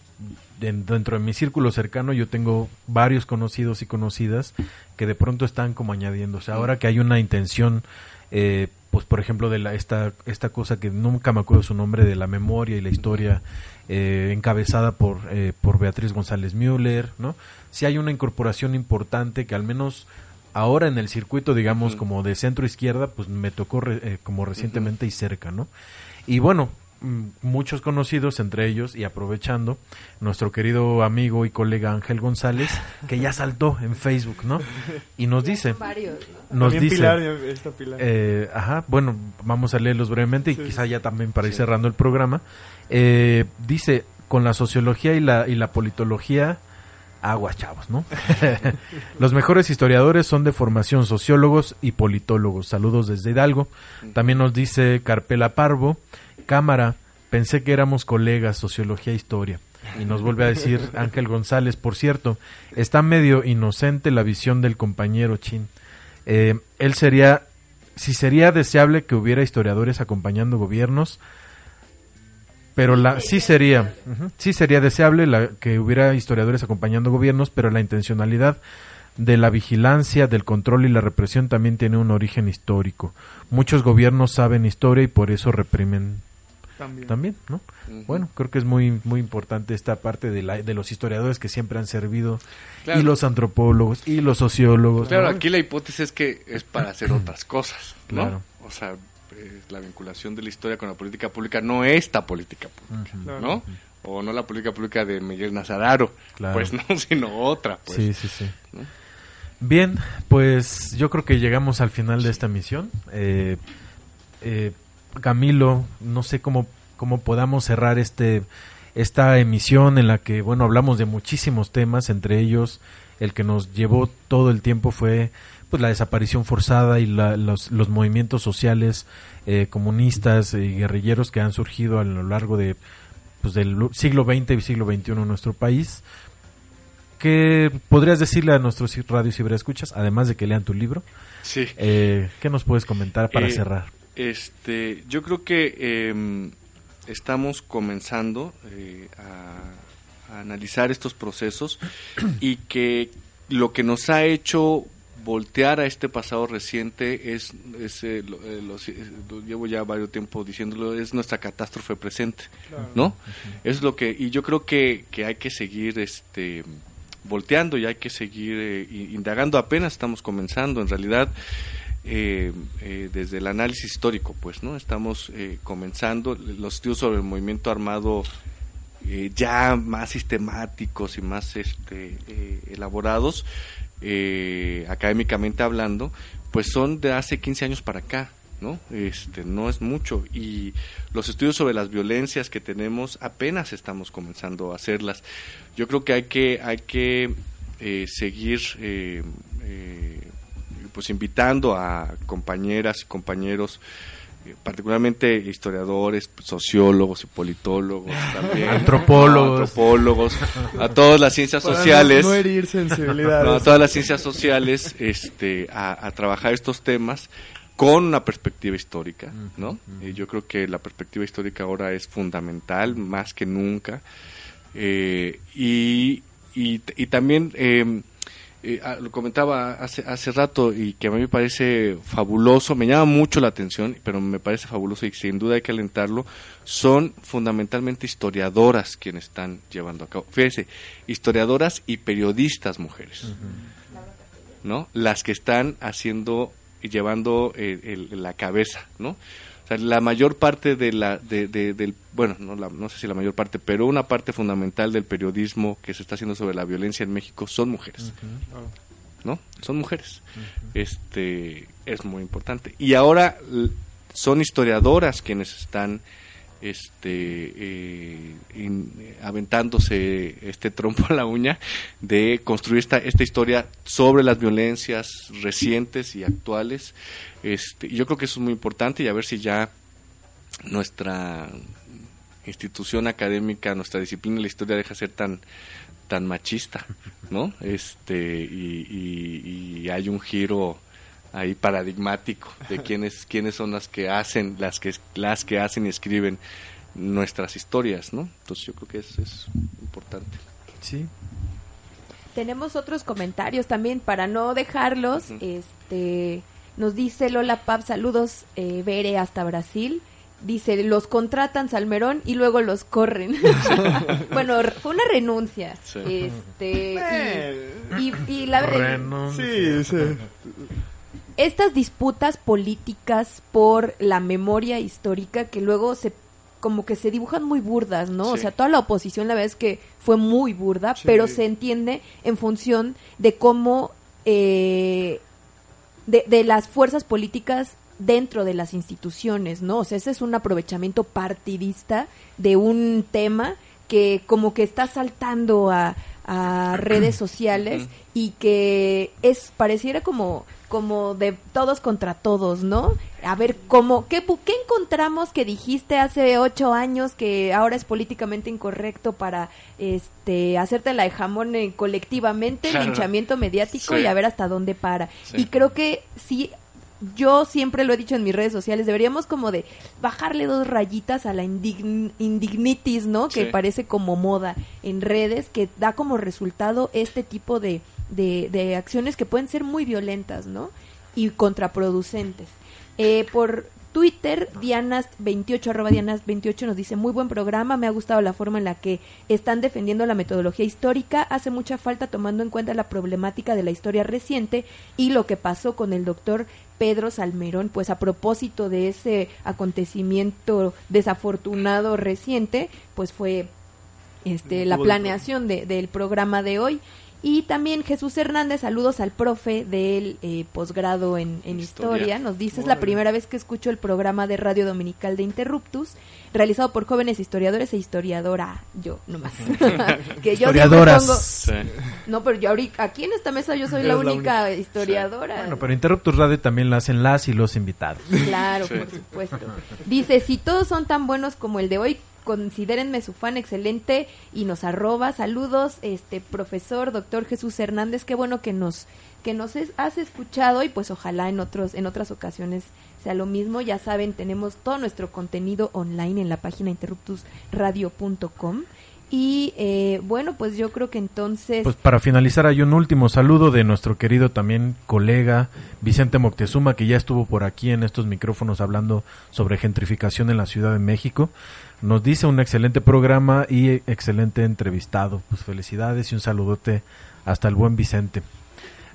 dentro de mi círculo cercano yo tengo varios conocidos y conocidas que de pronto están como sea, ahora que hay una intención eh, pues por ejemplo de la, esta esta cosa que nunca me acuerdo su nombre de la memoria y la historia eh, encabezada por, eh, por Beatriz González Müller, ¿no? Si hay una incorporación importante que al menos ahora en el circuito, digamos, como de centro izquierda, pues me tocó eh, como recientemente y cerca, ¿no? Y bueno, muchos conocidos, entre ellos, y aprovechando, nuestro querido amigo y colega Ángel González, que ya saltó en Facebook, ¿no? Y nos dice, nos dice, Eh, ajá, bueno, vamos a leerlos brevemente y quizá ya también para ir cerrando el programa. Eh, dice, con la sociología y la, y la politología, aguas chavos, ¿no? Los mejores historiadores son de formación sociólogos y politólogos. Saludos desde Hidalgo. También nos dice Carpela Parvo, cámara, pensé que éramos colegas, sociología e historia. Y nos vuelve a decir Ángel González, por cierto, está medio inocente la visión del compañero Chin. Eh, él sería, si sería deseable que hubiera historiadores acompañando gobiernos, pero la sí sería sí sería deseable la, que hubiera historiadores acompañando gobiernos pero la intencionalidad de la vigilancia del control y la represión también tiene un origen histórico muchos gobiernos saben historia y por eso reprimen también, no bueno creo que es muy muy importante esta parte de, la, de los historiadores que siempre han servido y los antropólogos y los sociólogos claro aquí la hipótesis es que es para hacer otras cosas ¿no? claro. O sea eh, la vinculación de la historia con la política pública no esta política pública, ¿no? O no la política pública de Miguel Nazararo, pues no, sino otra. Pues, sí, sí, sí. Bien, pues yo creo que llegamos al final de esta misión. Eh, eh, Camilo, no sé cómo, cómo podamos cerrar este esta emisión en la que, bueno, hablamos de muchísimos temas, entre ellos el que nos llevó todo el tiempo fue pues la desaparición forzada y los, los, movimientos sociales eh, comunistas y guerrilleros que han surgido a lo largo de pues, del siglo XX y siglo XXI en nuestro país. ¿Qué podrías decirle a nuestros radios y escuchas, además de que lean tu libro? Sí. Eh, ¿Qué nos puedes comentar para eh, cerrar? Este, yo creo que em, estamos comenzando a, a analizar estos procesos y que lo que nos ha hecho voltear a este pasado reciente es, es eh, eh, lo, llevo ya varios tiempo diciéndolo, es nuestra catástrofe presente, ¿no? Es lo que, y yo creo que, que hay que seguir este volteando y hay que seguir eh, indagando, apenas estamos comenzando, en realidad, desde el análisis histórico, pues, ¿no? Estamos comenzando los estudios sobre el movimiento armado ya más sistemáticos y más este, elaborados, eh, académicamente hablando, pues son de hace 15 años para acá. ¿no? Este, no es mucho y los estudios sobre las violencias que tenemos apenas estamos comenzando a hacerlas. Yo creo que hay que hay que eh, seguir eh, pues invitando a compañeras y compañeros particularmente historiadores, sociólogos y politólogos también, antropólogos, antropólogos. A todas las ciencias sociales, no, herir sensibilidades. a todas las ciencias sociales, este, a, trabajar estos temas con una perspectiva histórica, ¿no? Y yo creo que la perspectiva histórica ahora es fundamental más que nunca. Eh, y, y, y, también eh, eh, ah, lo comentaba hace, hace rato y que a mí me parece fabuloso, me llama mucho la atención, pero me parece fabuloso y sin duda hay que alentarlo, son fundamentalmente historiadoras quienes están llevando a cabo. Fíjese, historiadoras y periodistas mujeres, ¿no? Las que están haciendo y llevando eh, la cabeza, ¿no? La mayor parte de la, de, del, bueno, no, no sé si la mayor parte, pero una parte fundamental del periodismo que se está haciendo sobre la violencia en México son mujeres. ¿No? Son mujeres. Este es muy importante. Y ahora son historiadoras quienes están este eh, aventándose este trompo a la uña de construir esta, esta historia sobre las violencias recientes y actuales este, yo creo que eso es muy importante y a ver si ya nuestra institución académica, nuestra disciplina la historia deja de ser tan tan machista, ¿no? Este y, y, hay un giro ahí paradigmático de quiénes quiénes son las que hacen las que las que hacen y escriben nuestras historias, ¿no? Entonces yo creo que eso es importante. Sí. Tenemos otros comentarios también para no dejarlos, este nos dice Lola Pap, saludos, eh, Bere hasta Brasil. Dice, los contratan Salmerón y luego los corren. bueno, fue una renuncia. Este, y, la sí, sí. Estas disputas políticas por la memoria histórica que luego se como que se dibujan muy burdas, ¿no? O sea, toda la oposición la verdad es que fue muy burda, pero se entiende en función de cómo eh, de, de las fuerzas políticas dentro de las instituciones, ¿no? O sea, ese es un aprovechamiento partidista de un tema que como que está saltando a, a redes sociales y que es pareciera como como de todos contra todos, ¿no? A ver cómo qué qué encontramos que dijiste hace ocho años que ahora es políticamente incorrecto para este hacerte la de jamón eh, colectivamente, el linchamiento mediático y a ver hasta dónde para. Y creo que sí yo siempre lo he dicho en mis redes sociales, deberíamos como de bajarle dos rayitas a la indignitis, ¿no? Que parece como moda en redes, que da como resultado este tipo de, de, de acciones que pueden ser muy violentas, ¿no? Y contraproducentes. Eh, por Twitter, Dianas28, arroba Dianas28 nos dice, muy buen programa, me ha gustado la forma en la que están defendiendo la metodología histórica, hace mucha falta tomando en cuenta la problemática de la historia reciente y lo que pasó con el doctor Pedro Salmerón, pues a propósito de ese acontecimiento desafortunado reciente, pues fue este, la planeación de, del programa de hoy. Y también Jesús Hernández, saludos al profe del eh, posgrado en, historia. Nos dice, es la primera vez que escucho el programa de Radio Dominical de Interruptus, realizado por jóvenes historiadores e historiadora. Yo, nomás. que yo Historiadoras. No, pero yo ahorita, aquí en esta mesa yo soy la única, historiadora. Bueno, pero Interruptus Radio también la hacen las y los invitados. Claro, por supuesto. Dice, si todos son tan buenos como el de hoy, considérenme su fan excelente y nos arroba. Saludos este profesor doctor Jesús Hernández. Qué bueno que nos que nos has escuchado y pues ojalá en otros en otras ocasiones sea lo mismo. Ya saben tenemos todo nuestro contenido online en la página interruptusradio.com y eh, bueno, pues yo creo que entonces... Pues para finalizar hay un último saludo de nuestro querido también colega Vicente Moctezuma, que ya estuvo por aquí en estos micrófonos hablando sobre gentrificación en la Ciudad de México. Nos dice un excelente programa y excelente entrevistado. Pues felicidades y un saludote hasta el buen Vicente.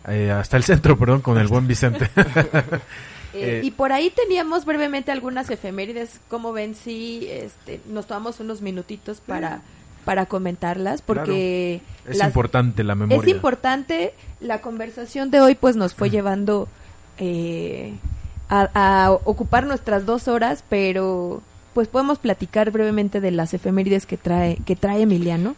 Eh, hasta el centro, perdón, con el buen Vicente. Eh, y por ahí teníamos brevemente algunas efemérides. Como ven, sí, este, nos tomamos unos minutitos para, para comentarlas, porque... Es importante la memoria. Es importante. La conversación de hoy, pues, nos fue llevando eh, a, a ocupar nuestras dos horas, pero pues podemos platicar brevemente de las efemérides que trae, que trae Emiliano.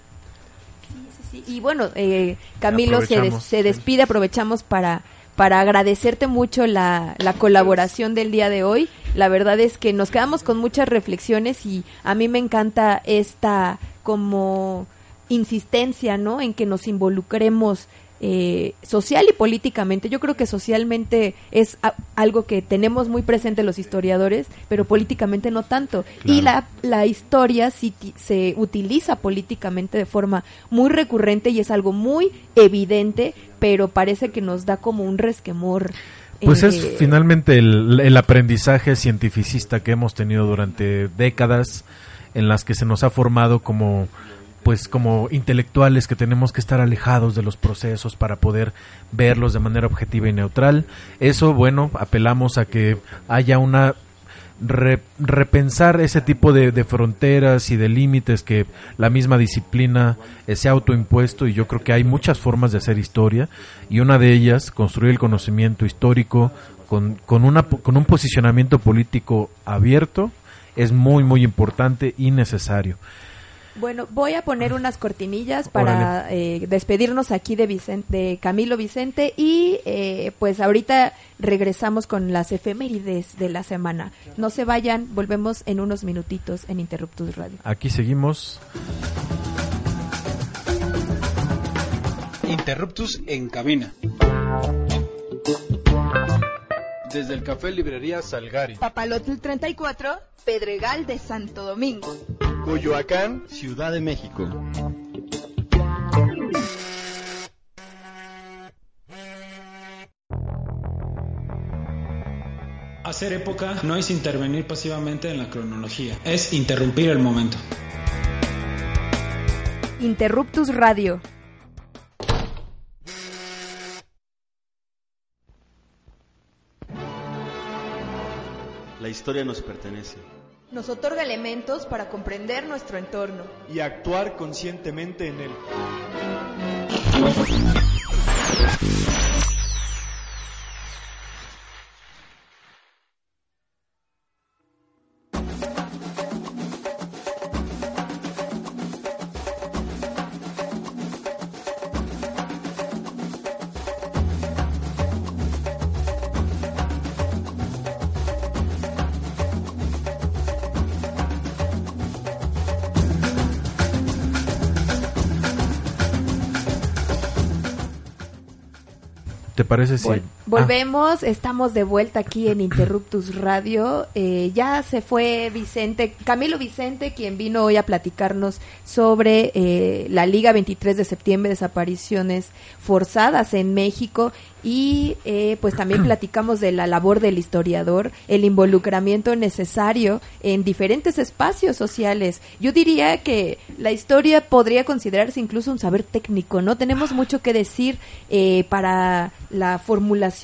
Sí, sí, sí. Y bueno, eh, Camilo se, se, despide, aprovechamos para, para agradecerte mucho la, la colaboración del día de hoy. La verdad es que nos quedamos con muchas reflexiones y a mí me encanta esta como insistencia, ¿no? En que nos involucremos eh, social y políticamente. Yo creo que socialmente es algo que tenemos muy presente los historiadores, pero políticamente no tanto. Y la, la historia sí se utiliza políticamente de forma muy recurrente y es algo muy evidente, pero parece que nos da como un resquemor. Pues es eh, finalmente el, el aprendizaje cientificista que hemos tenido durante décadas en las que se nos ha formado como pues como intelectuales que tenemos que estar alejados de los procesos para poder verlos de manera objetiva y neutral. Eso, bueno, apelamos a que haya una repensar ese tipo de, fronteras y de límites que la misma disciplina eh, se ha autoimpuesto y yo creo que hay muchas formas de hacer historia y una de ellas, construir el conocimiento histórico con, con, una, con un posicionamiento político abierto, es muy, muy importante y necesario. Bueno, voy a poner unas cortinillas para eh, despedirnos aquí de, Vicente, de Camilo Vicente y eh, pues ahorita regresamos con las efemérides de la semana. No se vayan, volvemos en unos minutitos en Interruptus Radio. Aquí seguimos. Interruptus en cabina. Desde el Café Librería Salgari. Papalotl 34, Pedregal de Santo Domingo. Coyoacán, Ciudad de México. Hacer época no es intervenir pasivamente en la cronología, es interrumpir el momento. Interruptus Radio. La historia nos pertenece Nos otorga elementos para comprender nuestro entorno y actuar conscientemente en él. ¿Te parece si... volvemos, estamos de vuelta aquí en Interruptus Radio. Eh, ya se fue Vicente, Camilo Vicente, quien vino hoy a platicarnos sobre eh, la Liga 23 de septiembre, desapariciones forzadas en México y eh, pues también platicamos de la labor del historiador, el involucramiento necesario en diferentes espacios sociales. Yo diría que la historia podría considerarse incluso un saber técnico, ¿no? Tenemos mucho que decir eh, para la formulación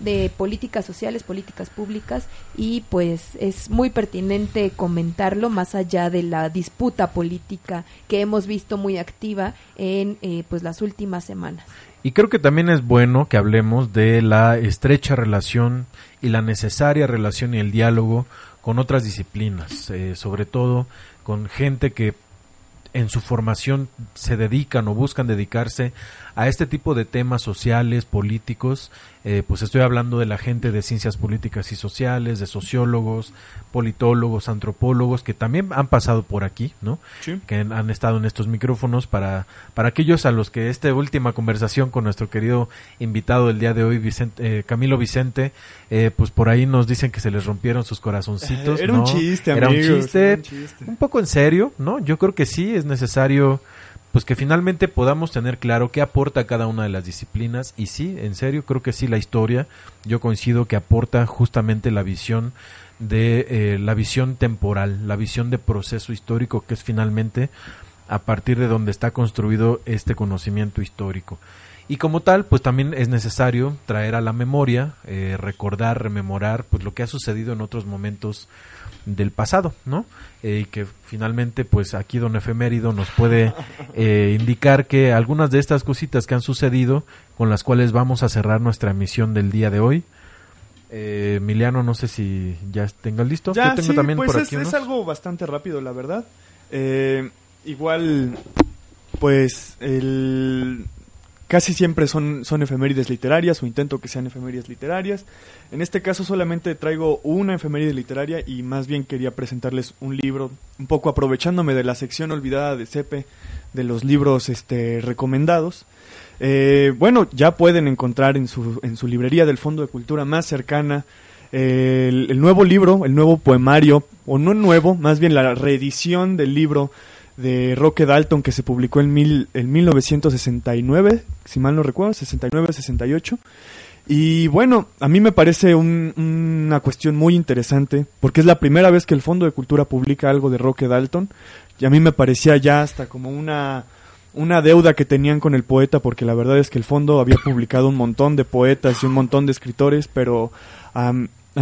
de políticas sociales, políticas públicas y pues es muy pertinente comentarlo más allá de la disputa política que hemos visto muy activa en eh, pues las últimas semanas. Y creo que también es bueno que hablemos de la estrecha relación y la necesaria relación y el diálogo con otras disciplinas, eh, sobre todo con gente que en su formación se dedican o buscan dedicarse a este tipo de temas sociales, políticos, eh, pues estoy hablando de la gente de ciencias políticas y sociales, de sociólogos, politólogos, antropólogos, que también han pasado por aquí, ¿no? Que han, estado en estos micrófonos para, para aquellos a los que esta última conversación con nuestro querido invitado del día de hoy, Vicente, eh, Camilo Vicente, eh, pues por ahí nos dicen que se les rompieron sus corazoncitos. Era un chiste, Era un chiste, un poco en serio, ¿no? Yo creo que sí es necesario pues que finalmente podamos tener claro qué aporta cada una de las disciplinas y sí, en serio, creo que sí la historia, yo coincido que aporta justamente la visión de eh, la visión temporal, la visión de proceso histórico que es finalmente a partir de donde está construido este conocimiento histórico. Y como tal, pues también es necesario traer a la memoria, eh, recordar, rememorar, pues lo que ha sucedido en otros momentos del pasado, ¿no? Eh, y que finalmente, pues aquí don Efemérido nos puede eh, indicar que algunas de estas cositas que han sucedido, con las cuales vamos a cerrar nuestra emisión del día de hoy, eh, Emiliano, no sé si ya tengas listo. Ya, tengo también pues por aquí es, es, algo bastante rápido, la verdad. igual, pues el Casi siempre son, son efemérides literarias o intento que sean efemérides literarias. En este caso solamente traigo una efeméride literaria y más bien quería presentarles un libro, un poco aprovechándome de la sección olvidada de CEPE, de los libros este, recomendados. Eh, bueno, ya pueden encontrar en su, en su librería del Fondo de Cultura más cercana el, el, nuevo libro, el nuevo poemario, o no nuevo, más bien la reedición del libro de Roque Dalton que se publicó en, mil, en 1969, si mal no recuerdo, 69-68. Y bueno, a mí me parece una cuestión muy interesante, porque es la primera vez que el Fondo de Cultura publica algo de Roque Dalton, y a mí me parecía ya hasta como una, una deuda que tenían con el poeta, porque la verdad es que el Fondo había publicado un montón de poetas y un montón de escritores, pero a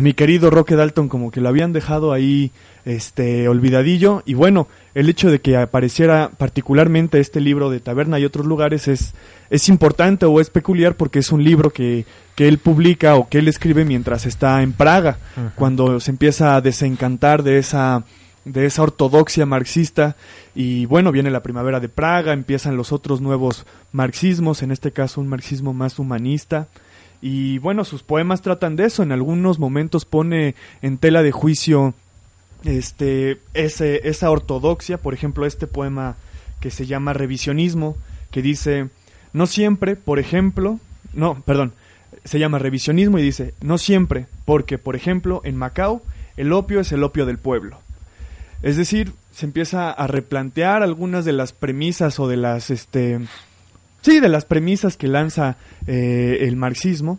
mi querido Roque Dalton como que lo habían dejado ahí este olvidadillo y bueno el hecho de que apareciera particularmente este libro de Taberna y otros lugares es es importante o es peculiar porque es un libro que, que él publica o que él escribe mientras está en Praga cuando se empieza a desencantar de esa de esa ortodoxia marxista. Y bueno viene la primavera de Praga empiezan los otros nuevos marxismos en este caso un marxismo más humanista. Y bueno sus poemas tratan de eso en algunos momentos pone en tela de juicio este, ese, esa ortodoxia, por ejemplo, este poema que se llama Revisionismo, que dice, no siempre, por ejemplo, no, perdón, se llama Revisionismo y dice, no siempre, porque, por ejemplo, en Macao, el opio es el opio del pueblo. Es decir, se empieza a replantear algunas de las premisas o de las, este, sí, de las premisas que lanza eh, el marxismo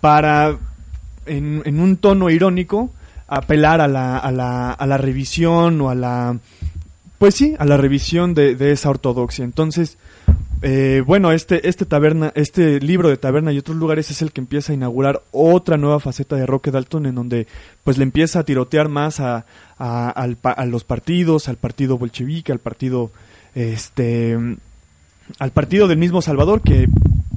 para, en, en un tono irónico, apelar a la, a la, a la revisión o a la, pues sí, a la revisión de, esa ortodoxia. Entonces, eh, bueno, este, este taberna, este libro de Taberna y otros lugares es el que empieza a inaugurar otra nueva faceta de Roque Dalton, en donde pues le empieza a tirotear más a, a, los partidos, al partido bolchevique, al partido, este, al partido del mismo Salvador, que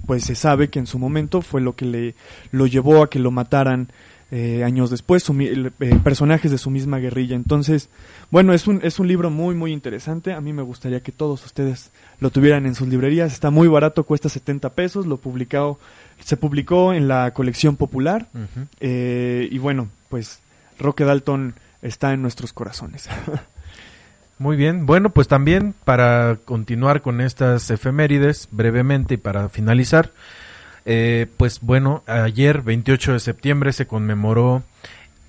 pues se sabe que en su momento fue lo que le lo llevó a que lo mataran eh, años después, eh, personajes de su misma guerrilla. Entonces, bueno, es un, es un libro muy, muy interesante. A mí me gustaría que todos ustedes lo tuvieran en sus librerías. Está muy barato, cuesta 70 pesos. Lo publicado, se publicó en la colección popular. Eh, y bueno, pues Roque Dalton está en nuestros corazones. Muy bien, bueno, pues también para continuar con estas efemérides brevemente y para finalizar, eh, pues bueno, ayer, 28 de septiembre, se conmemoró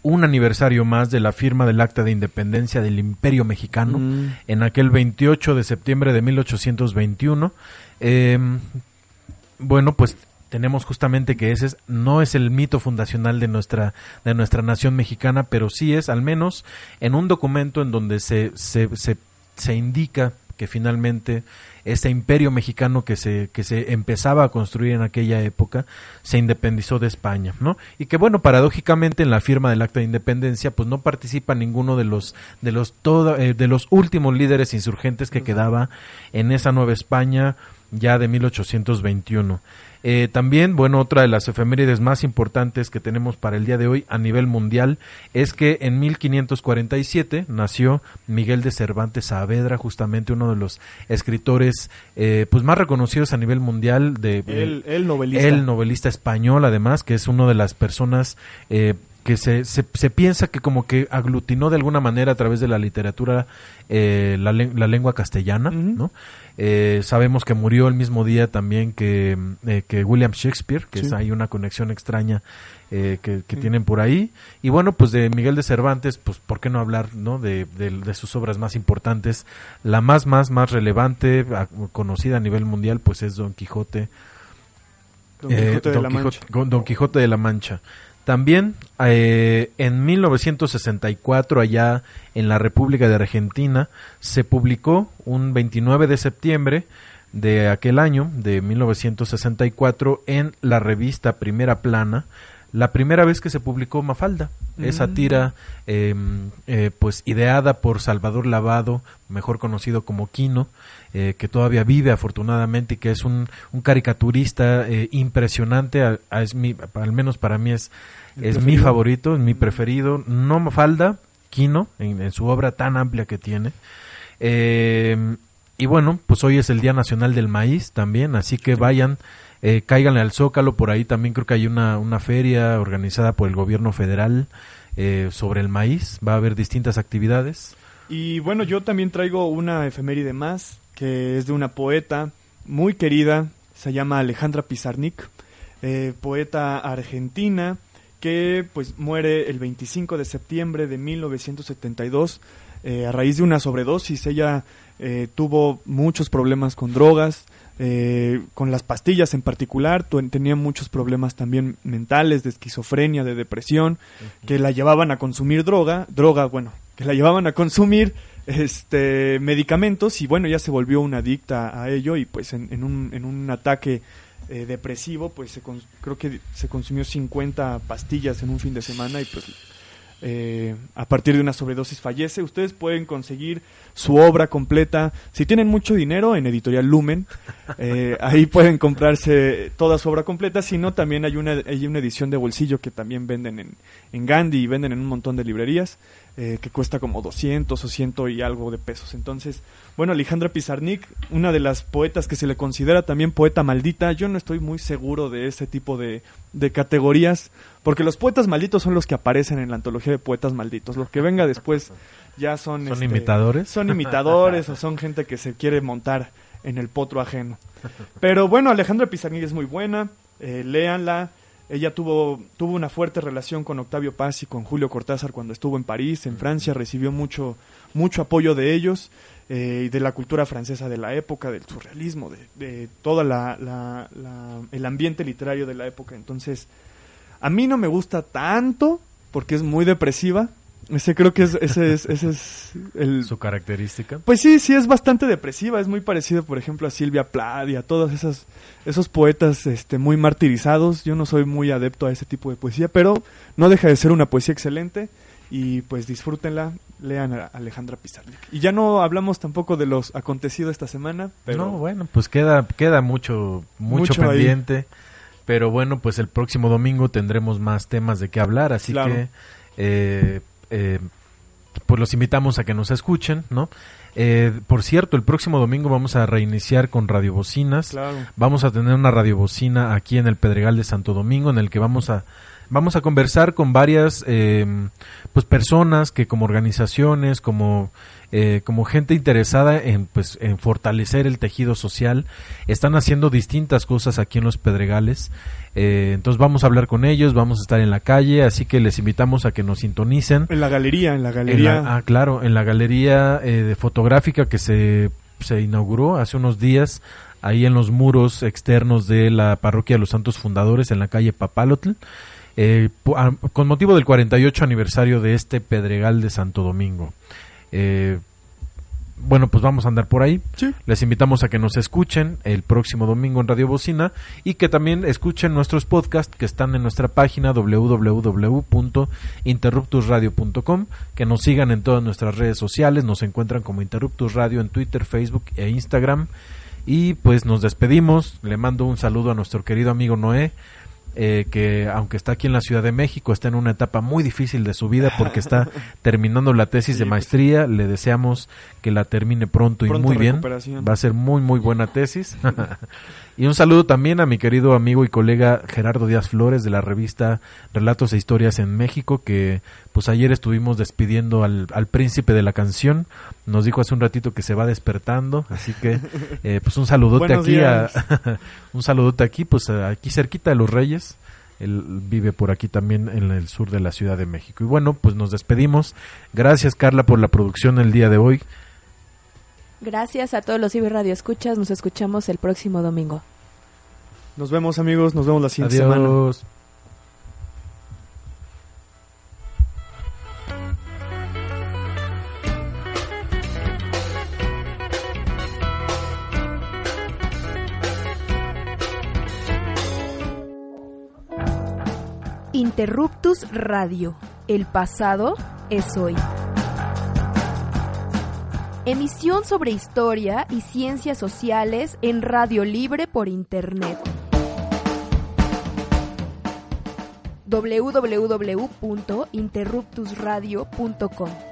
un aniversario más de la firma del Acta de Independencia del Imperio Mexicano mm. en aquel 28 de septiembre de 1821. Em, bueno, pues tenemos justamente que ese no es el mito fundacional de nuestra de nuestra nación mexicana, pero sí es al menos en un documento en donde se se, se, se indica que finalmente este imperio mexicano que se, que se empezaba a construir en aquella época se independizó de España, ¿no? Y que bueno, paradójicamente en la firma del acta de independencia pues no participa ninguno de los de los eh, de los últimos líderes insurgentes que quedaba en esa Nueva España ya de 1821. Eh, también, bueno, otra de las efemérides más importantes que tenemos para el día de hoy a nivel mundial es que en 1547 nació Miguel de Cervantes Saavedra, justamente uno de los escritores eh, pues más reconocidos a nivel mundial de el, el, novelista. el novelista español, además, que es una de las personas eh, que se, se, se, piensa que como que aglutinó de alguna manera a través de la literatura eh, la, la, lengua castellana, ¿no? Eh, sabemos que murió el mismo día también que, eh, que William Shakespeare, que es ahí una conexión extraña que, que tienen por ahí. Y bueno, pues de Miguel de Cervantes, pues ¿por qué no hablar ¿no? De, de, sus obras más importantes? La más, más, más relevante, conocida a nivel mundial, pues es Don Quijote. Don Quijote, de, la Don Quijote de la Mancha. También eh, en 1964, allá en la República de Argentina, se publicó un 29 de septiembre de aquel año, de 1964, en la revista Primera Plana, la primera vez que se publicó Mafalda, esa tira em, eh, pues ideada por Salvador Lavado, mejor conocido como Quino, eh, que todavía vive afortunadamente y que es un, caricaturista impresionante, al menos para mí es es mi favorito, es mi preferido. No me falta Kino, en, su obra tan amplia que tiene. Eh, y bueno, pues hoy es el Día Nacional del Maíz también, así que vayan, eh, cáiganle al Zócalo, por ahí también creo que hay una, una feria organizada por el gobierno federal eh, sobre el maíz, va a haber distintas actividades. Y bueno, yo también traigo una efeméride más, que es de una poeta muy querida, se llama Alejandra Pizarnik, eh, poeta argentina, que pues muere el 25 de septiembre de 1972 eh, a raíz de una sobredosis. Ella eh, tuvo muchos problemas con drogas, eh, con las pastillas en particular, tenía muchos problemas también mentales, de esquizofrenia, de depresión, que la llevaban a consumir droga, droga, bueno, que la llevaban a consumir este medicamentos y bueno, ya se volvió una adicta a ello y pues en, un, en un ataque eh, depresivo, pues se creo que se consumió 50 pastillas en un fin de semana y pues eh, a partir de una sobredosis fallece. Ustedes pueden conseguir su obra completa. Si tienen mucho dinero, en Editorial Lumen, eh, ahí pueden comprarse toda su obra completa. Si no, también hay una, hay una edición de bolsillo que también venden en, en Gandhi y venden en un montón de librerías. Eh, que cuesta como 200 o 100 y algo de pesos. Entonces, bueno, Alejandra Pizarnik, una de las poetas que se le considera también poeta maldita, yo no estoy muy seguro de ese tipo de, de categorías, porque los poetas malditos son los que aparecen en la antología de poetas malditos. Los que venga después ya son... ¿Son este, imitadores? Son imitadores o son gente que se quiere montar en el potro ajeno. Pero bueno, Alejandra Pizarnik es muy buena, eh, léanla. Ella tuvo, tuvo una fuerte relación con Octavio Paz y con Julio Cortázar cuando estuvo en París, en Francia, recibió mucho, mucho apoyo de ellos eh, y de la cultura francesa de la época, del surrealismo, de, de todo la, el ambiente literario de la época. Entonces, a mí no me gusta tanto porque es muy depresiva, Ese creo que es, ese es, ese es el... Su característica. Pues sí, sí, es bastante depresiva. Es muy parecido, por ejemplo, a Silvia Plath y a todos esas, esos poetas este, muy martirizados. Yo no soy muy adepto a ese tipo de poesía, pero no deja de ser una poesía excelente. Y pues disfrútenla, lean a Alejandra Pizarnik. Y ya no hablamos tampoco de los acontecidos esta semana, pero... No, bueno, pues queda, queda mucho, mucho, pendiente. Pero bueno, pues el próximo domingo tendremos más temas de qué hablar, así que... Eh, eh, pues los invitamos a que nos escuchen, ¿no? Eh, por cierto, el próximo domingo vamos a reiniciar con Radio Bocinas. Vamos a tener una Radio Bocina aquí en el Pedregal de Santo Domingo, en el que vamos a vamos a conversar con varias eh, pues personas que como organizaciones como eh, como gente interesada en pues en fortalecer el tejido social. Están haciendo distintas cosas aquí en los pedregales. Eh, entonces vamos a hablar con ellos vamos a estar en la calle así que les invitamos a que nos sintonicen. En la galería en la galería. ah claro en la galería de fotográfica que se se inauguró hace unos días ahí en los muros externos de la parroquia de los Santos Fundadores en la calle Papalotl. Eh, con motivo del 48 aniversario de este Pedregal de Santo Domingo. Eh, bueno, pues vamos a andar por ahí. Les invitamos a que nos escuchen el próximo domingo en Radio Bocina y que también escuchen nuestros podcasts que están en nuestra página www.interruptusradio.com, que nos sigan en todas nuestras redes sociales, nos encuentran como Interruptus Radio en Twitter, Facebook e Instagram. Y pues nos despedimos, le mando un saludo a nuestro querido amigo Noé, eh, que aunque está aquí en la Ciudad de México, está en una etapa muy difícil de su vida porque está terminando la tesis de pues maestría. Le deseamos que la termine pronto, y muy bien. Va a ser muy, muy buena tesis. y un saludo también a mi querido amigo y colega Gerardo Díaz Flores de la revista Relatos e Historias en México, que pues ayer estuvimos despidiendo al, al príncipe de la canción. Nos dijo hace un ratito que se va despertando, así que eh, pues un saludote aquí, a, un saludote aquí, pues aquí cerquita de los Reyes. Él vive por aquí también en el sur de la Ciudad de México. Y bueno, pues nos despedimos. Gracias Carla por la producción el día de hoy. Gracias a todos los Ciber Radio Escuchas. Nos escuchamos el próximo domingo. Nos vemos amigos, nos vemos la siguiente Adiós. semana. Interruptus Radio. El pasado es hoy. Emisión sobre historia y ciencias sociales en radio libre por Internet. www.interruptusradio.com